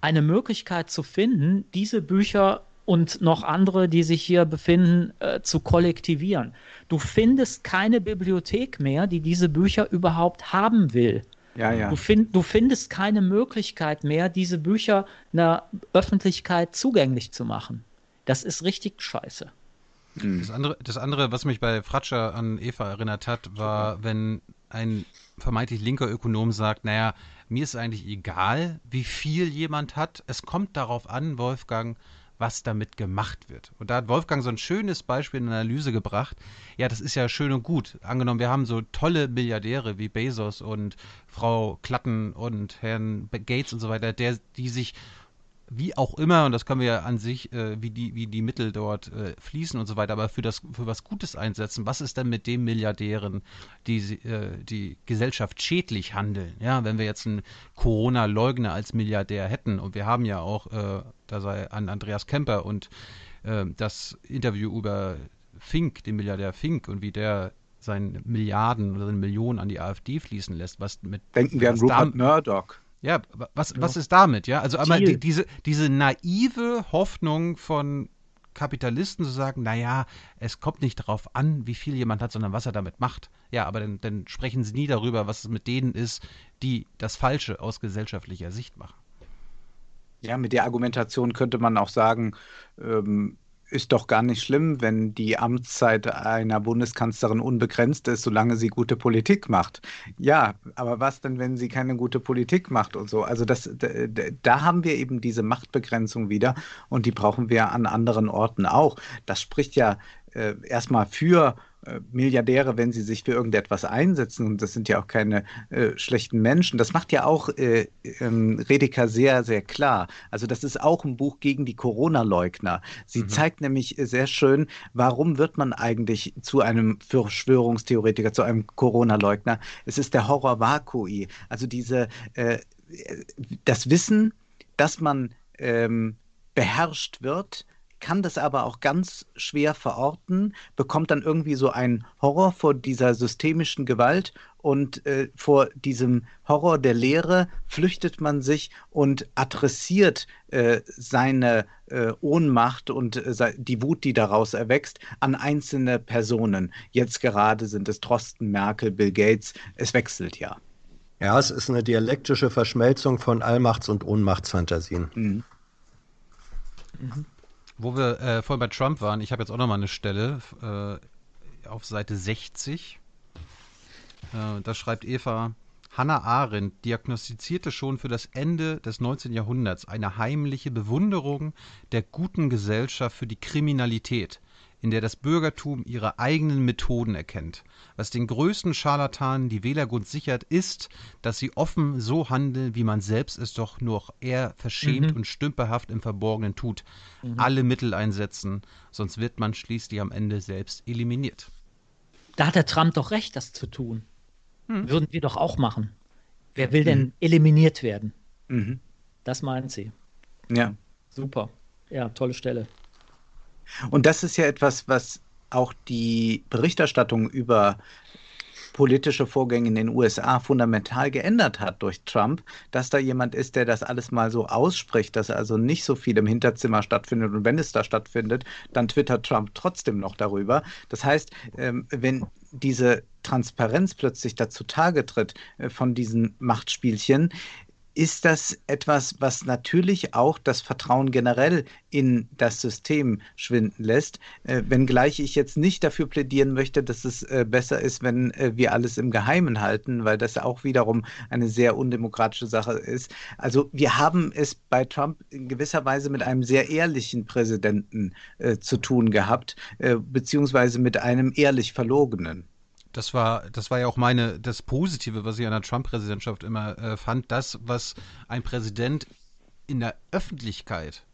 eine Möglichkeit zu finden, diese Bücher und noch andere, die sich hier befinden, äh, zu kollektivieren. Du findest keine Bibliothek mehr, die diese Bücher überhaupt haben will.
Ja, ja.
Du, find, du findest keine Möglichkeit mehr, diese Bücher einer Öffentlichkeit zugänglich zu machen. Das ist richtig scheiße.
Das andere, das andere, was mich bei Fratscher an Eva erinnert hat, war, wenn ein vermeintlich linker Ökonom sagt, naja, mir ist eigentlich egal, wie viel jemand hat. Es kommt darauf an, Wolfgang, was damit gemacht wird. Und da hat Wolfgang so ein schönes Beispiel in der Analyse gebracht. Ja, das ist ja schön und gut. Angenommen, wir haben so tolle Milliardäre wie Bezos und Frau Klatten und Herrn Gates und so weiter, der, die sich wie auch immer, und das können wir ja an sich, äh, wie, die, wie die Mittel dort äh, fließen und so weiter, aber für, das, für was Gutes einsetzen. Was ist denn mit den Milliardären, die äh, die Gesellschaft schädlich handeln? Ja, wenn wir jetzt einen Corona-Leugner als Milliardär hätten, und wir haben ja auch, äh, da sei an Andreas Kemper und äh, das Interview über Fink, den Milliardär Fink, und wie der seine Milliarden oder seine Millionen an die AfD fließen lässt, was mit
Denken wir an Rupert Murdoch.
Ja, was, was ist damit, ja? Also einmal die, diese, diese naive Hoffnung von Kapitalisten zu sagen, naja, es kommt nicht darauf an, wie viel jemand hat, sondern was er damit macht. Ja, aber dann, dann sprechen sie nie darüber, was es mit denen ist, die das Falsche aus gesellschaftlicher Sicht machen.
Ja, mit der Argumentation könnte man auch sagen, ähm, ist doch gar nicht schlimm, wenn die Amtszeit einer Bundeskanzlerin unbegrenzt ist, solange sie gute Politik macht. Ja, aber was denn, wenn sie keine gute Politik macht und so? Also das, da haben wir eben diese Machtbegrenzung wieder und die brauchen wir an anderen Orten auch. Das spricht ja äh, erstmal für Milliardäre, wenn sie sich für irgendetwas einsetzen, und das sind ja auch keine äh, schlechten Menschen, das macht ja auch äh, ähm, Redeker sehr, sehr klar. Also das ist auch ein Buch gegen die Corona-Leugner. Sie mhm. zeigt nämlich sehr schön, warum wird man eigentlich zu einem Verschwörungstheoretiker, zu einem Corona-Leugner? Es ist der Horror Vakui, also diese, äh, das Wissen, dass man ähm, beherrscht wird, kann das aber auch ganz schwer verorten, bekommt dann irgendwie so einen Horror vor dieser systemischen Gewalt und äh, vor diesem Horror der Lehre flüchtet man sich und adressiert äh, seine äh, Ohnmacht und äh, die Wut, die daraus erwächst, an einzelne Personen. Jetzt gerade sind es Drosten, Merkel, Bill Gates. Es wechselt ja.
Ja, es ist eine dialektische Verschmelzung von Allmachts- und Ohnmachtsfantasien. Mhm.
Mhm. Wo wir äh, vorhin bei Trump waren, ich habe jetzt auch noch mal eine Stelle äh, auf Seite 60. Äh, da schreibt Eva, Hannah Arendt diagnostizierte schon für das Ende des 19. Jahrhunderts eine heimliche Bewunderung der guten Gesellschaft für die Kriminalität, in der das Bürgertum ihre eigenen Methoden erkennt. Was den größten Scharlatanen die Wählergunst sichert, ist, dass sie offen so handeln, wie man selbst es doch nur eher verschämt mhm. und stümperhaft im Verborgenen tut. Mhm. Alle Mittel einsetzen, sonst wird man schließlich am Ende selbst eliminiert.
Da hat der Trump doch recht, das zu tun. Mhm. Würden wir doch auch machen. Wer will denn mhm. eliminiert werden? Mhm. Das meint sie.
Ja.
Super. Ja, tolle Stelle.
Und das ist ja etwas, was auch die Berichterstattung über politische Vorgänge in den USA fundamental geändert hat durch Trump, dass da jemand ist, der das alles mal so ausspricht, dass also nicht so viel im Hinterzimmer stattfindet und wenn es da stattfindet, dann twittert Trump trotzdem noch darüber. Das heißt, ähm, wenn diese Transparenz plötzlich dazu Tage tritt äh, von diesen Machtspielchen, ist das etwas, was natürlich auch das Vertrauen generell in das System schwinden lässt, äh, wenngleich ich jetzt nicht dafür plädieren möchte, dass es äh, besser ist, wenn äh, wir alles im Geheimen halten, weil das auch wiederum eine sehr undemokratische Sache ist. Also wir haben es bei Trump in gewisser Weise mit einem sehr ehrlichen Präsidenten äh, zu tun gehabt, äh, beziehungsweise mit einem ehrlich verlogenen.
Das war, das war ja auch meine, das Positive, was ich an der Trump-Präsidentschaft immer äh, fand, das, was ein Präsident in der Öffentlichkeit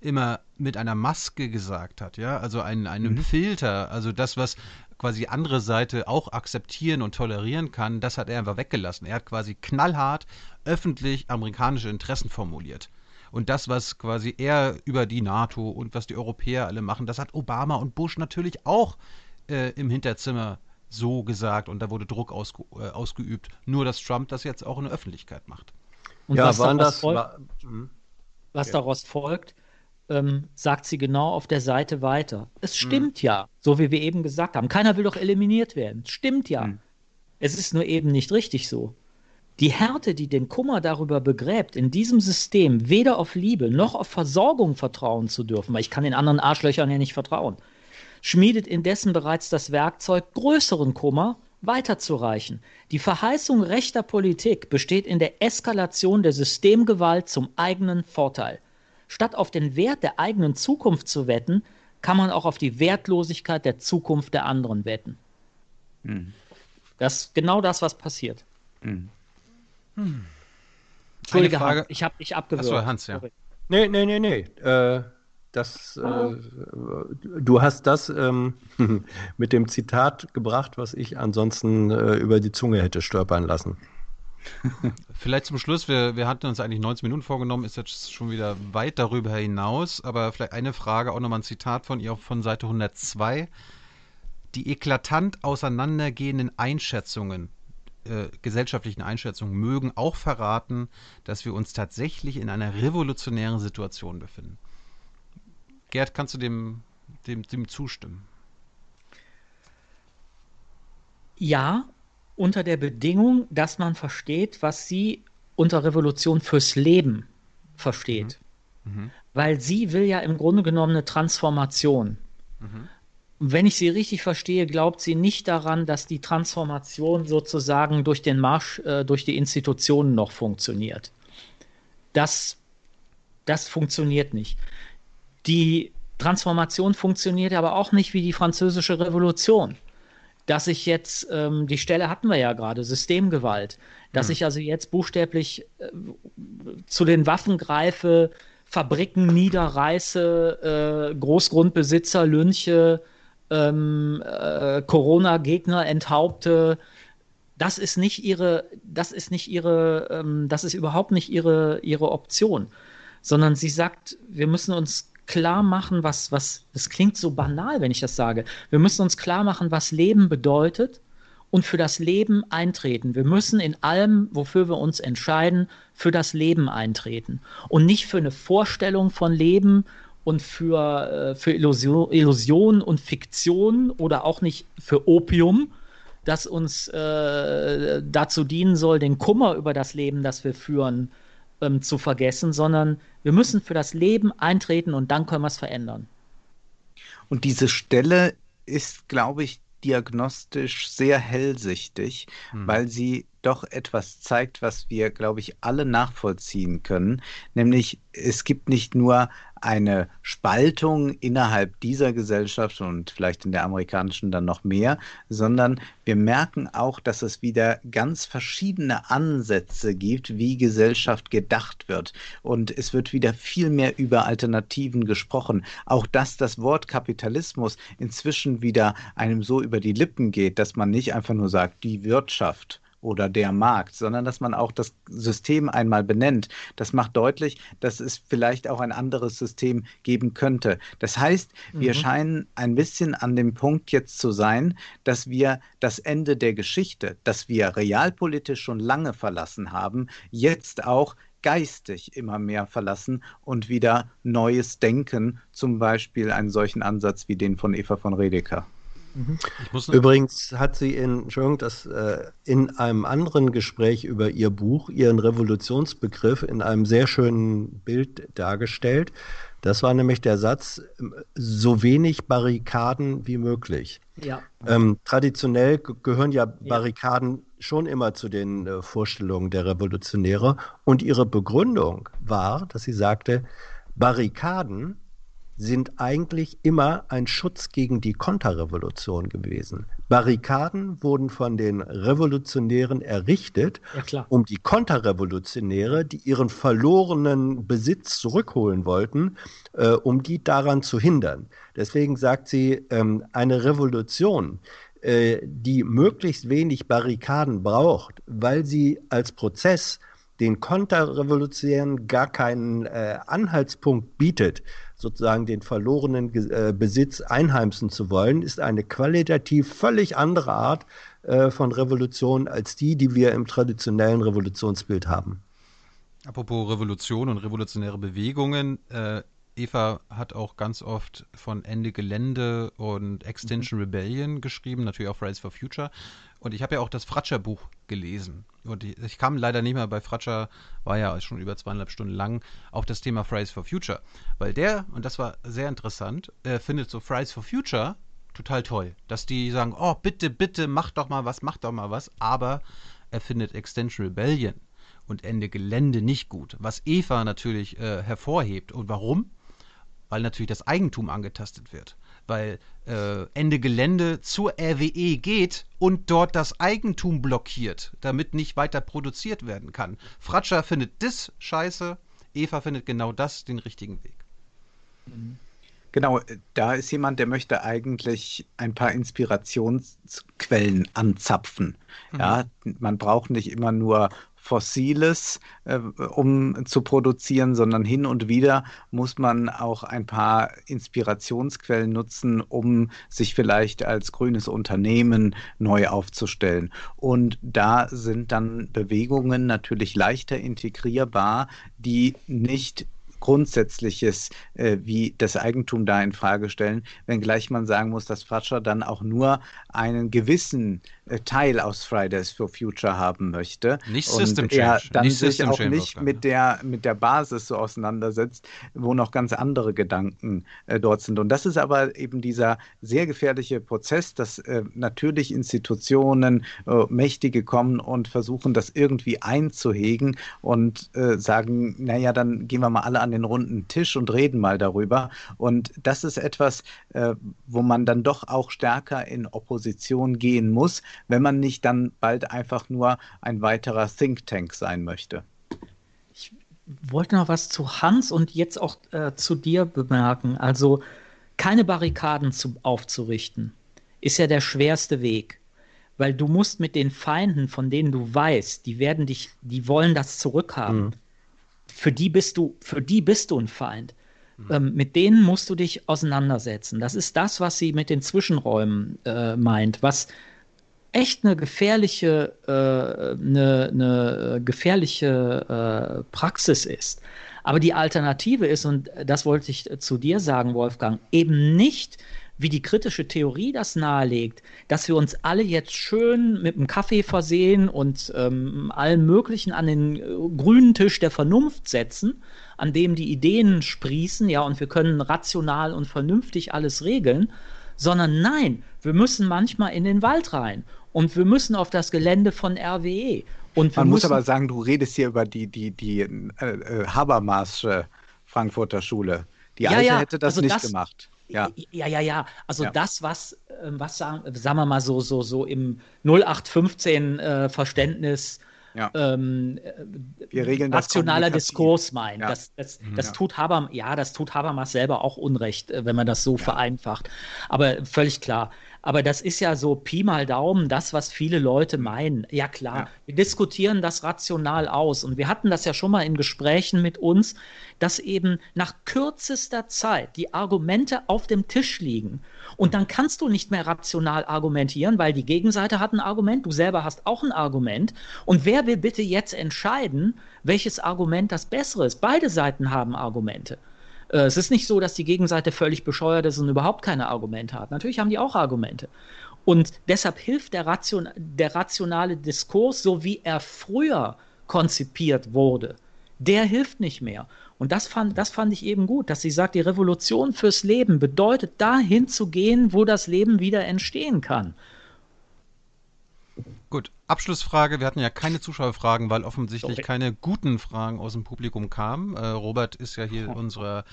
immer mit einer Maske gesagt hat, ja, also ein, einem mhm. Filter, also das, was quasi andere Seite auch akzeptieren und tolerieren kann, das hat er einfach weggelassen. Er hat quasi knallhart öffentlich amerikanische Interessen formuliert. Und das, was quasi er über die NATO und was die Europäer alle machen, das hat Obama und Bush natürlich auch äh, im Hinterzimmer so gesagt und da wurde Druck ausge, äh, ausgeübt. Nur, dass Trump das jetzt auch in der Öffentlichkeit macht.
Und
ja,
was
waren
daraus
das.
folgt,
War, hm.
was
Ja.
daraus folgt, ähm, sagt sie genau auf der Seite weiter. Es stimmt ja, so wie wir eben gesagt haben. Keiner will doch eliminiert werden. Es stimmt ja.
Hm.
Es ist nur eben nicht richtig so. Die Härte, die den Kummer darüber begräbt, in diesem System weder auf Liebe noch auf Versorgung vertrauen zu dürfen, weil ich kann den anderen Arschlöchern ja nicht vertrauen, schmiedet indessen bereits das Werkzeug, größeren Kummer weiterzureichen. Die Verheißung rechter Politik besteht in der Eskalation der Systemgewalt zum eigenen Vorteil. Statt auf den Wert der eigenen Zukunft zu wetten, kann man auch auf die Wertlosigkeit der Zukunft der anderen wetten.
Hm.
Das ist genau das, was passiert.
Hm.
Entschuldige,
Frage-
Hans, ich habe dich abgewürgt.
Achso, Hans, ja.
Sorry.
Nee, nee, nee, nee. Äh, das, äh, du hast das ähm, [laughs] mit dem Zitat gebracht, was ich ansonsten äh, über die Zunge hätte stolpern lassen. [laughs]
Vielleicht zum Schluss, wir, wir hatten uns eigentlich 90 Minuten vorgenommen, ist jetzt schon wieder weit darüber hinaus, aber vielleicht eine Frage, auch nochmal ein Zitat von ihr von Seite 102. Die eklatant auseinandergehenden Einschätzungen, äh, gesellschaftlichen Einschätzungen, mögen auch verraten, dass wir uns tatsächlich in einer revolutionären Situation befinden. Gerd, kannst du dem, dem, dem zustimmen?
Ja, unter der Bedingung, dass man versteht, was sie unter Revolution fürs Leben versteht.
Mhm.
Weil sie will ja im Grunde genommen eine Transformation.
Mhm.
Und wenn ich sie richtig verstehe, glaubt sie nicht daran, dass die Transformation sozusagen durch den Marsch äh, durch die Institutionen noch funktioniert. Das, das funktioniert nicht. Die Transformation funktioniert aber auch nicht wie die französische Revolution. Dass ich jetzt, ähm, die Stelle hatten wir ja gerade, Systemgewalt, dass ich also jetzt buchstäblich äh, zu den Waffen greife, Fabriken niederreiße, äh, Großgrundbesitzer lynche, ähm, äh, Corona-Gegner enthaupte. Das ist nicht ihre, das ist nicht ihre, ähm, das ist überhaupt nicht ihre, ihre Option, sondern sie sagt, wir müssen uns klar machen, was, was, das klingt so banal, wenn ich das sage. Wir müssen uns klar machen, was Leben bedeutet und für das Leben eintreten. Wir müssen in allem, wofür wir uns entscheiden, für das Leben eintreten und nicht für eine Vorstellung von Leben und für, äh, für Illusion, Illusion und Fiktion oder auch nicht für Opium, das uns äh, dazu dienen soll, den Kummer über das Leben, das wir führen, ähm, zu vergessen, sondern wir müssen für das Leben eintreten und dann können wir es verändern.
Und diese Stelle ist, glaube ich, diagnostisch sehr hellsichtig,
Hm.
weil sie doch etwas zeigt, was wir, glaube ich, alle nachvollziehen können. Nämlich, es gibt nicht nur eine Spaltung innerhalb dieser Gesellschaft und vielleicht in der amerikanischen dann noch mehr, sondern wir merken auch, dass es wieder ganz verschiedene Ansätze gibt, wie Gesellschaft gedacht wird. Und es wird wieder viel mehr über Alternativen gesprochen. Auch dass das Wort Kapitalismus inzwischen wieder einem so über die Lippen geht, dass man nicht einfach nur sagt, die Wirtschaft oder der Markt, sondern dass man auch das System einmal benennt. Das macht deutlich, dass es vielleicht auch ein anderes System geben könnte. Das heißt, wir
Mhm.
scheinen ein bisschen an dem Punkt jetzt zu sein, dass wir das Ende der Geschichte, das wir realpolitisch schon lange verlassen haben, jetzt auch geistig immer mehr verlassen und wieder neues Denken, zum Beispiel einen solchen Ansatz wie den von Eva von Redeker.
Ich muss
Übrigens hat sie in, Entschuldigung, das, äh, in einem anderen Gespräch über ihr Buch ihren Revolutionsbegriff in einem sehr schönen Bild dargestellt. Das war nämlich der Satz, ähm, so wenig Barrikaden wie möglich.
Ja.
Ähm, traditionell ge- gehören ja Barrikaden schon immer zu den äh, Vorstellungen der Revolutionäre. Und ihre Begründung war, dass sie sagte, Barrikaden sind eigentlich immer ein Schutz gegen die Konterrevolution gewesen. Barrikaden wurden von den Revolutionären errichtet,
Ja,
um die Konterrevolutionäre, die ihren verlorenen Besitz zurückholen wollten, äh, um die daran zu hindern. Deswegen sagt sie, ähm, eine Revolution, äh, die möglichst wenig Barrikaden braucht, weil sie als Prozess den Konterrevolutionären gar keinen äh, Anhaltspunkt bietet, sozusagen den verlorenen äh, Besitz einheimsen zu wollen, ist eine qualitativ völlig andere Art äh, von Revolution als die, die wir im traditionellen Revolutionsbild haben.
Apropos Revolution und revolutionäre Bewegungen, äh, Eva hat auch ganz oft von Ende Gelände und Extinction mhm. Rebellion geschrieben, natürlich auch Fridays for Future. Und ich habe ja auch das Fratscher-Buch gelesen. Und ich, ich, kam leider nicht mehr bei Fratscher, war ja schon über zweieinhalb Stunden lang, auf das Thema Fridays for Future. Weil der, und das war sehr interessant, äh, findet so Fridays for Future total toll. Dass die sagen, oh, bitte, bitte, mach doch mal was, mach doch mal was. Aber er findet Extinction Rebellion und Ende Gelände nicht gut. Was Eva natürlich äh, hervorhebt. Und warum? weil natürlich das Eigentum angetastet wird. Weil äh, Ende Gelände zur RWE geht und dort das Eigentum blockiert, damit nicht weiter produziert werden kann. Fratscher findet das scheiße, Eva findet genau das den richtigen Weg.
Genau, da ist jemand, der möchte eigentlich ein paar Inspirationsquellen anzapfen. Mhm. Ja, man braucht nicht immer nur Fossiles, äh, um zu produzieren, sondern hin und wieder muss man auch ein paar Inspirationsquellen nutzen, um sich vielleicht als grünes Unternehmen neu aufzustellen. Und da sind dann Bewegungen natürlich leichter integrierbar, die nicht Grundsätzliches äh, wie das Eigentum da in Frage stellen, wenngleich man sagen muss, dass Fratscher dann auch nur einen gewissen äh, Teil aus Fridays for Future haben möchte.
Nicht System
Change. Dann nicht sich auch nicht mit der, mit der Basis so auseinandersetzt, wo noch ganz andere Gedanken äh, dort sind. Und das ist aber eben dieser sehr gefährliche Prozess, dass äh, natürlich Institutionen, äh, Mächtige kommen und versuchen, das irgendwie einzuhegen und äh, sagen, naja, dann gehen wir mal alle an den runden Tisch und reden mal darüber. Und das ist etwas, äh, wo man dann doch auch stärker in Opposition gehen muss, wenn man nicht dann bald einfach nur ein weiterer Think Tank sein möchte.
Ich wollte noch was zu Hans und jetzt auch äh, zu dir bemerken. Also keine Barrikaden zu, aufzurichten, ist ja der schwerste Weg. Weil du musst mit den Feinden, von denen du weißt, die werden dich, die wollen das zurückhaben. Mhm. Für die bist du, für die bist du ein Feind. Mhm. Ähm, mit denen musst du dich auseinandersetzen. Das ist das, was sie mit den Zwischenräumen äh, meint, was echt eine gefährliche, äh, eine, eine gefährliche äh, Praxis ist. Aber die Alternative ist, und das wollte ich zu dir sagen, Wolfgang, eben nicht, wie die kritische Theorie das nahelegt, dass wir uns alle jetzt schön mit einem Kaffee versehen und ähm, allen möglichen an den äh, grünen Tisch der Vernunft setzen, an dem die Ideen sprießen, ja, und wir können rational und vernünftig alles regeln, sondern nein, wir müssen manchmal in den Wald rein und wir müssen auf das Gelände von RWE. Und
Man muss aber sagen, du redest hier über die, die, die äh, äh, Habermasche Frankfurter Schule. Die
ja,
alte
ja,
hätte das
also
nicht
das,
gemacht.
Ja. ja, ja, ja. Also ja. das, was, ähm, was sagen, sagen wir mal so, so, so im 0815 äh, Verständnis ja. ähm, rationaler Diskurs meint. Das, das, mhm. das tut Habermas, ja, das tut Habermas selber auch Unrecht, äh, wenn man das so vereinfacht. Aber völlig klar. Aber das ist ja so Pi mal Daumen, das, was viele Leute meinen. Ja klar, ja. wir diskutieren das rational aus. Und wir hatten das ja schon mal in Gesprächen mit uns, dass eben nach kürzester Zeit die Argumente auf dem Tisch liegen. Und dann kannst du nicht mehr rational argumentieren, weil die Gegenseite hat ein Argument, du selber hast auch ein Argument. Und wer will bitte jetzt entscheiden, welches Argument das bessere ist? Beide Seiten haben Argumente. Äh, es ist nicht so, dass die Gegenseite völlig bescheuert ist und überhaupt keine Argumente hat. Natürlich haben die auch Argumente. Und deshalb hilft der, Ration, der rationale Diskurs, so wie er früher konzipiert wurde, der hilft nicht mehr. Und das fand, das fand ich eben gut, dass sie sagt, die Revolution fürs Leben bedeutet, dahin zu gehen, wo das Leben wieder entstehen kann.
Abschlussfrage. Wir hatten ja keine Zuschauerfragen, weil offensichtlich Sorry. keine guten Fragen aus dem Publikum kamen. Äh, Robert ist ja hier oh. unser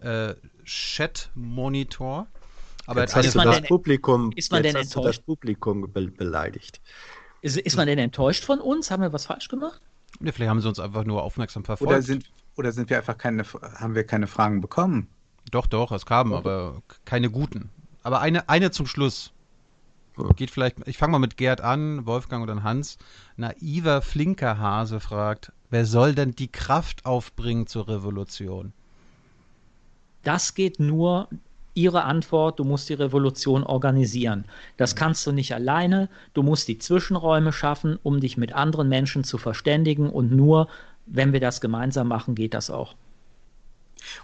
äh, Chat-Monitor.
Aber jetzt, hast du das denn, Publikum, ist man denn enttäuscht? das Publikum be beleidigt.
Ist, ist man denn enttäuscht von uns? Haben wir was falsch gemacht?
Ja, vielleicht haben sie uns einfach nur aufmerksam verfolgt.
Oder sind, oder sind wir einfach keine, haben wir keine Fragen bekommen?
Doch, doch, es kamen, okay. aber keine guten. Aber eine, eine zum Schluss. Geht vielleicht, ich fange mal mit Gerd an, Wolfgang und dann Hans. Naiver, flinker Hase fragt, Wer soll denn die Kraft aufbringen zur Revolution?
Das geht nur, Ihre Antwort, du musst die Revolution organisieren. Das kannst du nicht alleine, du musst die Zwischenräume schaffen, um dich mit anderen Menschen zu verständigen und nur wenn wir das gemeinsam machen, geht das auch.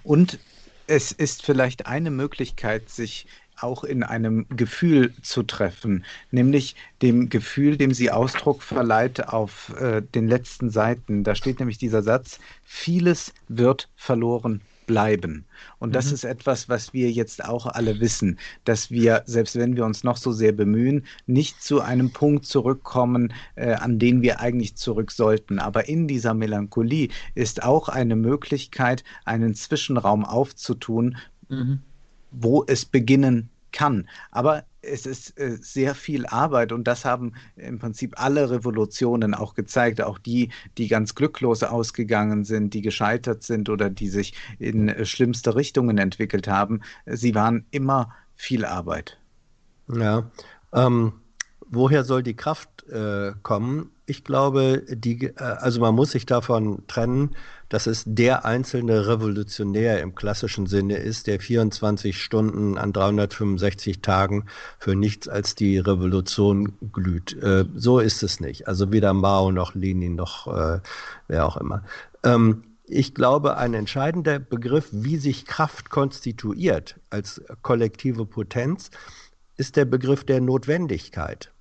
Und es ist vielleicht eine Möglichkeit, sich auch in einem Gefühl zu treffen, nämlich dem Gefühl, dem sie Ausdruck verleiht auf äh, den letzten Seiten. Da steht nämlich dieser Satz, vieles wird verloren bleiben. Und das mhm. ist etwas, was wir jetzt auch alle wissen, dass wir, selbst wenn wir uns noch so sehr bemühen, nicht zu einem Punkt zurückkommen, äh, an den wir eigentlich zurück sollten. Aber in dieser Melancholie ist auch eine Möglichkeit, einen Zwischenraum aufzutun, mhm wo es beginnen kann. Aber es ist äh, sehr viel Arbeit und das haben im Prinzip alle Revolutionen auch gezeigt, auch die, die ganz glücklos ausgegangen sind, die gescheitert sind oder die sich in äh, schlimmste Richtungen entwickelt haben. Sie waren immer viel Arbeit.
Ja, ähm, woher soll die Kraft äh, kommen? Ich glaube, die, äh, also man muss sich davon trennen, dass es der einzelne Revolutionär im klassischen Sinne ist, der 24 Stunden an 365 Tagen für nichts als die Revolution glüht. Äh, so ist es nicht. Also weder Mao noch Lenin noch äh, wer auch immer. Ähm, ich glaube, ein entscheidender Begriff, wie sich Kraft konstituiert als kollektive Potenz, ist der Begriff der Notwendigkeit.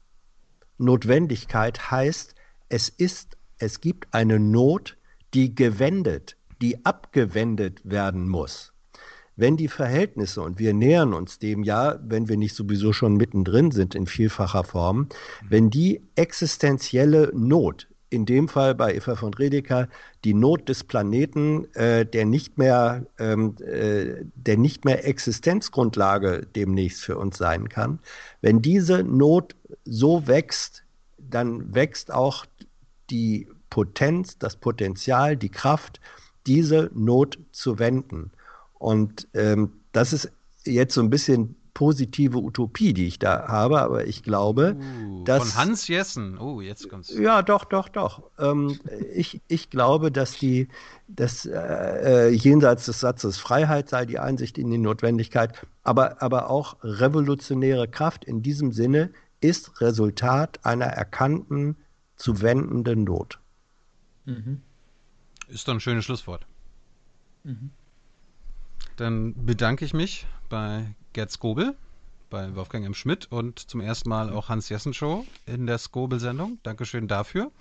Notwendigkeit heißt, es ist, es gibt eine Not, die gewendet, die abgewendet werden muss. Wenn die Verhältnisse, und wir nähern uns dem ja, wenn wir nicht sowieso schon mittendrin sind in vielfacher Form, wenn die existenzielle Not, in dem Fall bei Eva von Redeker, die Not des Planeten, äh, der nicht mehr, ähm, äh, der nicht mehr Existenzgrundlage demnächst für uns sein kann, wenn diese Not so wächst, dann wächst auch die Potenz, das Potenzial, die Kraft, diese Not zu wenden. Und ähm, das ist jetzt so ein bisschen positive Utopie, die ich da habe, aber ich glaube, uh, dass.
Von Hans Jessen. Oh, jetzt kommt's.
Ja, doch, doch, doch. Ähm, ich, ich glaube, dass die, dass äh, äh, jenseits des Satzes Freiheit sei die Einsicht in die Notwendigkeit, aber, aber auch revolutionäre Kraft in diesem Sinne ist Resultat einer erkannten, zu wendenden Not.
Mhm. Ist doch ein schönes Schlusswort. Mhm. Dann bedanke ich mich bei Gerd Skobel, bei Wolfgang M. Schmidt und zum ersten Mal auch Hans Jessen Show in der Skobel-Sendung. Dankeschön dafür.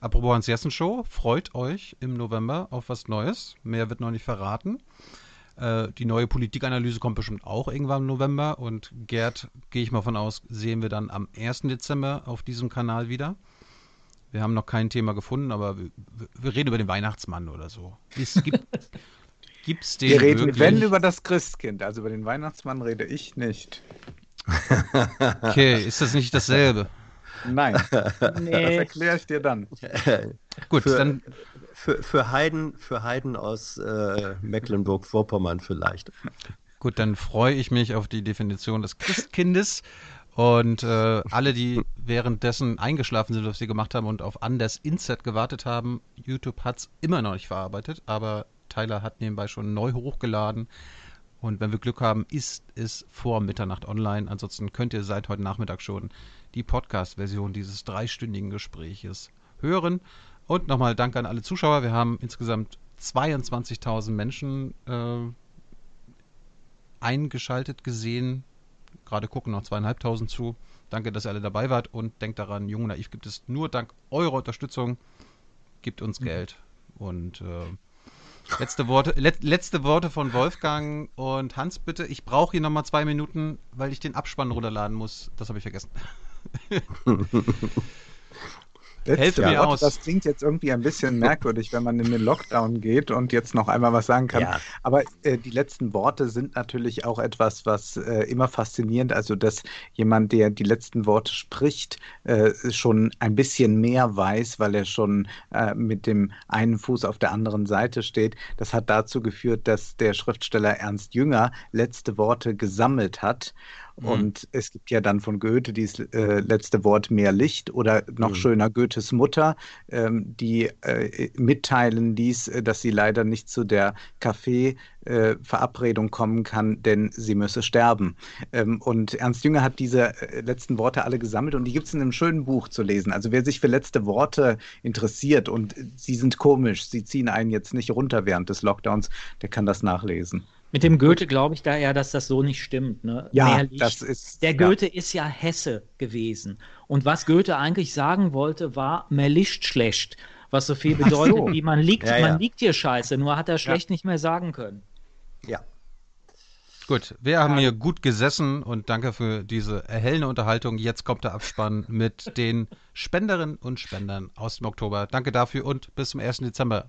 Apropos Hans Jessen Show, freut euch im November auf was Neues. Mehr wird noch nicht verraten. Äh, die neue Politikanalyse kommt bestimmt auch irgendwann im November und Gerd, gehe ich mal von aus, sehen wir dann am 1. Dezember auf diesem Kanal wieder. Wir haben noch kein Thema gefunden, aber wir, wir reden über den Weihnachtsmann oder so. Es gibt, [laughs]
gibt's den wir reden, wirklich? wenn über das Christkind, also über den Weihnachtsmann rede ich nicht. [laughs]
okay, ist das nicht dasselbe?
Nein, [laughs] nee. das erkläre ich dir dann.
Gut, für, dann für, für Heiden, für Heiden aus äh, Mecklenburg-Vorpommern vielleicht.
Gut, dann freue ich mich auf die Definition des Christkindes und äh, alle, die währenddessen eingeschlafen sind, was sie gemacht haben und auf Anders Inset gewartet haben, YouTube hat es immer noch nicht verarbeitet, aber Tyler hat nebenbei schon neu hochgeladen. Und wenn wir Glück haben, ist es vor Mitternacht online. Ansonsten könnt ihr seit heute Nachmittag schon die Podcast-Version dieses dreistündigen Gespräches hören. Und nochmal Dank an alle Zuschauer. Wir haben insgesamt 22.000 Menschen äh, eingeschaltet gesehen gerade gucken noch zweieinhalbtausend zu. Danke, dass ihr alle dabei wart und denkt daran, Jung Naiv gibt es nur dank eurer Unterstützung. Gibt uns mhm. Geld. Und äh, letzte, Worte, let, letzte Worte von Wolfgang und Hans, bitte. Ich brauche hier nochmal zwei Minuten, weil ich den Abspann runterladen muss. Das habe ich vergessen. [laughs] [laughs]
Helft mir aus. Das klingt jetzt irgendwie ein bisschen merkwürdig, wenn man in den Lockdown geht und jetzt noch einmal was sagen kann. Ja. Aber äh, die letzten Worte sind natürlich auch etwas, was äh, immer faszinierend, also dass jemand, der die letzten Worte spricht, äh, schon ein bisschen mehr weiß, weil er schon äh, mit dem einen Fuß auf der anderen Seite steht. Das hat dazu geführt, dass der Schriftsteller Ernst Jünger letzte Worte gesammelt hat Mhm. Und es gibt ja dann von Goethe dieses äh, letzte Wort mehr Licht oder noch mhm. schöner Goethes Mutter, ähm, die äh, mitteilen ließ, äh, dass sie leider nicht zu der Kaffee-Verabredung kommen kann, denn sie müsse sterben. Ähm, und Ernst Jünger hat diese äh, letzten Worte alle gesammelt und die gibt es in einem schönen Buch zu lesen. Also wer sich für letzte Worte interessiert und sie sind komisch, sie ziehen einen jetzt nicht runter während des Lockdowns, der kann das nachlesen.
Mit dem Goethe glaube ich da eher, dass das so nicht stimmt. Ne?
Ja, das ist.
Der Goethe ja. ist ja Hesse gewesen. Und was Goethe eigentlich sagen wollte, war, mehr Licht schlecht. Was so viel bedeutet, so. wie man liegt, ja, ja. man liegt hier scheiße, nur hat er schlecht nicht mehr sagen können.
Ja.
Gut, wir haben hier gut gesessen und danke für diese erhellende Unterhaltung. Jetzt kommt der Abspann mit den Spenderinnen und Spendern aus dem Oktober. Danke dafür und bis zum 1. Dezember.